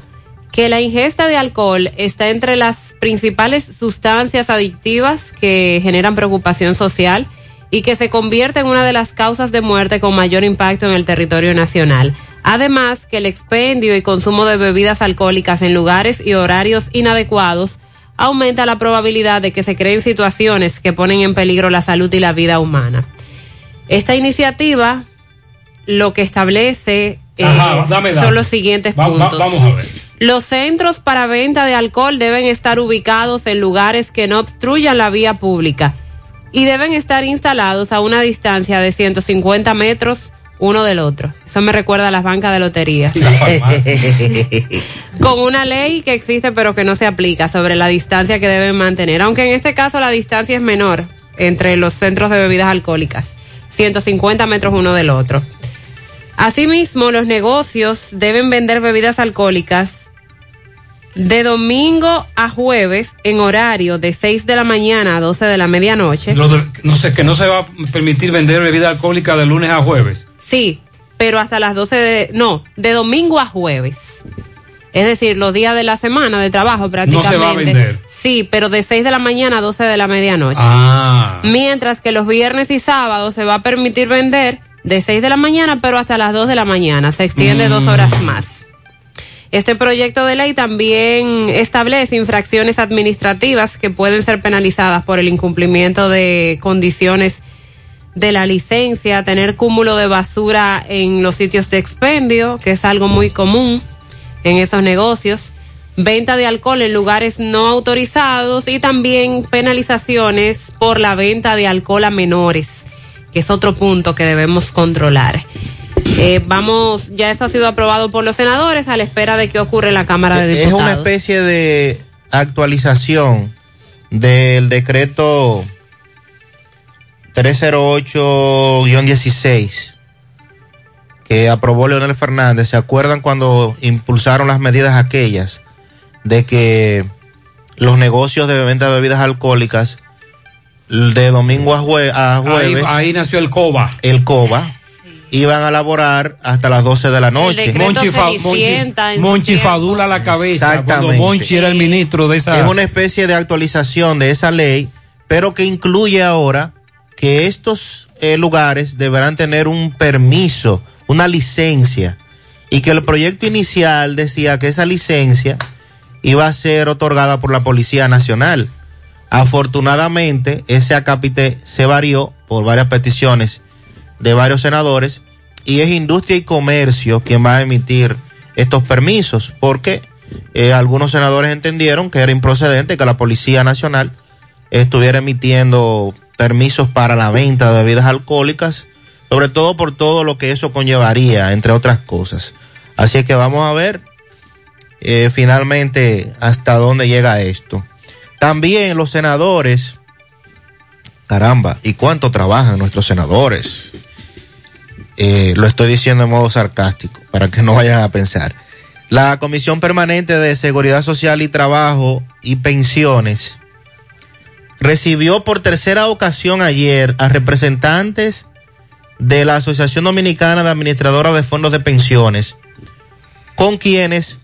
que la ingesta de alcohol está entre las principales sustancias adictivas que generan preocupación social y que se convierte en una de las causas de muerte con mayor impacto en el territorio nacional. Además, que el expendio y consumo de bebidas alcohólicas en lugares y horarios inadecuados aumenta la probabilidad de que se creen situaciones que ponen en peligro la salud y la vida humana. Esta iniciativa lo que establece eh, Ajá, dame datos. son los siguientes Va- va- puntos. vamos a ver. Los centros para venta de alcohol deben estar ubicados en lugares que no obstruyan la vía pública y deben estar instalados a una distancia de 150 metros uno del otro. Eso me recuerda a las bancas de lotería. Con una ley que existe pero que no se aplica sobre la distancia que deben mantener, aunque en este caso la distancia es menor entre los centros de bebidas alcohólicas, 150 metros uno del otro. Asimismo, los negocios deben vender bebidas alcohólicas de domingo a jueves en horario de 6 de la mañana a 12 de la medianoche. Lo de- no sé, que no se va a permitir vender bebida alcohólica de lunes a jueves. Sí, pero hasta las 12 de... No, de domingo a jueves. Es decir, los días de la semana de trabajo prácticamente. No se va a vender. Sí, pero de 6 de la mañana a 12 de la medianoche. Ah. Mientras que los viernes y sábados se va a permitir vender de 6 de la mañana, pero hasta las 2 de la mañana. Se extiende dos horas más. Este proyecto de ley también establece infracciones administrativas que pueden ser penalizadas por el incumplimiento de condiciones de la licencia, tener cúmulo de basura en los sitios de expendio, que es algo muy común en esos negocios, venta de alcohol en lugares no autorizados y también penalizaciones por la venta de alcohol a menores, que es otro punto que debemos controlar. Eh, vamos, ya eso ha sido aprobado por los senadores a la espera de qué ocurre en la Cámara de Es Diputados. una especie de actualización del decreto 308-16 que aprobó Leonel Fernández. ¿Se acuerdan cuando impulsaron las medidas aquellas de que los negocios de venta de bebidas alcohólicas de domingo a, jue- a jueves, Ahí, ahí nació el COBA. el COBA, iban a laborar hasta las 12 de la noche. Monchi, Fa- Monchi- Monchi Fadula a la cabeza. Cuando. Monchi era el ministro de esa. Es una especie de actualización de esa ley, pero que incluye ahora que estos eh, lugares deberán tener un permiso, una licencia, y que el proyecto inicial decía que esa licencia iba a ser otorgada por la Policía Nacional. Afortunadamente, ese acápite se varió por varias peticiones de varios senadores y es Industria y Comercio quien va a emitir estos permisos, porque eh, algunos senadores entendieron que era improcedente que la Policía Nacional estuviera emitiendo permisos para la venta de bebidas alcohólicas, sobre todo por todo lo que eso conllevaría, entre otras cosas. Así que vamos a ver eh, finalmente hasta dónde llega esto. También los senadores, caramba, ¿y cuánto trabajan nuestros senadores? Eh, lo estoy diciendo en modo sarcástico, para que no vayan a pensar. La Comisión Permanente de Seguridad Social y Trabajo y Pensiones recibió por tercera ocasión ayer a representantes de la Asociación Dominicana de Administradoras de Fondos de Pensiones, con quienes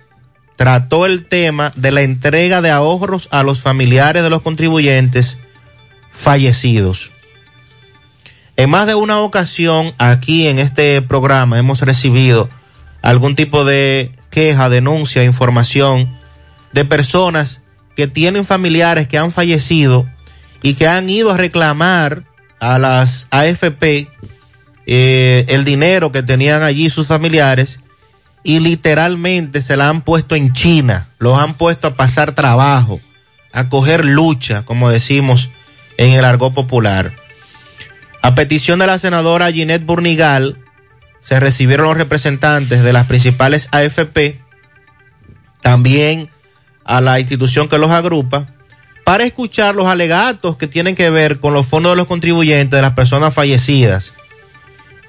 trató el tema de la entrega de ahorros a los familiares de los contribuyentes fallecidos. En más de una ocasión aquí en este programa hemos recibido algún tipo de queja, denuncia, información de personas que tienen familiares que han fallecido y que han ido a reclamar a las AFP eh, el dinero que tenían allí sus familiares y literalmente se la han puesto en China, los han puesto a pasar trabajo, a coger lucha, como decimos en el argot popular. A petición de la senadora Ginette Burnigal, se recibieron los representantes de las principales AFP, también a la institución que los agrupa, para escuchar los alegatos que tienen que ver con los fondos de los contribuyentes de las personas fallecidas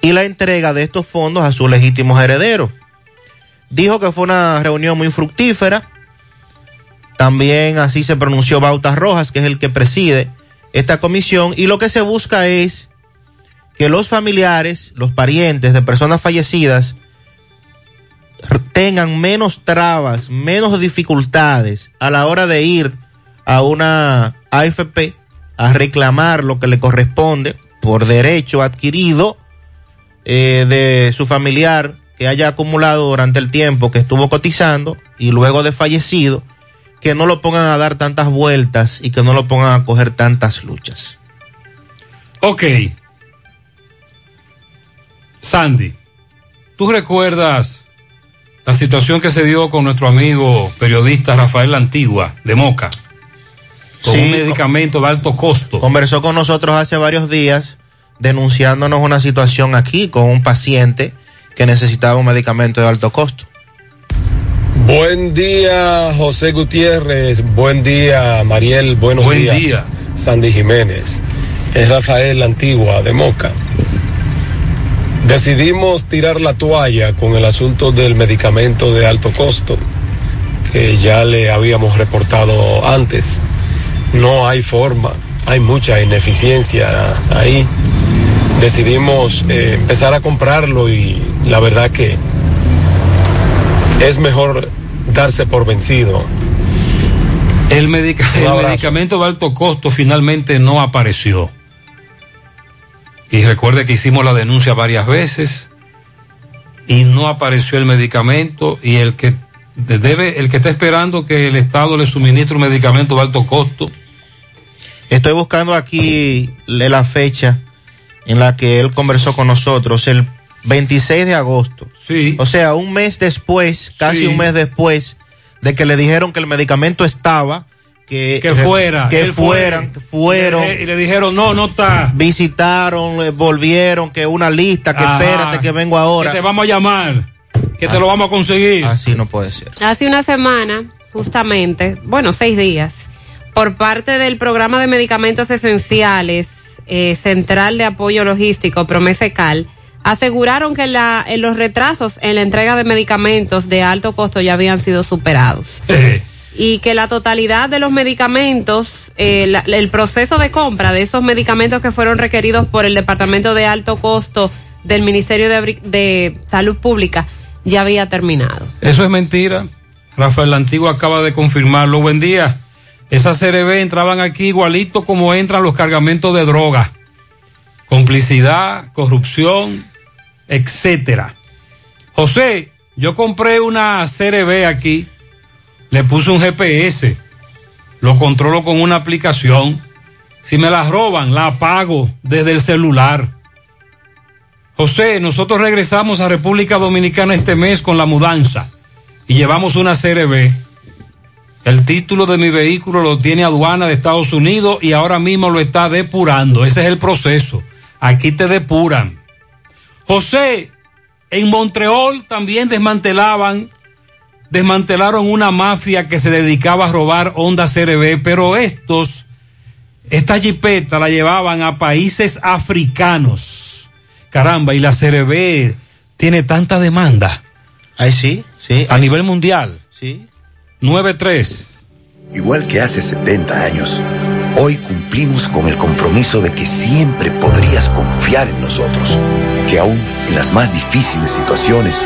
y la entrega de estos fondos a sus legítimos herederos. Dijo que fue una reunión muy fructífera. También así se pronunció Bautas Rojas, que es el que preside esta comisión, y lo que se busca es que los familiares, los parientes de personas fallecidas, tengan menos trabas, menos dificultades a la hora de ir a una AFP a reclamar lo que le corresponde por derecho adquirido eh, de su familiar que haya acumulado durante el tiempo que estuvo cotizando y luego de fallecido, que no lo pongan a dar tantas vueltas y que no lo pongan a coger tantas luchas. Ok. Sandy, ¿tú recuerdas la situación que se dio con nuestro amigo periodista Rafael Antigua de Moca? Con Sí, un medicamento de alto costo. Conversó con nosotros hace varios días denunciándonos una situación aquí con un paciente que necesitaba un medicamento de alto costo. Buen día, José Gutiérrez. Buen día, Mariel. Buenos Buen días. día. Sandy Jiménez. Es Rafael Antigua de Moca. Decidimos tirar la toalla con el asunto del medicamento de alto costo, que ya le habíamos reportado antes. No hay forma, hay mucha ineficiencia ahí. Decidimos eh, empezar a comprarlo y la verdad que es mejor darse por vencido. El, medicamento de alto costo finalmente no apareció. Y recuerde que hicimos la denuncia varias veces y no apareció el medicamento y el que de- debe el que está esperando que el Estado le suministre un medicamento de alto costo. Estoy buscando aquí la fecha en la que él conversó con nosotros, el 26 de agosto. Sí. O sea, un mes después, casi Sí. un mes después de que le dijeron que el medicamento estaba, que, Que fuera. que fue. fueran, que fueron. Y le- y le dijeron, no, no está. Visitaron, eh, volvieron, que una lista, que Ajá. espérate que vengo ahora. Que te vamos a llamar. Que te lo vamos a conseguir. Así no puede ser. Hace una semana, justamente, bueno, seis días, por parte del programa de medicamentos esenciales eh, Central de Apoyo Logístico, Promesecal, aseguraron que la, en los retrasos en la entrega de medicamentos de alto costo ya habían sido superados. Y que la totalidad de los medicamentos, eh, el proceso de compra de esos medicamentos que fueron requeridos por el Departamento de Alto Costo del Ministerio de, Salud Pública ya había terminado. Eso es mentira. Rafael la Antigua acaba de confirmarlo. Buen día. Esas CRB entraban aquí igualito como entran los cargamentos de droga. Complicidad, corrupción, etcétera. José, yo compré una CRB aquí, le puse un GPS, lo controlo con una aplicación. Si me la roban, la apago desde el celular. José, nosotros regresamos a República Dominicana este mes con la mudanza y llevamos una CRB. El título de mi vehículo lo tiene aduana de Estados Unidos y ahora mismo lo está depurando. Ese es el proceso. Aquí te depuran. José, en Montreal también desmantelaban, desmantelaron una mafia que se dedicaba a robar Honda CRB, pero estos, esta jipeta la llevaban a países africanos. Caramba, y la CRB tiene tanta demanda. Ahí sí, sí. A nivel mundial. Sí. 9-3. Igual que hace 70 años, hoy cumplimos con el compromiso de que siempre podrías confiar en nosotros, que aún en las más difíciles situaciones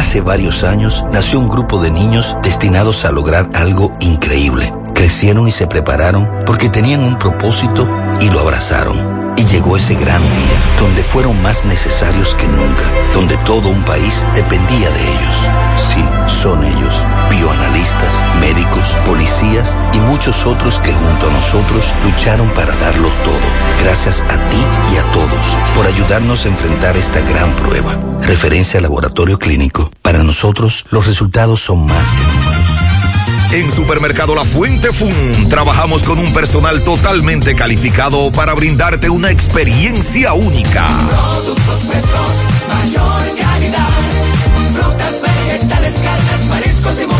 Hace varios años nació un grupo de niños destinados a lograr algo increíble. Crecieron y se prepararon porque tenían un propósito y lo abrazaron. Y llegó ese gran día, donde fueron más necesarios que nunca, donde todo un país dependía de ellos. Sí, son ellos, bioanalistas, médicos, policías y muchos otros que junto a nosotros lucharon para darlo todo. Gracias a ti y a todos por ayudarnos a enfrentar esta gran prueba. Referencia al laboratorio clínico. Para nosotros, los resultados son más que números. En Supermercado La Fuente Fun trabajamos con un personal totalmente calificado para brindarte una experiencia única. Productos frescos, mayor calidad. Frutas, vegetales, carnes, mariscos y.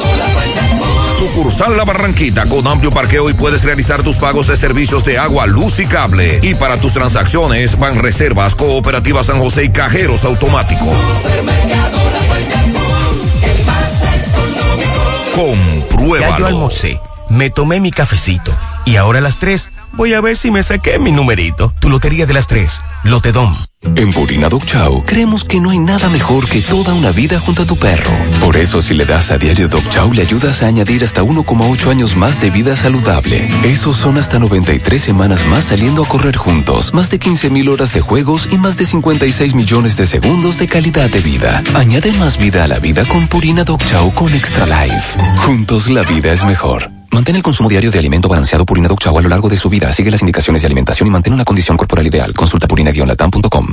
Sucursal La Barranquita con amplio parqueo y puedes realizar tus pagos de servicios de agua, luz y cable. Y para tus transacciones van reservas, cooperativas San José y cajeros automáticos. Compruébalo. Ya yo almorcé, me tomé mi cafecito y ahora a las 3 voy a ver si me saqué mi numerito. Tu lotería de las 3, Lotedom. En Purina Dog Chow creemos que no hay nada mejor que toda una vida junto a tu perro. Por eso si le das a diario Dog Chow le ayudas a añadir hasta 1,8 años más de vida saludable. Esos son hasta 93 semanas más saliendo a correr juntos, más de 15 mil horas de juegos y más de 56 millones de segundos de calidad de vida. Añade más vida a la vida con Purina Dog Chow con Extra Life. Juntos la vida es mejor. Mantén el consumo diario de alimento balanceado Purina Dog Chow a lo largo de su vida. Sigue las indicaciones de alimentación y mantén una condición corporal ideal. Consulta purina-latam.com.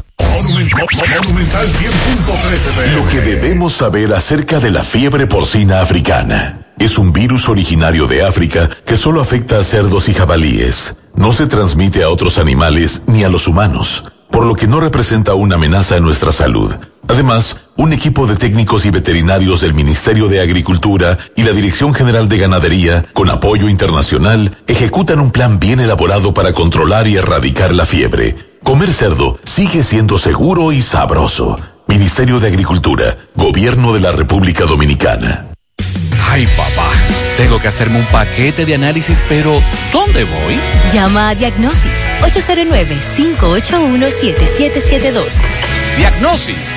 Lo que debemos saber acerca de la fiebre porcina africana. Es un virus originario de África que solo afecta a cerdos y jabalíes. No se transmite a otros animales ni a los humanos, por lo que no representa una amenaza a nuestra salud. Además, un equipo de técnicos y veterinarios del Ministerio de Agricultura y la Dirección General de Ganadería, con apoyo internacional, ejecutan un plan bien elaborado para controlar y erradicar la fiebre. Comer cerdo sigue siendo seguro y sabroso. Ministerio de Agricultura, Gobierno de la República Dominicana. Ay, papá, tengo que hacerme un paquete de análisis, pero ¿dónde voy? Llama a Diagnosis 809-581-7772. Diagnosis.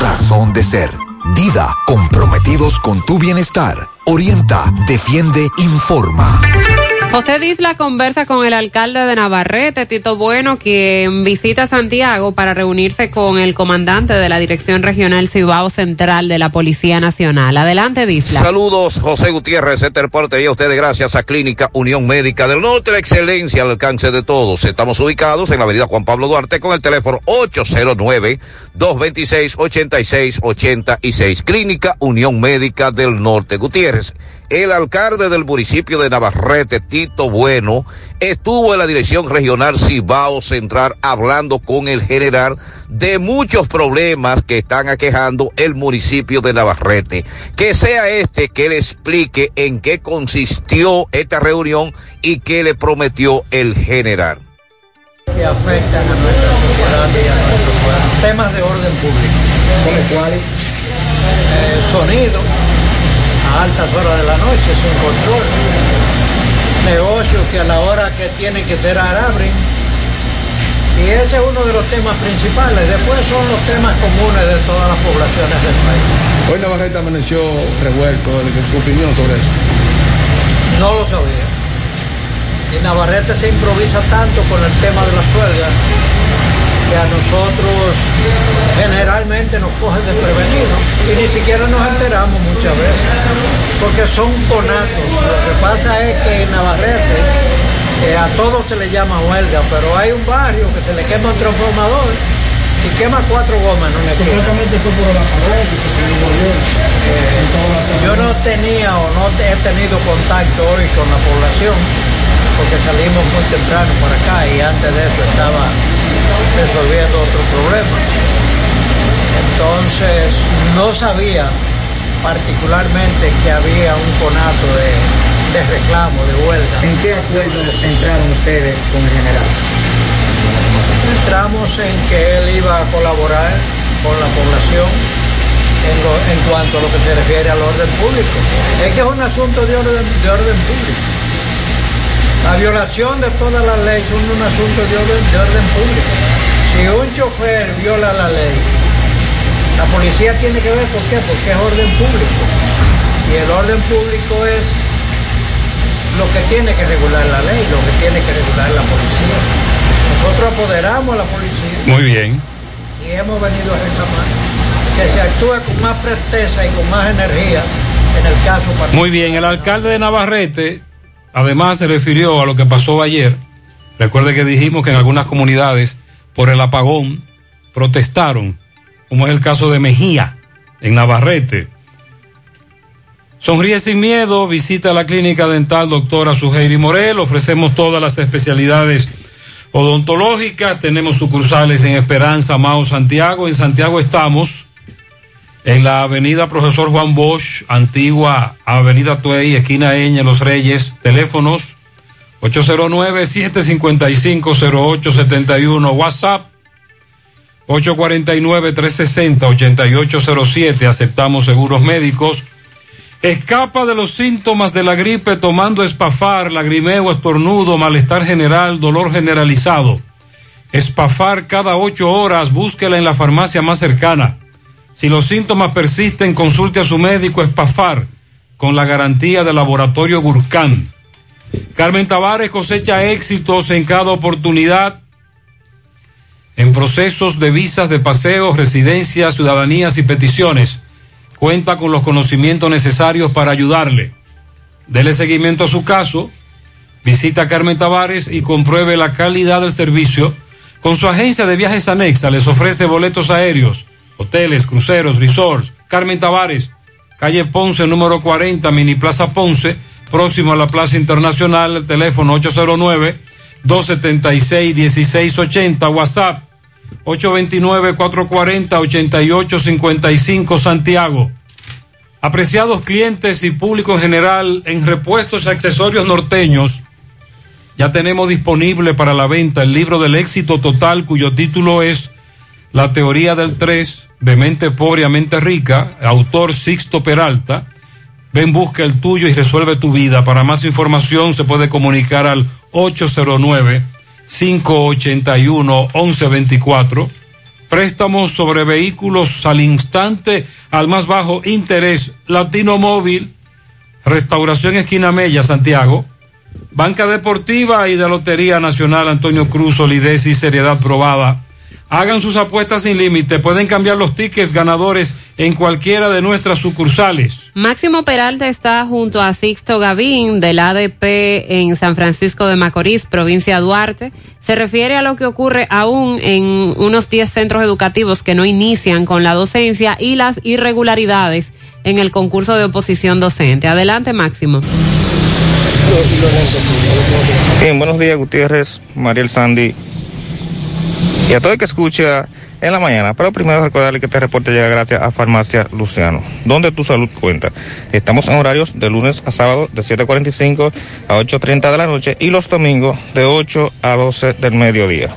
razón de ser. Dida, comprometidos con tu bienestar. Orienta, defiende, informa. José Disla conversa con el alcalde de Navarrete, Tito Bueno, quien visita Santiago para reunirse con el comandante de la Dirección Regional Cibao Central de la Policía Nacional. Adelante, Disla. Saludos, José Gutiérrez, reporte y a ustedes gracias a Clínica Unión Médica del Norte, la excelencia al alcance de todos. Estamos ubicados en la avenida Juan Pablo Duarte con el teléfono 809-226-8686. Clínica Unión Médica del Norte. Gutiérrez, el alcalde del municipio de Navarrete, Tito Bueno, estuvo en la Dirección Regional Cibao Central hablando con el general de muchos problemas que están aquejando el municipio de Navarrete. Que sea este que le explique en qué consistió esta reunión y qué le prometió el general. que afectan a nuestra sociedad y a nuestro. Temas de orden público. ¿Como cuáles? sonido, a altas horas de la noche, sin control. Negocios que a la hora que tienen que ser abren. Y ese es uno de los temas principales. Después son los temas comunes de todas las poblaciones del país. Hoy Navarrete amaneció revuelto, ¿su opinión sobre eso? No lo sabía. Y Navarrete se improvisa tanto con el tema de las huelgas que a nosotros generalmente nos cogen desprevenidos y ni siquiera nos enteramos muchas veces, porque son conatos. Lo que pasa es que en Navarrete eh, a todos se le llama huelga, pero hay un barrio que se le quema un transformador y quema cuatro gomas esquina. Supuestamente fue por la pared que se pidió Eh, yo no tenía o no he tenido contacto hoy con la población porque salimos muy temprano para acá y antes de eso estaba resolviendo otro problema. Entonces no sabía particularmente que había un conato de, de reclamo, de huelga. ¿En qué acuerdo entraron ustedes con el general? Entramos en que él iba a colaborar con la población en, lo- en cuanto a lo que se refiere al orden público. Es que es un asunto de orden, de orden público. La violación de todas las leyes es un asunto de orden, de orden público. Si un chofer viola la ley, la policía tiene que ver por qué, porque es orden público. Y el orden público es lo que tiene que regular la ley, lo que tiene que regular la policía. Nosotros apoderamos a la policía Muy bien. y hemos venido a reclamar que se actúe con más presteza y con más energía en el caso particular. Muy bien, el alcalde de Navarrete además se refirió a lo que pasó ayer. Recuerde que dijimos que en algunas comunidades por el apagón protestaron, como es el caso de Mejía, en Navarrete. Sonríe sin miedo, visita la clínica dental doctora Suheiri Morel, ofrecemos todas las especialidades odontológicas, tenemos sucursales en Esperanza, Mao, Santiago, en Santiago estamos en la avenida Profesor Juan Bosch, antigua Avenida Tuey, esquina Eña, Los Reyes, teléfonos 809-755-0871, WhatsApp 849-360-8807, aceptamos seguros médicos. Escapa de los síntomas de la gripe tomando espafar, lagrimeo, estornudo, malestar general, dolor generalizado. Espafar cada ocho horas, búsquela en la farmacia más cercana. Si los síntomas persisten, consulte a su médico Espafar con la garantía del laboratorio Gurkhan. Carmen Tavares cosecha éxitos en cada oportunidad en procesos de visas de paseo, residencias, ciudadanías y peticiones. Cuenta con los conocimientos necesarios para ayudarle. Dele seguimiento a su caso. Visita a Carmen Tavares y compruebe la calidad del servicio. Con su agencia de viajes anexa les ofrece boletos aéreos, hoteles, cruceros, resorts. Carmen Tavares, calle Ponce, número 40, Mini Plaza Ponce, próximo a la Plaza Internacional, el teléfono 809-276-1680, WhatsApp 829-440-8855 Santiago. Apreciados clientes y público en general, en repuestos y accesorios norteños, ya tenemos disponible para la venta el libro del éxito total cuyo título es La teoría del 3 de mente pobre a mente rica, autor Sixto Peralta. Ven, busca el tuyo y resuelve tu vida. Para más información se puede comunicar al 809 581 1124. Préstamos sobre vehículos al instante, al más bajo interés. Latino Móvil, Restauración Esquina Mella, Santiago. Banca Deportiva y de Lotería Nacional Antonio Cruz, solidez y seriedad probada. Hagan sus apuestas sin límite. Pueden cambiar los tickets ganadores en cualquiera de nuestras sucursales. Máximo Peralta está junto a Sixto Gavín del ADP en San Francisco de Macorís, provincia de Duarte. Se refiere a lo que ocurre aún en unos 10 centros educativos que no inician con la docencia y las irregularidades en el concurso de oposición docente. Adelante, Máximo. Bien, buenos días Gutiérrez, Mariel Sandy y a todo el que escucha en la mañana. Pero primero recordarle que este reporte llega gracias a Farmacia Luciano, donde tu salud cuenta. Estamos en horarios de lunes a sábado de 7.45 a 8.30 de la noche y los domingos de 8 a 12 del mediodía.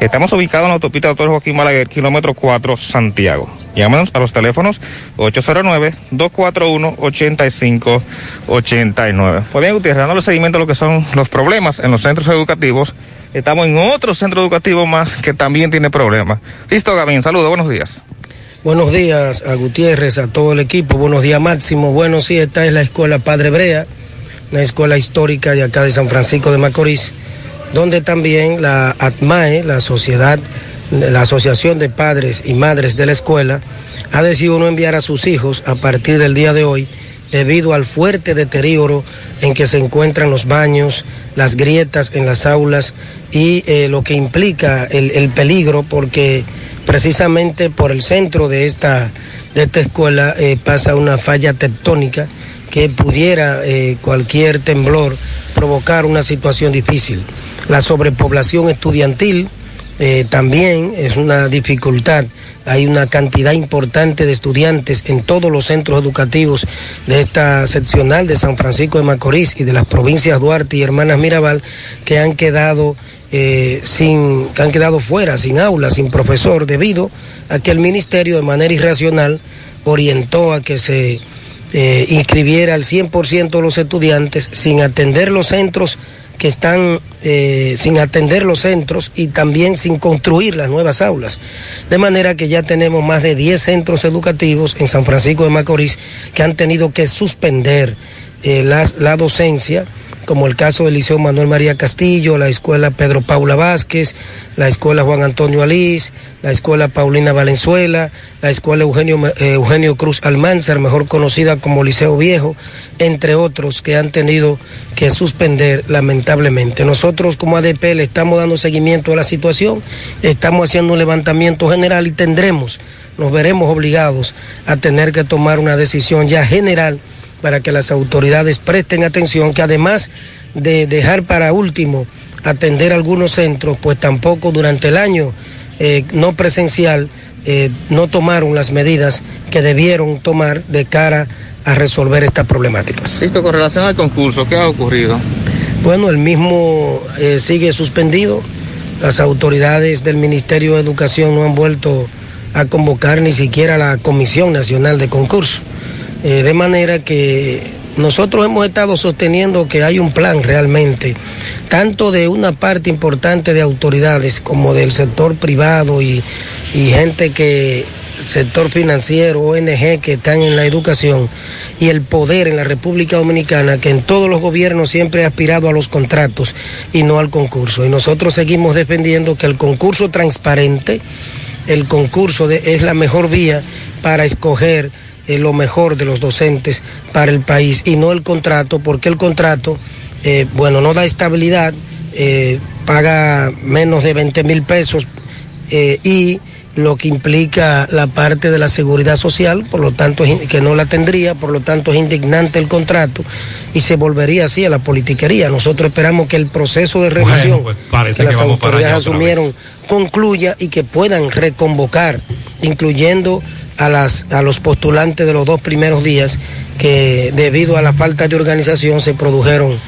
Estamos ubicados en la autopista Doctor Joaquín Balaguer, kilómetro 4, Santiago. Llámanos a los teléfonos 809-241-8589. Pues bien, Gutiérrez, dándole seguimiento a lo que son los problemas en los centros educativos, estamos en otro centro educativo más que también tiene problemas. Listo, Gavín, saludos, buenos días. Buenos días a Gutiérrez, a todo el equipo. Buenos días, Máximo. Bueno, sí, esta es la escuela Padre Brea, una escuela histórica de acá de San Francisco de Macorís, donde también la ATMAE, la Sociedad, la Asociación de Padres y Madres de la Escuela, ha decidido no enviar a sus hijos a partir del día de hoy debido al fuerte deterioro en que se encuentran los baños, las grietas en las aulas y eh, lo que implica el, el, peligro porque precisamente por el centro de esta, de esta escuela eh, pasa una falla tectónica que pudiera eh, cualquier temblor provocar una situación difícil. La sobrepoblación estudiantil eh, también es una dificultad. Hay una cantidad importante de estudiantes en todos los centros educativos de esta seccional de San Francisco de Macorís y de las provincias Duarte y Hermanas Mirabal que han quedado eh, sin, que han quedado fuera, sin aula, sin profesor, debido a que el ministerio de manera irracional orientó a que se eh, inscribiera al 100% de los estudiantes sin atender los centros que están eh, sin atender los centros y también sin construir las nuevas aulas. De manera que ya tenemos más de 10 centros educativos en San Francisco de Macorís que han tenido que suspender eh, las, la docencia como el caso del Liceo Manuel María Castillo, la Escuela Pedro Paula Vázquez, la Escuela Juan Antonio Alís, la Escuela Paulina Valenzuela, la Escuela Eugenio, eh, Eugenio Cruz Almanzar, mejor conocida como Liceo Viejo, entre otros que han tenido que suspender lamentablemente. Nosotros como ADP le estamos dando seguimiento a la situación, estamos haciendo un levantamiento general y tendremos, nos veremos obligados a tener que tomar una decisión ya general para que las autoridades presten atención, que además de dejar para último atender algunos centros, pues tampoco durante el año eh, no presencial eh, no tomaron las medidas que debieron tomar de cara a resolver estas problemáticas. Listo, con relación al concurso, ¿qué ha ocurrido? Bueno, el mismo eh, sigue suspendido. Las autoridades del Ministerio de Educación no han vuelto a convocar ni siquiera la Comisión Nacional de Concurso. Eh, de manera que nosotros hemos estado sosteniendo que hay un plan realmente, tanto de una parte importante de autoridades como del sector privado y, y gente que, sector financiero, ONG que están en la educación y el poder en la República Dominicana, que en todos los gobiernos siempre ha aspirado a los contratos y no al concurso. Y nosotros seguimos defendiendo que el concurso transparente, el concurso de, es la mejor vía para escoger eh, lo mejor de los docentes para el país y no el contrato, porque el contrato, eh, bueno, no da estabilidad, eh, paga menos de 20 mil pesos y lo que implica la parte de la seguridad social, por lo tanto que no la tendría, por lo tanto es indignante el contrato y se volvería así a la politiquería. Nosotros esperamos que el proceso de revisión Bueno, pues, que las que allá autoridades asumieron concluya y que puedan reconvocar, incluyendo a, las, a los postulantes de los dos primeros días que debido a la falta de organización se produjeron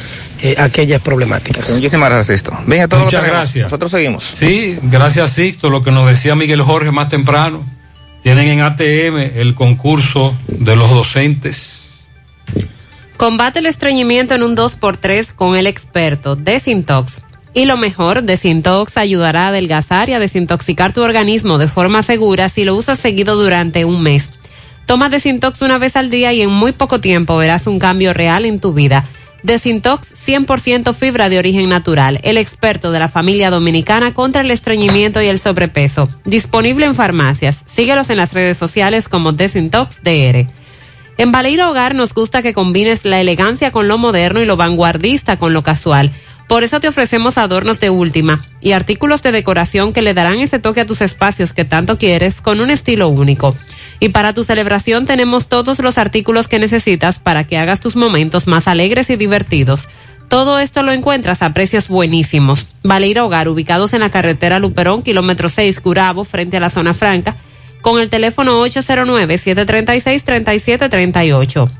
eh, aquellas problemáticas. Muchísimas gracias, esto. Venga, todo Muchas lo gracias. Nosotros seguimos. Sí, gracias Sixto, lo que nos decía Miguel Jorge más temprano. Tienen en ATM el concurso de los docentes. Combate el estreñimiento en un 2x3 con el experto Desintox. Y lo mejor, Desintox ayudará a adelgazar y a desintoxicar tu organismo de forma segura si lo usas seguido durante un mes. Toma Desintox una vez al día y en muy poco tiempo verás un cambio real en tu vida. Desintox 100% fibra de origen natural, el experto de la familia dominicana contra el estreñimiento y el sobrepeso. Disponible en farmacias. Síguelos en las redes sociales como Desintox DR. En Baleira Hogar nos gusta que combines la elegancia con lo moderno y lo vanguardista con lo casual. Por eso te ofrecemos adornos de última y artículos de decoración que le darán ese toque a tus espacios que tanto quieres con un estilo único. Y para tu celebración tenemos todos los artículos que necesitas para que hagas tus momentos más alegres y divertidos. Todo esto lo encuentras a precios buenísimos. Baleira Hogar, ubicados en la carretera Luperón, kilómetro 6, Curabo, frente a la zona franca, con el teléfono 809-736-3738.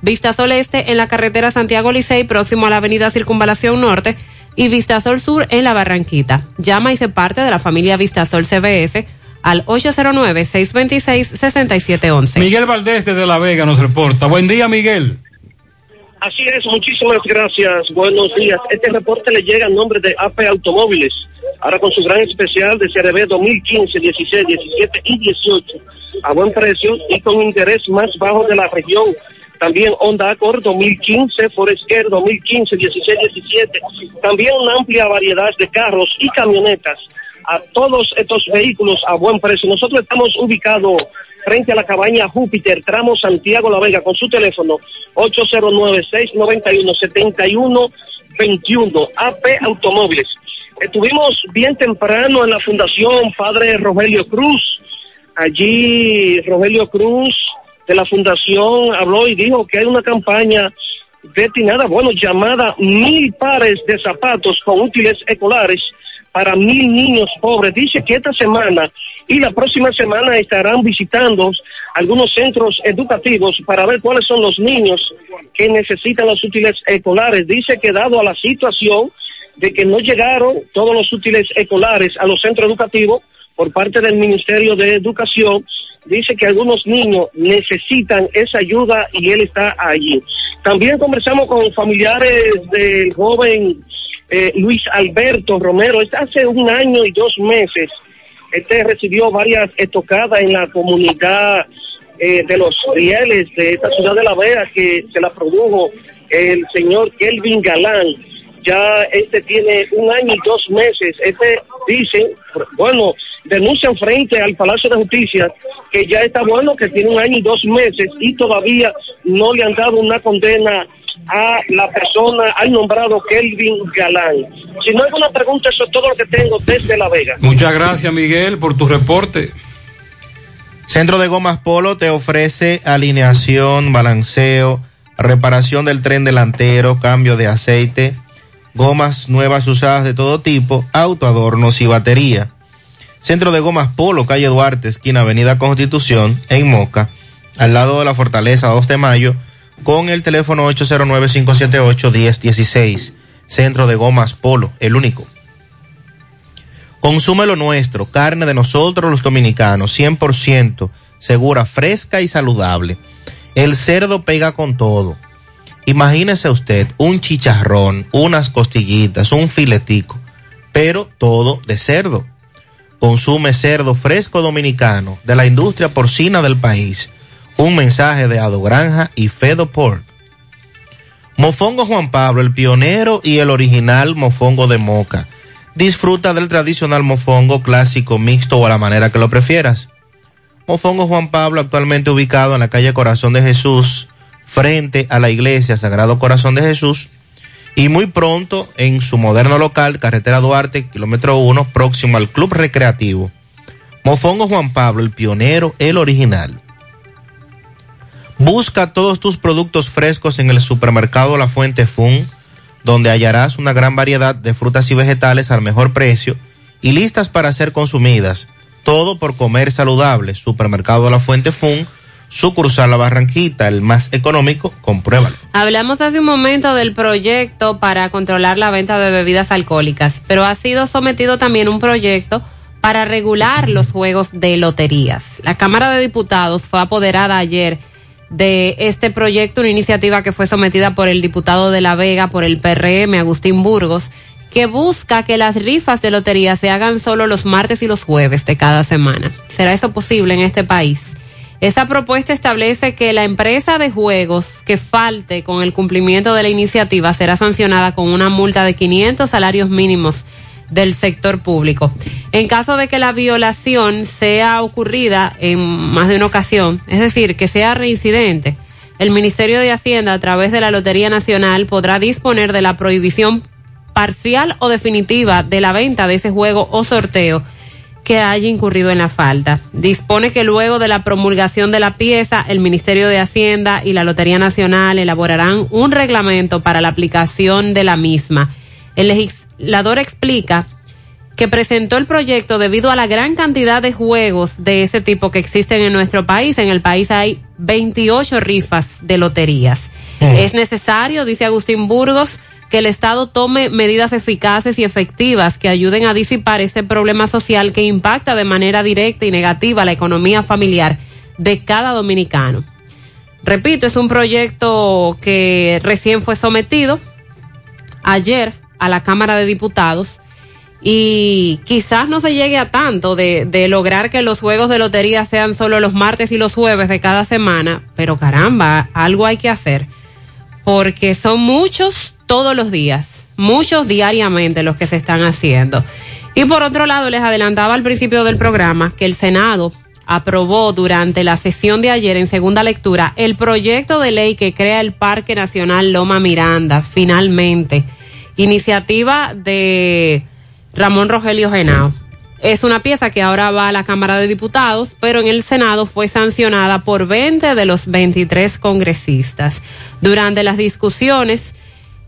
Vistasol Este en la carretera Santiago Licey, próximo a la avenida Circunvalación Norte. Y Vistasol Sur en la Barranquita. Llama y se parte de la familia Vistasol CBS al 809-626-6711. Miguel Valdés desde La Vega nos reporta. Buen día, Miguel. Así es, muchísimas gracias. Buenos días. Este reporte le llega en nombre de AP Automóviles. Ahora con su gran especial de CRB 2015, 16, 17 y 18 a buen precio y con interés más bajo de la región. También Honda Accord 2015, Forester 2015, 16, 17. También una amplia variedad de carros y camionetas. A todos estos vehículos a buen precio. Nosotros estamos ubicados frente a la cabaña Júpiter, tramo Santiago La Vega, con su teléfono 809-691-7121, AP Automóviles. Estuvimos bien temprano en la Fundación Padre Rogelio Cruz. Allí Rogelio Cruz de la fundación habló y dijo que hay una campaña destinada, bueno, llamada Mil Pares de Zapatos con Útiles Escolares para mil niños pobres. Dice que esta semana y la próxima semana estarán visitando algunos centros educativos para ver cuáles son los niños que necesitan los útiles escolares. Dice que dado a la situación de que no llegaron todos los útiles escolares a los centros educativos por parte del Ministerio de Educación, dice que algunos niños necesitan esa ayuda y él está allí. También conversamos con familiares del joven eh, Luis Alberto Romero. Hace un año y dos meses. Este recibió varias estocadas en la comunidad eh, de los rieles de esta ciudad de La Vega que se la produjo el señor Kelvin Galán. Ya este tiene un año y dos meses. Este dice, bueno, denuncian frente al Palacio de Justicia que ya está bueno, que tiene un año y dos meses y todavía no le han dado una condena a la persona, al nombrado Kelvin Galán. Si no hay alguna pregunta, eso es todo lo que tengo desde La Vega. Muchas gracias, Miguel, por tu reporte. Centro de Gomas Polo te ofrece alineación, balanceo, reparación del tren delantero, cambio de aceite, gomas nuevas usadas de todo tipo, auto, adornos y batería. Centro de Gomas Polo, calle Duarte, esquina Avenida Constitución, en Moca, al lado de la Fortaleza 2 de Mayo, con el teléfono 809-578-1016. Centro de Gomas Polo, el único. Consume lo nuestro, carne de nosotros los dominicanos, 100% segura, fresca y saludable. El cerdo pega con todo. Imagínese usted un chicharrón, unas costillitas, un filetico, pero todo de cerdo. Consume cerdo fresco dominicano de la industria porcina del país. Un mensaje de Ado Granja y Fedo Pork. Mofongo Juan Pablo, el pionero y el original mofongo de moca. Disfruta del tradicional mofongo clásico mixto o a la manera que lo prefieras. Mofongo Juan Pablo, actualmente ubicado en la calle Corazón de Jesús, frente a la iglesia Sagrado Corazón de Jesús, y muy pronto en su moderno local, Carretera Duarte, kilómetro 1, próximo al Club Recreativo. Mofongo Juan Pablo, el pionero, el original. Busca todos tus productos frescos en el supermercado La Fuente Fun, donde hallarás una gran variedad de frutas y vegetales al mejor precio y listas para ser consumidas. Todo por comer saludable. Supermercado La Fuente Fun, sucursal La Barranquita, el más económico, compruébalo. Hablamos hace un momento del proyecto para controlar la venta de bebidas alcohólicas, pero ha sido sometido también un proyecto para regular los juegos de loterías. La Cámara de Diputados fue apoderada ayer de este proyecto, una iniciativa que fue sometida por el diputado de La Vega, por el PRM, Agustín Burgos, que busca que las rifas de lotería se hagan solo los martes y los jueves de cada semana. ¿Será eso posible en este país? Esa propuesta establece que la empresa de juegos que falte con el cumplimiento de la iniciativa será sancionada con una multa de 500 salarios mínimos del sector público. En caso de que la violación sea ocurrida en más de una ocasión, es decir, que sea reincidente, el Ministerio de Hacienda a través de la Lotería Nacional podrá disponer de la prohibición parcial o definitiva de la venta de ese juego o sorteo que haya incurrido en la falta. Dispone que luego de la promulgación de la pieza, el Ministerio de Hacienda y la Lotería Nacional elaborarán un reglamento para la aplicación de la misma. El legislador explica que presentó el proyecto debido a la gran cantidad de juegos de ese tipo que existen en nuestro país. En el país hay 28 rifas de loterías. Es necesario, dice Agustín Burgos, que el Estado tome medidas eficaces y efectivas que ayuden a disipar este problema social que impacta de manera directa y negativa la economía familiar de cada dominicano. Repito, es un proyecto que recién fue sometido ayer a la Cámara de Diputados y quizás no se llegue a tanto de, de, lograr que los juegos de lotería sean solo los martes y los jueves de cada semana, pero caramba, algo hay que hacer, porque son muchos todos los días, muchos diariamente los que se están haciendo. Y por otro lado, les adelantaba al principio del programa que el Senado aprobó durante la sesión de ayer en segunda lectura el proyecto de ley que crea el Parque Nacional Loma Miranda, finalmente. Iniciativa de Ramón Rogelio Genao. Es una pieza que ahora va a la Cámara de Diputados, pero en el Senado fue sancionada por 20 de los 23 congresistas. Durante las discusiones,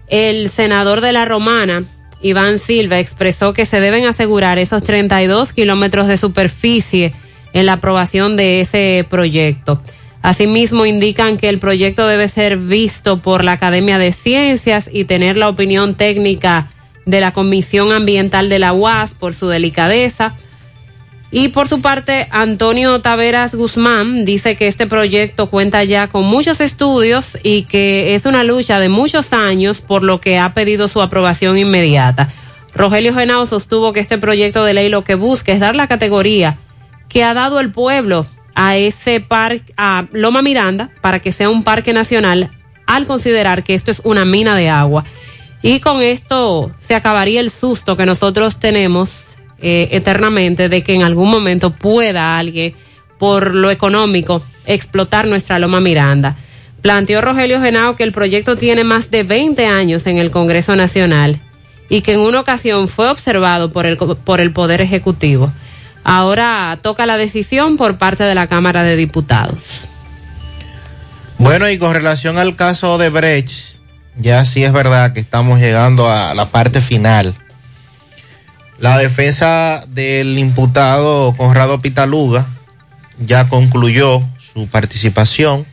el senador de la Romana, Iván Silva, expresó que se deben asegurar esos 32 kilómetros de superficie en la aprobación de ese proyecto. Asimismo, indican que el proyecto debe ser visto por la Academia de Ciencias y tener la opinión técnica de la Comisión Ambiental de la UAS por su delicadeza. Y por su parte, Antonio Taveras Guzmán dice que este proyecto cuenta ya con muchos estudios y que es una lucha de muchos años, por lo que ha pedido su aprobación inmediata. Rogelio Genao sostuvo que este proyecto de ley lo que busca es dar la categoría que ha dado el pueblo a ese parque, a Loma Miranda, para que sea un parque nacional, al considerar que esto es una mina de agua. Y con esto se acabaría el susto que nosotros tenemos eh, eternamente de que en algún momento pueda alguien, por lo económico, explotar nuestra Loma Miranda. Planteó Rogelio Genao que el proyecto tiene más de 20 años en el Congreso Nacional y que en una ocasión fue observado por el, por el Poder Ejecutivo. Ahora toca la decisión por parte de la Cámara de Diputados. Bueno, y con relación al caso de Brecht, ya sí es verdad que estamos llegando a la parte final. La defensa del imputado Conrado Pitaluga ya concluyó su participación.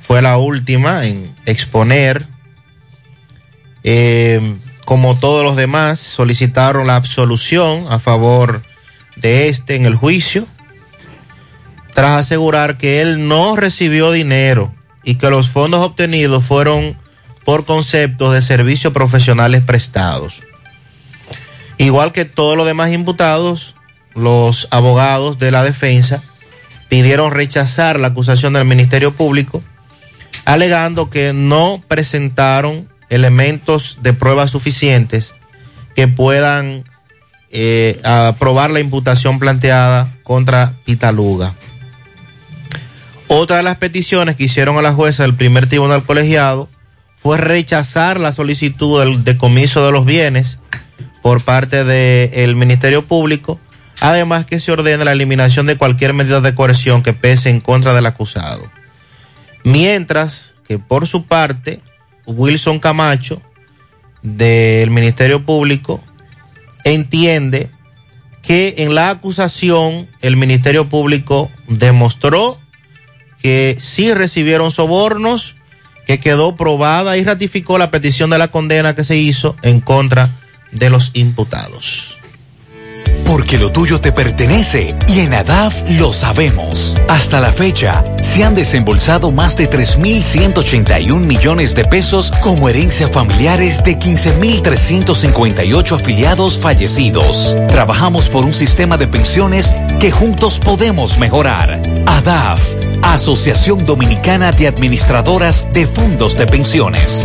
Fue la última en exponer. Eh, como todos los demás, solicitaron la absolución a favor de este en el juicio, tras asegurar que él no recibió dinero y que los fondos obtenidos fueron por conceptos de servicios profesionales prestados. Igual que todos los demás imputados, los abogados de la defensa pidieron rechazar la acusación del Ministerio Público, alegando que no presentaron elementos de pruebas suficientes que puedan eh, aprobar la imputación planteada contra Pitaluga. Otra de las peticiones que hicieron a la jueza del primer tribunal colegiado fue rechazar la solicitud del decomiso de los bienes por parte del Ministerio Público, además que se ordene la eliminación de cualquier medida de coerción que pese en contra del acusado. Mientras que por su parte, Wilson Camacho, del Ministerio Público, entiende que en la acusación el Ministerio Público demostró que sí recibieron sobornos, que quedó probada y ratificó la petición de la condena que se hizo en contra de los imputados. Porque lo tuyo te pertenece y en ADAF lo sabemos. Hasta la fecha, se han desembolsado más de 3.181 millones de pesos como herencia familiares de 15.358 afiliados fallecidos. Trabajamos por un sistema de pensiones que juntos podemos mejorar. ADAF, Asociación Dominicana de Administradoras de Fondos de Pensiones.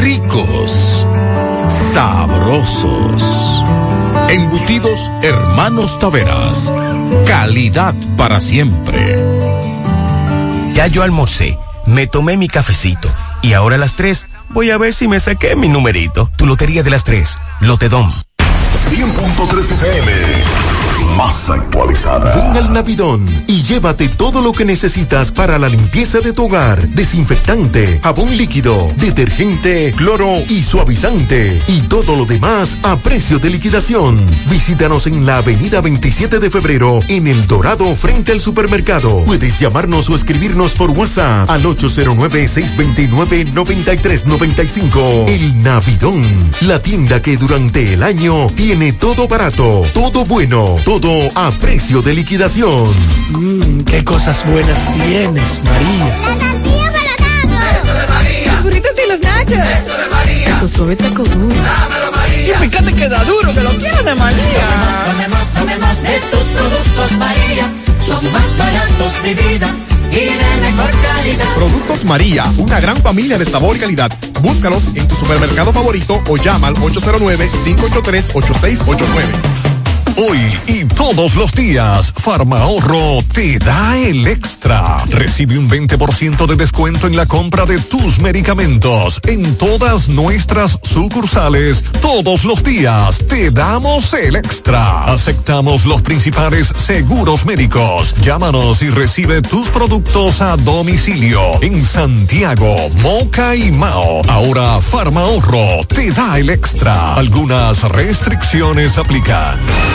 ricos, sabrosos. Embutidos Hermanos Taveras. Calidad para siempre. Ya yo almorcé, me tomé mi cafecito y ahora a las 3 voy a ver si me saqué mi numerito. Tu lotería de las 3, Lotedom. 100.3 FM, más actualizada. Ven al Navidón y llévate todo lo que necesitas para la limpieza de tu hogar. Desinfectante, jabón líquido, detergente, cloro y suavizante. Y todo lo demás a precio de liquidación. Visítanos en la avenida 27 de febrero en El Dorado frente al supermercado. Puedes llamarnos o escribirnos por WhatsApp al 809-629-9395. El Navidón, la tienda que durante el año tiene todo barato, todo bueno, todo a precio de liquidación. Mmm, qué cosas buenas tienes, María. La tortilla para Eso de María. Los burritos y los nachos. Eso de María. Tu suave taco duro. Dámelo, María. Y fíjate que da duro, que lo quiero de María. Tomemos, tomemos, tomemos de tus productos, María. Son más baratos de vida y de mejor calidad. Productos María, una gran familia de sabor y calidad. Búscalos en tu supermercado favorito o llama al 809-583-8689. Hoy y todos los días, Farmahorro te da el extra. Recibe un 20% de descuento en la compra de tus medicamentos en todas nuestras sucursales. Todos los días te damos el extra. Aceptamos los principales seguros médicos. Llámanos y recibe tus productos a domicilio en Santiago, Moca y Mao. Ahora Farmahorro te da el extra. Algunas restricciones aplican.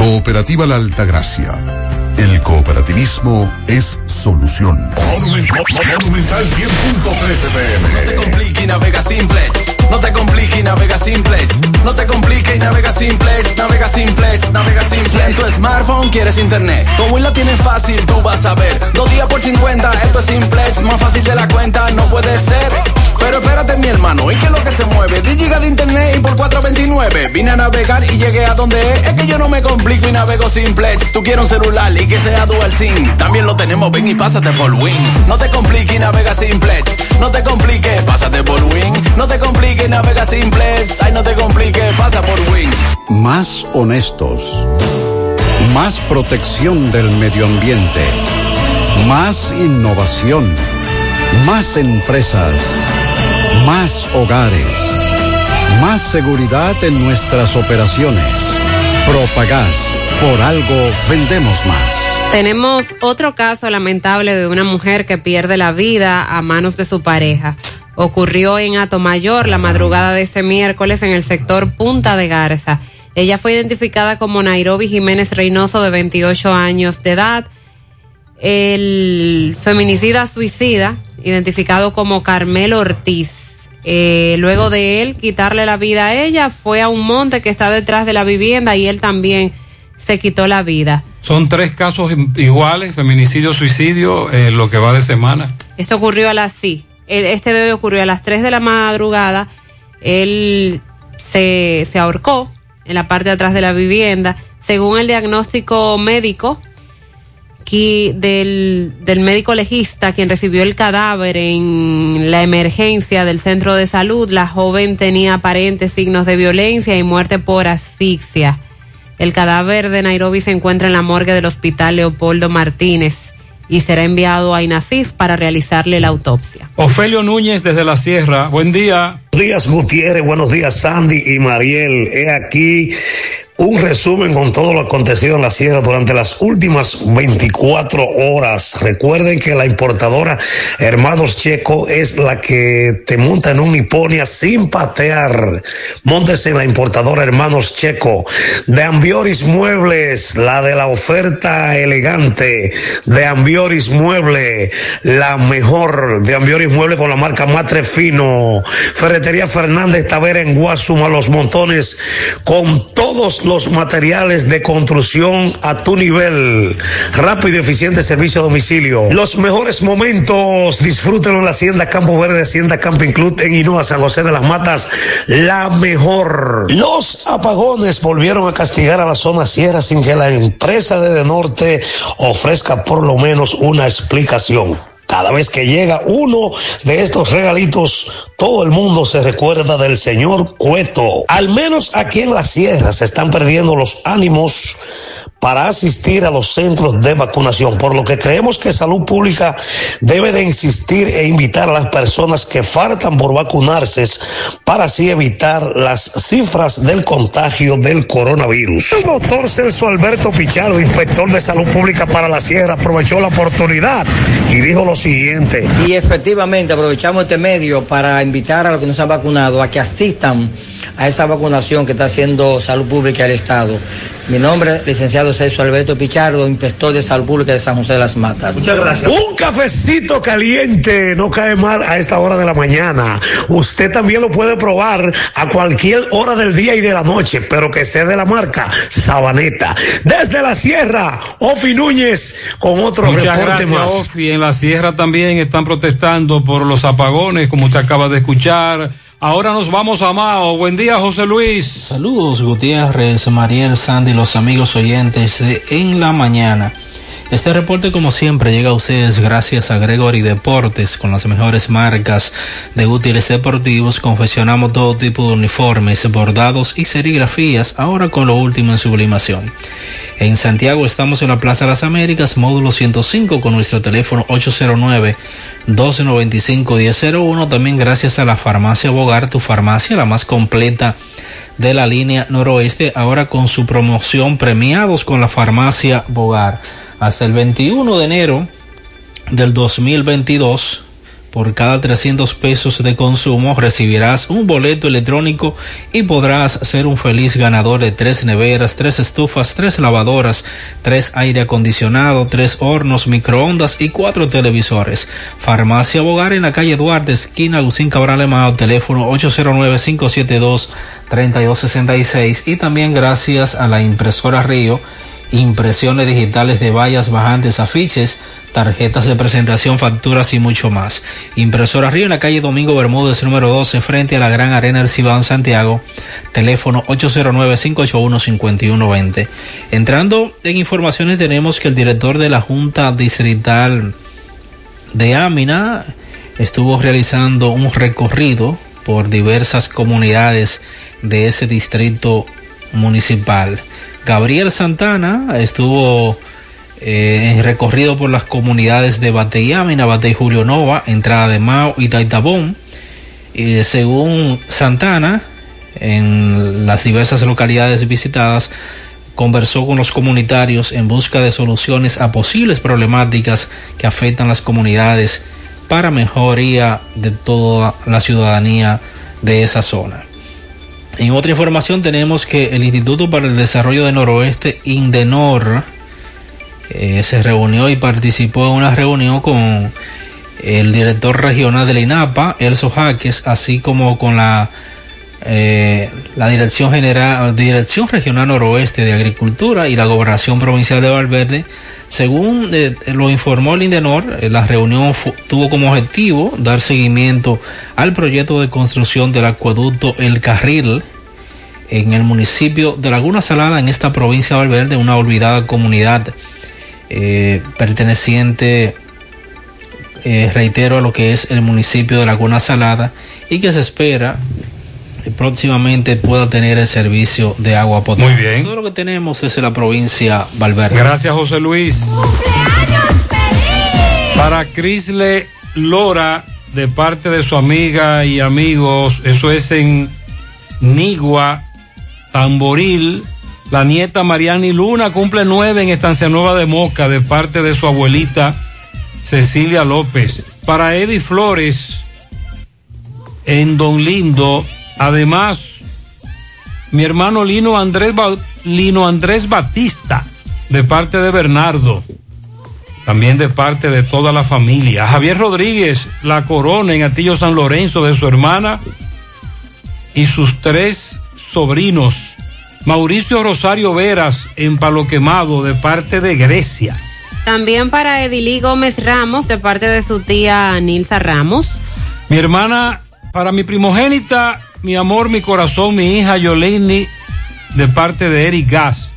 Cooperativa La Altagracia. El cooperativismo es solución. Monumental 100.13 pm. No te compliques y navega simplex. No te compliques y navega simplex. No te compliques y navega simplex. Navega simplex, navega simplex. Si en tu smartphone quieres internet, como la tienes fácil, tú vas a ver. Dos días por 50, esto es simplex. Más fácil de la cuenta, no puede ser. Pero espérate, mi hermano, ¿y qué es lo que se mueve? 10 gigas de internet y por 4.29. Vine a navegar y llegué a donde es. Es que yo no me complico y navego simplex. Tú quieres un celular y que sea dual SIM. También lo tenemos, y pásate por Win. No te compliques y navega simplex. No te compliques, pásate por Win. No te compliques y navega simplex. Ay, no te compliques, pasa por Win. Más honestos. Más protección del medio ambiente. Más innovación. Más empresas. Más hogares. Más seguridad en nuestras operaciones. Propagás. Por algo vendemos más. Tenemos otro caso lamentable de una mujer que pierde la vida a manos de su pareja. Ocurrió en Atomayor la madrugada de este miércoles en el sector Punta de Garza. Ella fue identificada como Nairobi Jiménez Reynoso de 28 años de edad. El feminicida suicida, identificado como Carmelo Ortiz. Eh, luego de él quitarle la vida a ella, fue a un monte que está detrás de la vivienda y él también se quitó la vida. Son tres casos iguales, feminicidio, suicidio, en lo que va de semana. Esto ocurrió a las sí. Este hoy ocurrió a las 3 de la madrugada. Él se, se ahorcó en la parte de atrás de la vivienda. Según el diagnóstico médico que del, del médico legista, quien recibió el cadáver en la emergencia del centro de salud, la joven tenía aparentes signos de violencia y muerte por asfixia. El cadáver de Nairobi se encuentra en la morgue del hospital Leopoldo Martínez y será enviado a INASIF para realizarle la autopsia. Ofelio Núñez desde la Sierra, buen día. Buenos días Gutiérrez, buenos días Sandy y Mariel. He aquí un resumen con todo lo acontecido en la sierra durante las últimas 24 horas. Recuerden que la importadora Hermanos Checo es la que te monta en un Niponia sin patear. Móntese en la importadora Hermanos Checo. De Ambioris Muebles, la de la oferta elegante. De Ambioris Mueble, la mejor. De Ambioris Mueble con la marca Matre Fino. Ferretería Fernández Tavera en Guasuma, Los Montones, con todos los materiales de construcción a tu nivel. Rápido y eficiente servicio a domicilio. Los mejores momentos, disfrútenlo en la Hacienda Campo Verde, Hacienda Camping Club en Hinoa, San José de las Matas, la mejor. Los apagones volvieron a castigar a la zona sierra sin que la empresa de, de Norte ofrezca por lo menos una explicación. Cada vez que llega uno de estos regalitos, todo el mundo se recuerda del señor Cueto. Al menos aquí en la sierra se están perdiendo los ánimos para asistir a los centros de vacunación, por lo que creemos que salud pública debe de insistir e invitar a las personas que faltan por vacunarse para así evitar las cifras del contagio del coronavirus. El doctor Celso Alberto Pichardo, inspector de salud pública para la sierra, aprovechó la oportunidad y dijo lo siguiente. Y efectivamente aprovechamos este medio para invitar a los que no se han vacunado a que asistan a esa vacunación que está haciendo Salud Pública del Estado. Mi nombre es licenciado Celso Alberto Pichardo, inspector de Salud Pública de San José de las Matas. Muchas gracias. Un cafecito caliente no cae mal a esta hora de la mañana. Usted también lo puede probar a cualquier hora del día y de la noche, pero que sea de la marca Sabaneta. Desde la Sierra, Ofi Núñez con otro Muchas reporte gracias, más. Ofi. En la sierra también están protestando por los apagones, como usted acaba de escuchar. Ahora nos vamos a Mao. Buen día, José Luis. Saludos, Gutiérrez, Mariel, Sandy, los amigos oyentes de En la Mañana. Este reporte, como siempre, llega a ustedes gracias a Gregory Deportes, con las mejores marcas de útiles deportivos. Confeccionamos todo tipo de uniformes, bordados y serigrafías, ahora con lo último en sublimación. En Santiago estamos en la Plaza de las Américas, módulo 105, con nuestro teléfono 809 1295-1001. También gracias a la farmacia Bogar, tu farmacia, la más completa de la línea noroeste, ahora con su promoción premiados con la farmacia Bogar. Hasta el 21 de enero del 2022, por cada 300 pesos de consumo recibirás un boleto electrónico y podrás ser un feliz ganador de tres neveras, tres estufas, tres lavadoras, tres aire acondicionado, tres hornos, microondas y cuatro televisores. Farmacia Bogar en la calle Duarte, esquina Agustín Cabral Emao, teléfono 809-572-3266 y también gracias a la impresora Río, impresiones digitales de vallas, bajantes, afiches, tarjetas de presentación, facturas y mucho más. Impresora Río en la calle Domingo Bermúdez, número 12, frente a la Gran Arena del Cibao en Santiago. Teléfono 809-581-5120. Entrando en informaciones, tenemos que el director de la Junta Distrital de Amina estuvo realizando un recorrido por diversas comunidades de ese distrito municipal. Gabriel Santana estuvo eh, recorrido por las comunidades de Bateyamina, Batey Julio Nova, entrada de Mao y Taitabón. Y según Santana, en las diversas localidades visitadas, conversó con los comunitarios en busca de soluciones a posibles problemáticas que afectan las comunidades para mejoría de toda la ciudadanía de esa zona. En otra información tenemos que el Instituto para el Desarrollo del Noroeste, Indenor, eh, se reunió y participó en una reunión con el director regional de la INAPA, Elso Jaques, así como con la, eh, la Dirección General, Dirección Regional Noroeste de Agricultura y la Gobernación Provincial de Valverde. Según eh, lo informó el Indenor, la reunión tuvo como objetivo dar seguimiento al proyecto de construcción del acueducto El Carril en el municipio de Laguna Salada, en esta provincia de Valverde, una olvidada comunidad eh, perteneciente, eh, reitero, a lo que es el municipio de Laguna Salada y que se espera eh, próximamente pueda tener el servicio de agua potable. Muy bien. Todo lo que tenemos es en la provincia Valverde. Gracias, José Luis. Para Crisle Lora, de parte de su amiga y amigos, eso es en Nigua, Tamboril, La nieta Mariani Luna cumple nueve en Estancia Nueva de Moca de parte de su abuelita Cecilia López. Para Eddie Flores en Don Lindo. Además, mi hermano Lino Andrés, Lino Andrés Batista de parte de Bernardo. También de parte de toda la familia. Javier Rodríguez, La Corona en Atillo San Lorenzo de su hermana y sus tres sobrinos. Mauricio Rosario Veras en Palo Quemado de parte de Grecia. También para Edilí Gómez Ramos, de parte de su tía Nilsa Ramos. Mi hermana, para mi primogénita, mi amor, mi corazón, mi hija Yoleni, de parte de Eric Gas.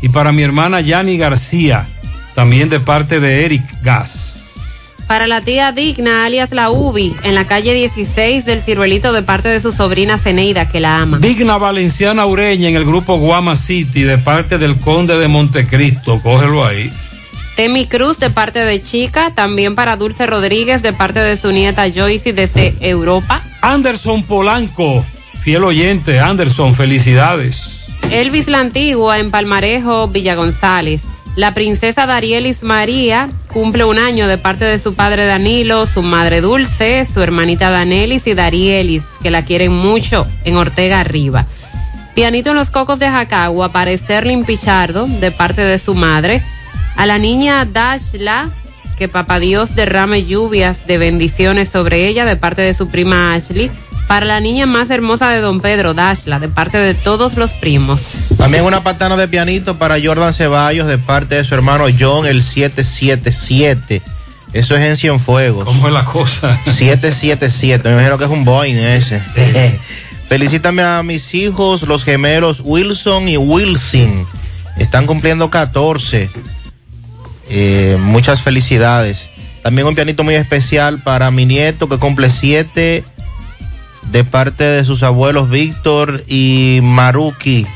Y para mi hermana Yani García, también de parte de Eric Gas. Para la tía Digna, alias la Ubi, en la calle 16 del Ciruelito, de parte de su sobrina Ceneida, que la ama. Digna Valenciana Ureña en el grupo Guama City, de parte del Conde de Montecristo. Cógelo ahí. Temi Cruz, de parte de Chica. También para Dulce Rodríguez, de parte de su nieta Joyce, desde Europa. Anderson Polanco, fiel oyente. Anderson, felicidades. Elvis la Antigua, en Palmarejo, Villa González. La princesa Darielis María cumple un año de parte de su padre Danilo, su madre Dulce, su hermanita Danelis y Darielis, que la quieren mucho en Ortega Arriba. Pianito en los cocos de Jacagua para Sterling Pichardo, de parte de su madre. A la niña Dashla, que papá Dios derrame lluvias de bendiciones sobre ella, de parte de su prima Ashley. Para la niña más hermosa de Don Pedro, Dashla, de parte de todos los primos. También una patana de pianito para Jordan Ceballos de parte de su hermano John, el 777. Eso es en Cienfuegos. ¿Cómo es la cosa? 777. Me imagino que es un Boeing ese. Felicítame a mis hijos, los gemelos Wilson y Wilson. Están cumpliendo 14. Eh, muchas felicidades. También un pianito muy especial para mi nieto que cumple 7 de parte de sus abuelos Víctor y Maruki.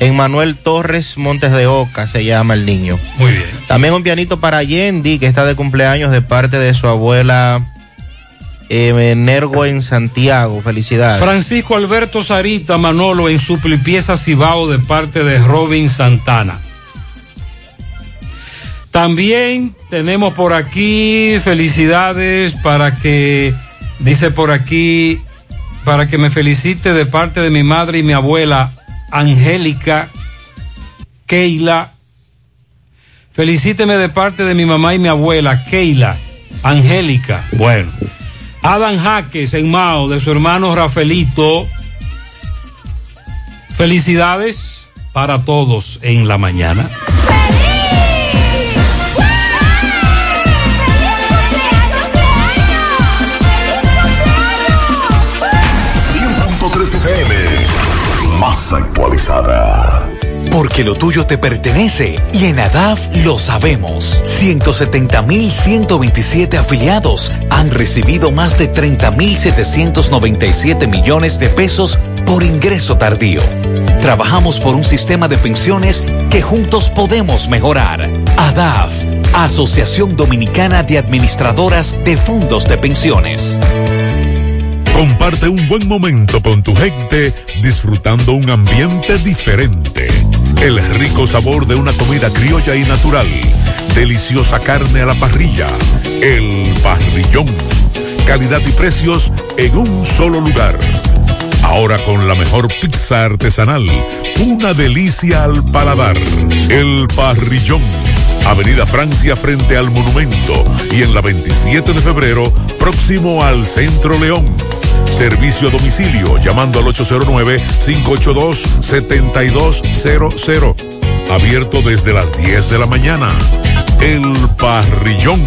En Manuel Torres Montes de Oca se llama el niño. Muy bien. También un pianito para Yendi, que está de cumpleaños de parte de su abuela eh, Nergo en Santiago. Felicidades. Francisco Alberto Sarita Manolo en Suplipieza Cibao de parte de Robin Santana. También tenemos por aquí felicidades para que, dice por aquí, para que me felicite de parte de mi madre y mi abuela Angélica, Keila. Felicíteme de parte de mi mamá y mi abuela Keila, Angélica. Bueno. Adam Jaques en Mao de su hermano Rafaelito. Felicidades para todos en la mañana. Actualizada. Porque lo tuyo te pertenece y en ADAF lo sabemos. 170.127 afiliados han recibido más de 30.797 millones de pesos por ingreso tardío. Trabajamos por un sistema de pensiones que juntos podemos mejorar. ADAF, Asociación Dominicana de Administradoras de Fondos de Pensiones. Comparte un buen momento con tu gente disfrutando un ambiente diferente. El rico sabor de una comida criolla y natural. Deliciosa carne a la parrilla. El parrillón. Calidad y precios en un solo lugar. Ahora con la mejor pizza artesanal. Una delicia al paladar. El parrillón. Avenida Francia frente al monumento y en la 27 de febrero próximo al Centro León. Servicio a domicilio llamando al 809-582-7200. Abierto desde las 10 de la mañana. El Parrillón.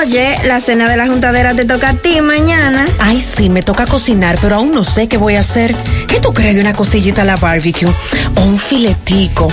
Oye, la cena de la juntadera te toca a ti mañana. Ay, sí, me toca cocinar, pero aún no sé qué voy a hacer. ¿Qué tú crees de una costillita a la barbecue? O un filetico.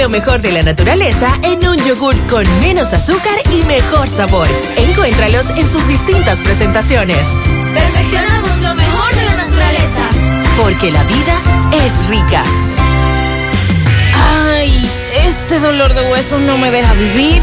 Lo mejor de la naturaleza en un yogur con menos azúcar y mejor sabor. Encuéntralos en sus distintas presentaciones. Perfeccionamos lo mejor de la naturaleza. Porque la vida es rica. Ay, este dolor de huesos no me deja vivir.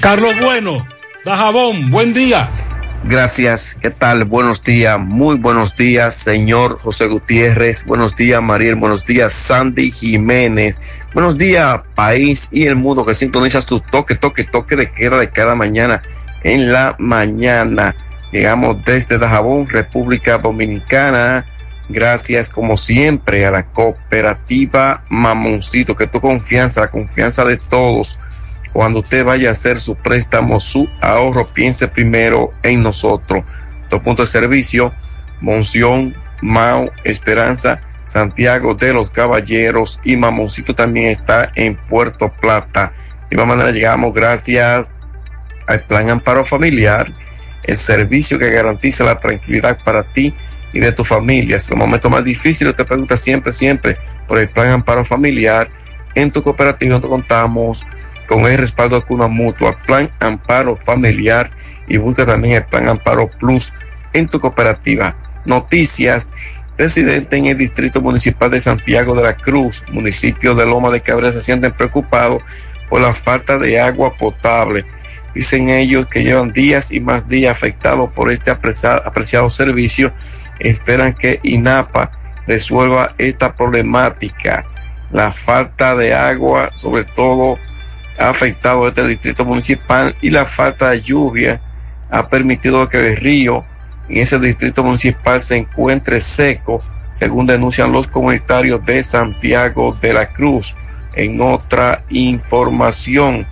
Carlos Bueno, Dajabón, buen día. Gracias, ¿qué tal? Buenos días, muy buenos días, señor José Gutiérrez. Buenos días, Mariel. Buenos días, Sandy Jiménez. Buenos días, país y el mundo que sintoniza su toque, toque, toque de queda de cada mañana en la mañana. Llegamos desde Dajabón, República Dominicana. Gracias, como siempre, a la cooperativa Mamoncito, que tu confianza, la confianza de todos cuando usted vaya a hacer su préstamo, su ahorro, piense primero en nosotros. Dos puntos de servicio, Monción, Mao, Esperanza, Santiago de los Caballeros y Mamoncito también está en Puerto Plata. De igual manera llegamos gracias al Plan Amparo Familiar, el servicio que garantiza la tranquilidad para ti y de tu familia. Es el momento más difícil, te pregunta siempre, siempre por el Plan Amparo Familiar. En tu cooperativa donde contamos con el respaldo de Cuna Mutua, Plan Amparo Familiar y busca también el Plan Amparo Plus en tu cooperativa. Noticias. Residentes en el Distrito Municipal de Santiago de la Cruz, municipio de Loma de Cabrera, se sienten preocupados por la falta de agua potable. Dicen ellos que llevan días y más días afectados por este apreciado servicio. Esperan que INAPA resuelva esta problemática. La falta de agua, sobre todo ha afectado este distrito municipal y la falta de lluvia ha permitido que el río en ese distrito municipal se encuentre seco, según denuncian los comunitarios de Santiago de la Cruz. En otra información,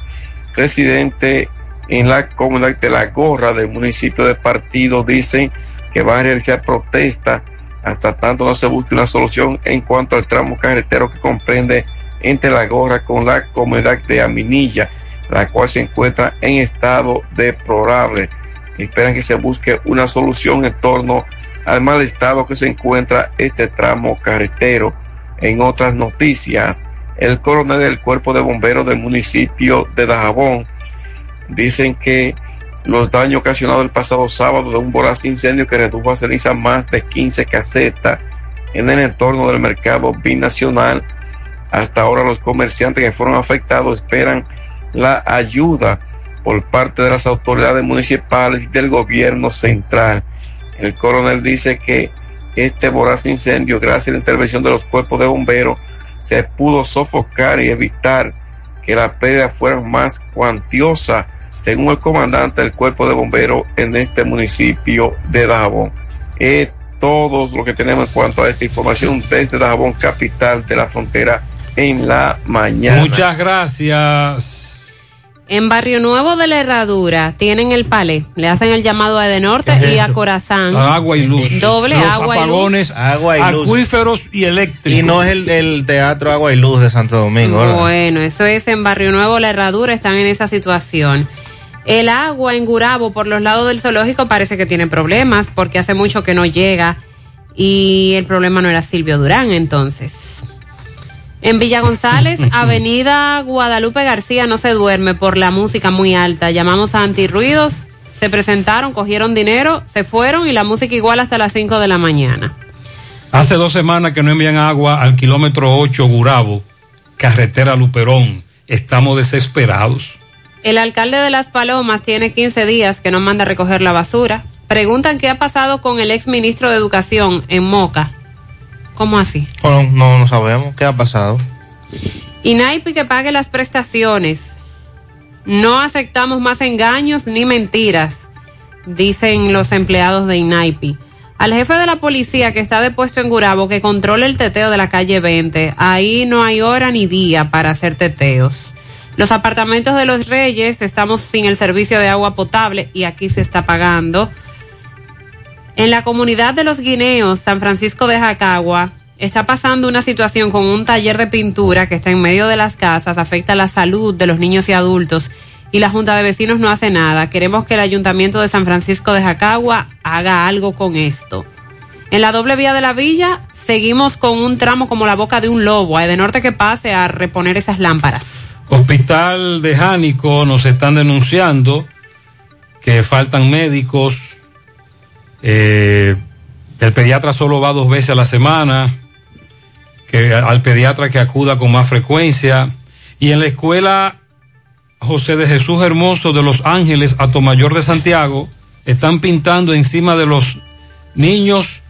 residente en la comunidad de La Gorra del municipio de Partido dicen que van a realizar protesta hasta tanto no se busque una solución en cuanto al tramo carretero que comprende entre la gorra con la comunidad de Aminilla, la cual se encuentra en estado deplorable. Esperan que se busque una solución en torno al mal estado que se encuentra este tramo carretero. En otras noticias, el coronel del cuerpo de bomberos del municipio de Dajabón dicen que los daños ocasionados el pasado sábado de un voraz incendio que redujo a ceniza más de 15 casetas en el entorno del mercado binacional hasta ahora los comerciantes que fueron afectados esperan la ayuda por parte de las autoridades municipales y del gobierno central. El coronel dice que este voraz incendio, gracias a la intervención de los cuerpos de bomberos, se pudo sofocar y evitar que la pérdida fuera más cuantiosa, según el comandante del cuerpo de bomberos en este municipio de Dajabón. Es todo lo que tenemos en cuanto a esta información desde Dajabón, capital de la frontera en la mañana. Muchas gracias. En Barrio Nuevo de la Herradura tienen el palé, le hacen el llamado a Edenorte ¿Qué es y a? Corazán. Agua y luz. Doble Los agua y luz. apagones, Agua y luz. acuíferos y eléctricos. Y no es el, el Teatro Agua y Luz de Santo Domingo, ¿verdad? Bueno, eso es en Barrio Nuevo La Herradura, están en esa situación. El agua en Gurabo por los lados del zoológico parece que tiene problemas porque hace mucho que no llega y el problema no era Silvio Durán entonces. En Villa González, Avenida Guadalupe García no se duerme por la música muy alta. Llamamos a antirruidos, se presentaron, cogieron dinero, se fueron y la música igual hasta las 5 de la mañana. Hace dos semanas que no envían agua al kilómetro 8 Gurabo, carretera Luperón. Estamos desesperados. El alcalde de Las Palomas tiene 15 días que no manda a recoger la basura. Preguntan qué ha pasado con el ex ministro de Educación en Moca. ¿Cómo así? No, no, no sabemos qué ha pasado. INAIPI que pague las prestaciones. No aceptamos más engaños ni mentiras, dicen los empleados de INAIPI. Al jefe de la policía que está depuesto en Gurabo que controle el teteo de la calle 20. Ahí no hay hora ni día para hacer teteos. Los apartamentos de los Reyes estamos sin el servicio de agua potable y aquí se está pagando. En la comunidad de los Guineos, San Francisco de Jacagua, está pasando una situación con un taller de pintura que está en medio de las casas, afecta la salud de los niños y adultos y la Junta de Vecinos no hace nada. Queremos que el Ayuntamiento de San Francisco de Jacagua haga algo con esto. En la doble vía de la villa seguimos con un tramo como la boca de un lobo. Hay de norte que pase a reponer esas lámparas. Hospital de Jánico nos están denunciando que faltan médicos. Eh, el pediatra solo va dos veces a la semana. Que al pediatra que acuda con más frecuencia. Y en la escuela José de Jesús Hermoso de Los Ángeles, Atomayor de Santiago, están pintando encima de los niños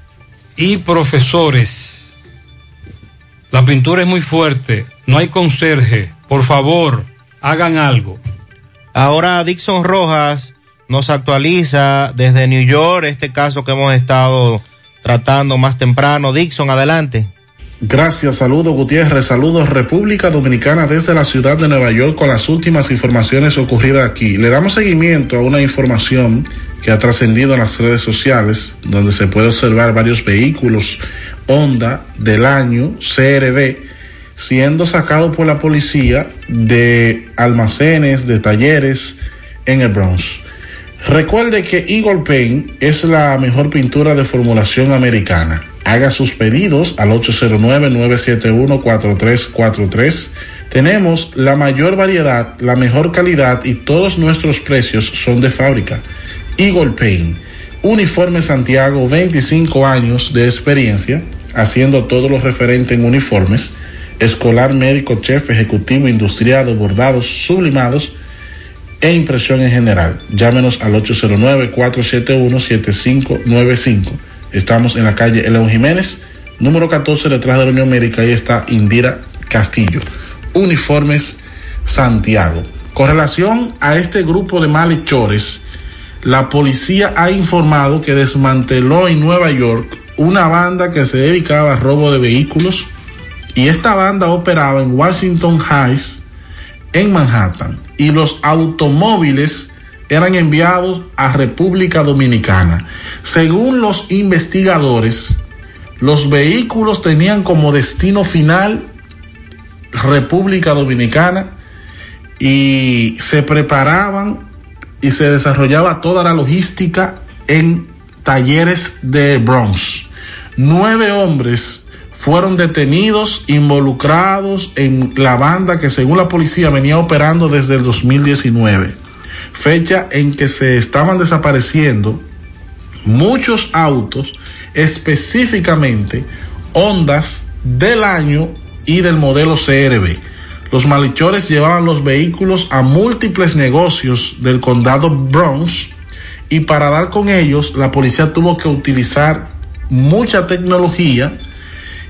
y profesores. La pintura es muy fuerte, no hay conserje. Por favor, hagan algo. Ahora Dixon Rojas nos actualiza desde New York este caso que hemos estado tratando más temprano. Dixon, adelante. Gracias, saludos Gutiérrez, saludos República Dominicana desde la ciudad de Nueva York con las últimas informaciones ocurridas aquí. Le damos seguimiento a una información que ha trascendido en las redes sociales, donde se puede observar varios vehículos Honda del año CRB siendo sacados por la policía de almacenes, de talleres en el Bronx. Recuerde que Eagle Paint es la mejor pintura de formulación americana Haga sus pedidos al 809-971-4343. Tenemos la mayor variedad, la mejor calidad y todos nuestros precios son de fábrica. Eagle Paint, Uniforme Santiago, 25 años de experiencia, haciendo todo lo referente en uniformes, escolar, médico, chef, ejecutivo, industriado, bordados, sublimados e impresión en general. Llámenos al 809-471-7595 Estamos en la calle León Jiménez, número 14, detrás de la Unión Médica. Ahí está Indira Castillo. Uniformes Santiago. Con relación a este grupo de malhechores, la policía ha informado que desmanteló en Nueva York una banda que se dedicaba a robo de vehículos y esta banda operaba en Washington Heights, en Manhattan, y los automóviles eran enviados a República Dominicana. Según los investigadores, los vehículos tenían como destino final República Dominicana y se preparaban y se desarrollaba toda la logística en talleres de Bronx. Nueve hombres fueron detenidos, involucrados en la banda que según la policía venía operando desde el 2019 fecha en que se estaban desapareciendo muchos autos, específicamente Hondas del año y del modelo CRB. Los malhechores llevaban los vehículos a múltiples negocios del condado Bronx y para dar con ellos la policía tuvo que utilizar mucha tecnología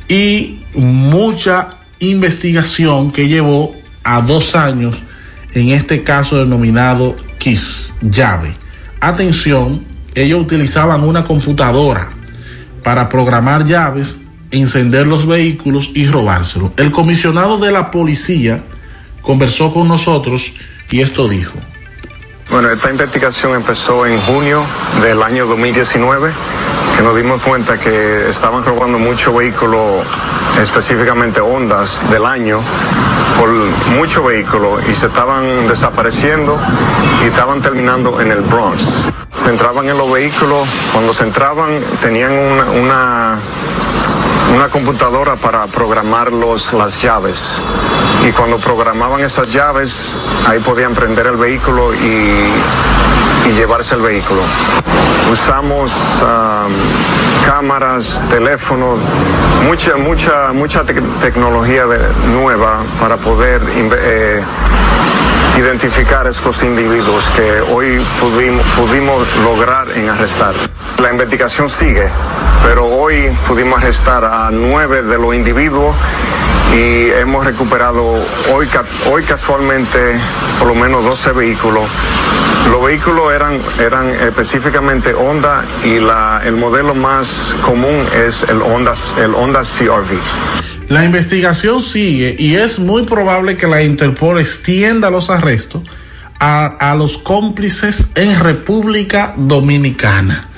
y mucha investigación que llevó a dos años en este caso denominado KISS, llave. Atención, ellos utilizaban una computadora para programar llaves, encender los vehículos y robárselos. El comisionado de la policía conversó con nosotros y esto dijo. Bueno, esta investigación empezó en junio del año 2019, que nos dimos cuenta que estaban robando muchos vehículos, específicamente Hondas del año, por muchos vehículos y se estaban desapareciendo y estaban terminando en el Bronx. Se entraban en los vehículos, cuando se entraban tenían una, una una computadora para programar los, las llaves. Y cuando programaban esas llaves, ahí podían prender el vehículo y, y llevarse el vehículo. Usamos cámaras, teléfonos, mucha, mucha, mucha te tecnología nueva para poder eh, identificar estos individuos que hoy pudimos, pudimos lograr en arrestar. La investigación sigue, pero hoy pudimos arrestar a nueve de los individuos y hemos recuperado hoy, hoy casualmente por lo menos 12 vehículos. Los vehículos eran, eran específicamente Honda y la, el modelo más común es el Honda, el Honda CRV. La investigación sigue y es muy probable que la Interpol extienda los arrestos a, a los cómplices en República Dominicana.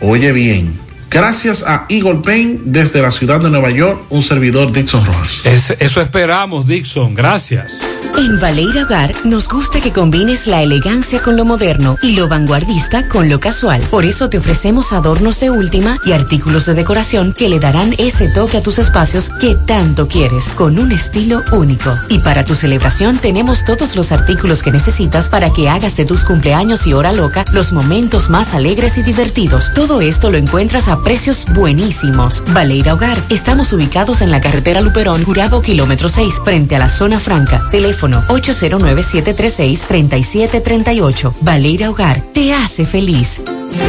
Oye bien, gracias a Eagle Payne desde la ciudad de Nueva York, un servidor Dixon Rojas. Es- eso esperamos, Dixon. Gracias. En Valeira Hogar nos gusta que combines la elegancia con lo moderno y lo vanguardista con lo casual. Por eso te ofrecemos adornos de última y artículos de decoración que le darán ese toque a tus espacios que tanto quieres, con un estilo único. Y para tu celebración tenemos todos los artículos que necesitas para que hagas de tus cumpleaños y hora loca los momentos más alegres y divertidos. Todo esto lo encuentras a precios buenísimos. Valeira Hogar, estamos ubicados en la carretera Luperón, Jurado Kilómetro 6, frente a la zona franca. Teléfono 809-736-3738. Valeira Hogar, te hace feliz.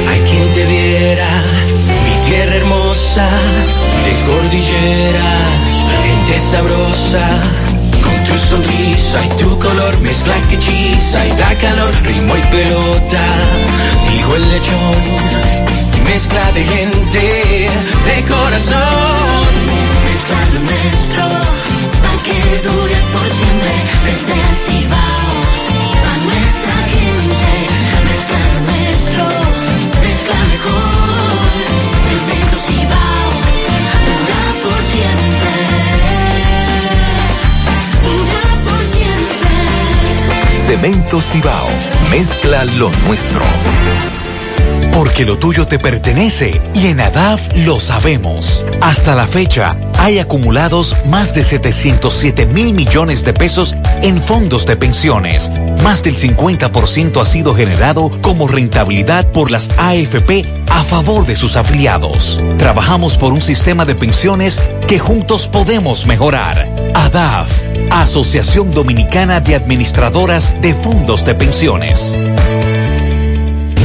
Hay quien te viera, mi tierra hermosa, de cordilleras, gente sabrosa. Tu sonrisa y tu color mezcla que hechiza y da calor, ritmo y pelota. Dijo el lechón, mezcla de gente, de corazón. Mezcla lo nuestro, pa' que dure por siempre, desde el Cibao, a nuestra gente. Mezcla lo nuestro, mezcla mejor, Cemento Cibao, dura por siempre. Dura por siempre. Cemento Cibao, mezcla lo nuestro. Porque lo tuyo te pertenece y en ADAF lo sabemos. Hasta la fecha, hay acumulados más de 707 mil millones de pesos en fondos de pensiones. Más del 50% ha sido generado como rentabilidad por las AFP a favor de sus afiliados. Trabajamos por un sistema de pensiones que juntos podemos mejorar. ADAF, Asociación Dominicana de Administradoras de Fondos de Pensiones.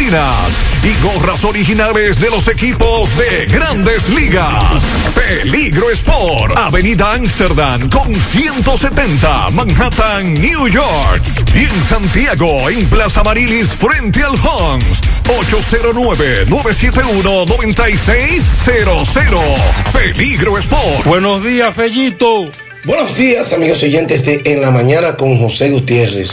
y gorras originales de los equipos de grandes ligas. Peligro Sport, Avenida Amsterdam con 170, Manhattan, New York. Y en Santiago, en Plaza Marilis, frente al Hans, 809-971-9600. Peligro Sport. Buenos días, Fellito. Buenos días, amigos oyentes de En la Mañana con José Gutiérrez.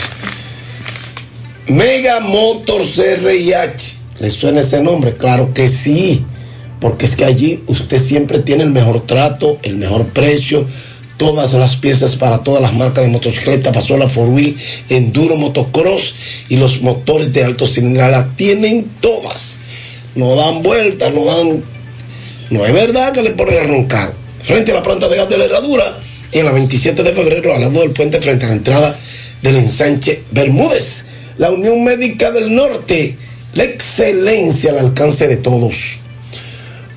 Mega Motors RIH. ¿Le suena ese nombre? Claro que sí. Porque es que allí usted siempre tiene el mejor trato, el mejor precio, todas las piezas para todas las marcas de motocicleta, pasola, four wheel, enduro, motocross y los motores de alto cilindrada. Tienen todas. No dan vueltas, no dan. No es verdad que le ponen a roncar. Frente a la planta de gas de la herradura, en la 27 de febrero, al lado del puente, frente a la entrada del ensanche Bermúdez. La Unión Médica del Norte La excelencia al alcance de todos.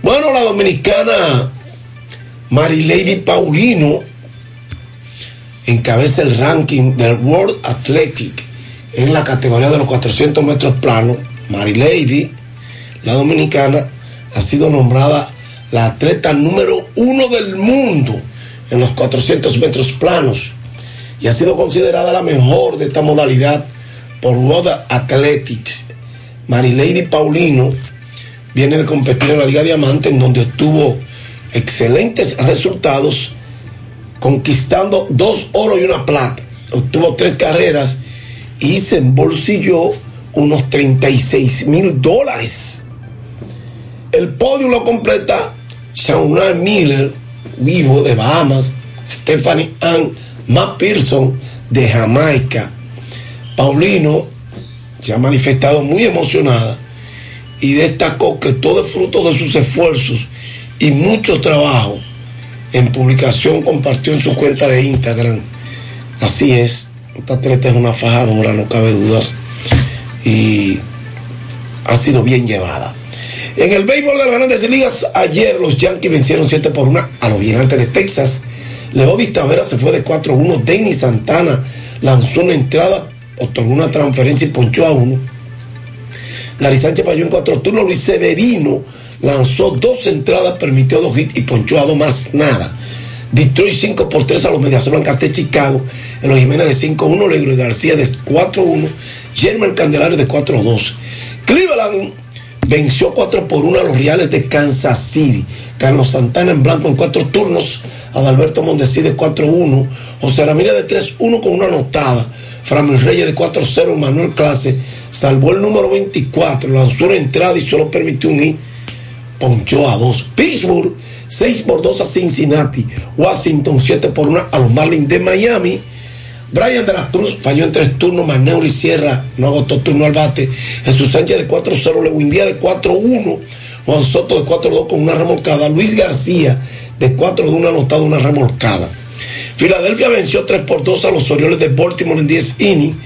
Bueno, la dominicana Marilady Paulino encabeza el ranking del World Athletic en la categoría de los 400 metros planos. Marilady, la dominicana, ha sido nombrada la atleta número uno del mundo en los 400 metros planos y ha sido considerada la mejor de esta modalidad por World Athletics. Marilady Paulino viene de competir en la Liga Diamante en donde obtuvo excelentes resultados conquistando dos oro y una plata. Obtuvo tres carreras y se embolsilló unos 36 mil dólares. El podio lo completa Shauna Miller, vivo de Bahamas, Stephanie Ann Matt Pearson de Jamaica. Paulino se ha manifestado muy emocionada y destacó que todo es fruto de sus esfuerzos y mucho trabajo. En publicación compartió en su cuenta de Instagram. Así es, esta atleta es una fajadora, no cabe dudas. Y ha sido bien llevada. En el béisbol de las grandes ligas, ayer los Yankees vencieron 7 por 1 a los gigantes de Texas. Leodis Tavera se fue de 4-1. Denny Santana lanzó una entrada, otorgó una transferencia y ponchó a uno. Gary Sánchez falló en cuatro turnos. Luis Severino lanzó dos entradas, permitió dos hits y ponchó a dos más nada. Detroit 5 por 3 a los Medias Blancas de Chicago. En los Jiménez de 5-1, Legro García de 4-1. Germán Candelario de 4-2. Cleveland venció 4 por 1 a los Reales de Kansas City. Carlos Santana en blanco en cuatro turnos. Adalberto Mondesi de 4-1. José Ramírez de 3-1 con una anotada. Framil Reyes de 4-0. Manuel Clase salvó el número 24. Lanzó una entrada y solo permitió un hit. Ponchó a dos. Pittsburgh 6 por 2 a Cincinnati. Washington 7 por 1 a los Marlins de Miami. Brian de la Cruz falló en tres turnos, Maneuri Sierra no agotó turno al bate, Jesús Sánchez de 4-0, Lewindía de 4-1, Juan Soto de 4-2 con una remolcada, Luis García de 4-1 anotado una remolcada. Filadelfia venció 3 por 2 a los Orioles de Baltimore en 10 innings.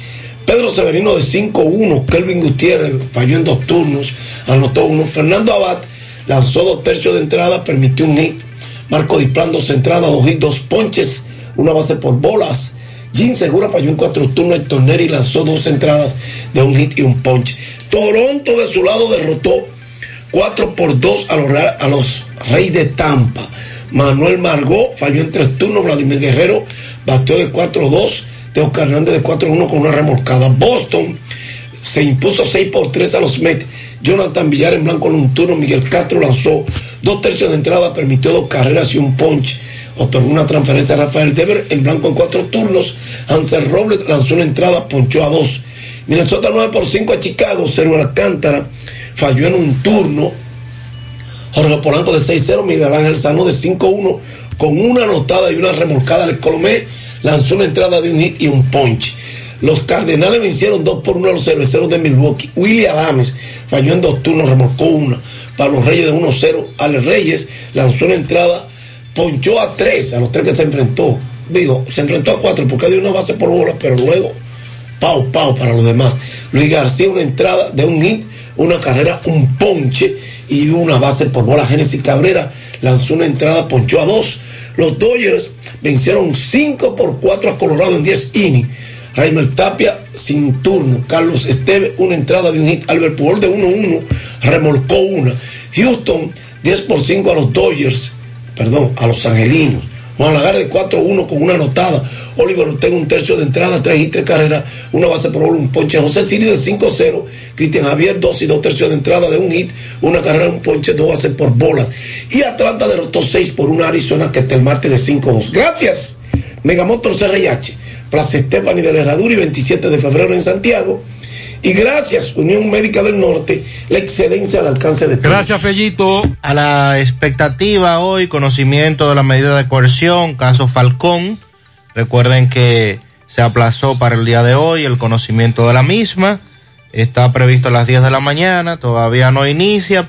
Pedro Severino de 5-1, Kelvin Gutiérrez falló en dos turnos, anotó uno. Fernando Abad lanzó dos tercios de entrada, permitió un hit. Marco Diplán dos entradas, dos hits, dos ponches, una base por bolas. Jim Segura falló en cuatro turnos, Héctor Neri lanzó dos entradas de un hit y un punch. Toronto de su lado derrotó 4 por 2 a los, a los Reyes de Tampa. Manuel Margot falló en tres turnos, Vladimir Guerrero batió de 4-2, Teo Hernández de 4-1 con una remolcada. Boston se impuso 6 por 3 a los Mets. Jonathan Villar en blanco en un turno, Miguel Castro lanzó dos tercios de entrada, permitió dos carreras y un punch otorgó una transferencia a Rafael Dever en blanco en cuatro turnos. Hansel Robles lanzó una entrada, ponchó a dos. Minnesota 9 por 5 a Chicago, Cero Alcántara falló en un turno. Jorge Polanco de 6-0, Miguel Ángel Sano de 5-1 con una anotada y una remolcada. El Colomé lanzó una entrada de un hit y un punch. Los Cardenales vencieron 2 por 1 a los cerveceros de Milwaukee. Willie Adams falló en dos turnos, remolcó una. Para los Reyes de 1-0, Alex Reyes lanzó una entrada ponchó a tres, a los tres que se enfrentó. Digo, se enfrentó a cuatro porque dio una base por bola, pero luego, pau, pau para los demás. Luis García, una entrada de un hit, una carrera, un ponche y una base por bola. Génesis Cabrera lanzó una entrada, ponchó a dos. Los Dodgers vencieron 5 por 4 a Colorado en 10 innings. Raimel Tapia sin turno. Carlos Esteve, una entrada de un hit. Albert Pujol de 1-1, remolcó una. Houston, 10 por 5 a los Dodgers perdón, a los angelinos. Juan Lagar de 4-1 con una anotada. Oliver Ortega un tercio de entrada, 3 y 3 carreras, una base por bola, un ponche. José Siri de 5-0. Cristian Javier 2 y 2 tercios de entrada de un hit, una carrera, un ponche, dos bases por bolas. Y Atlanta derrotó 6 por una Arizona que está el martes de 5-2. Gracias. Megamotor CRIH, Plaza Estefani de la Herradura y 27 de febrero en Santiago. Y gracias, Unión Médica del Norte, la excelencia al alcance de todos. Gracias, Fellito. A la expectativa hoy, conocimiento de la medida de coerción, caso Falcón. Recuerden que se aplazó para el día de hoy el conocimiento de la misma. Está previsto a las 10 de la mañana, todavía no inicia.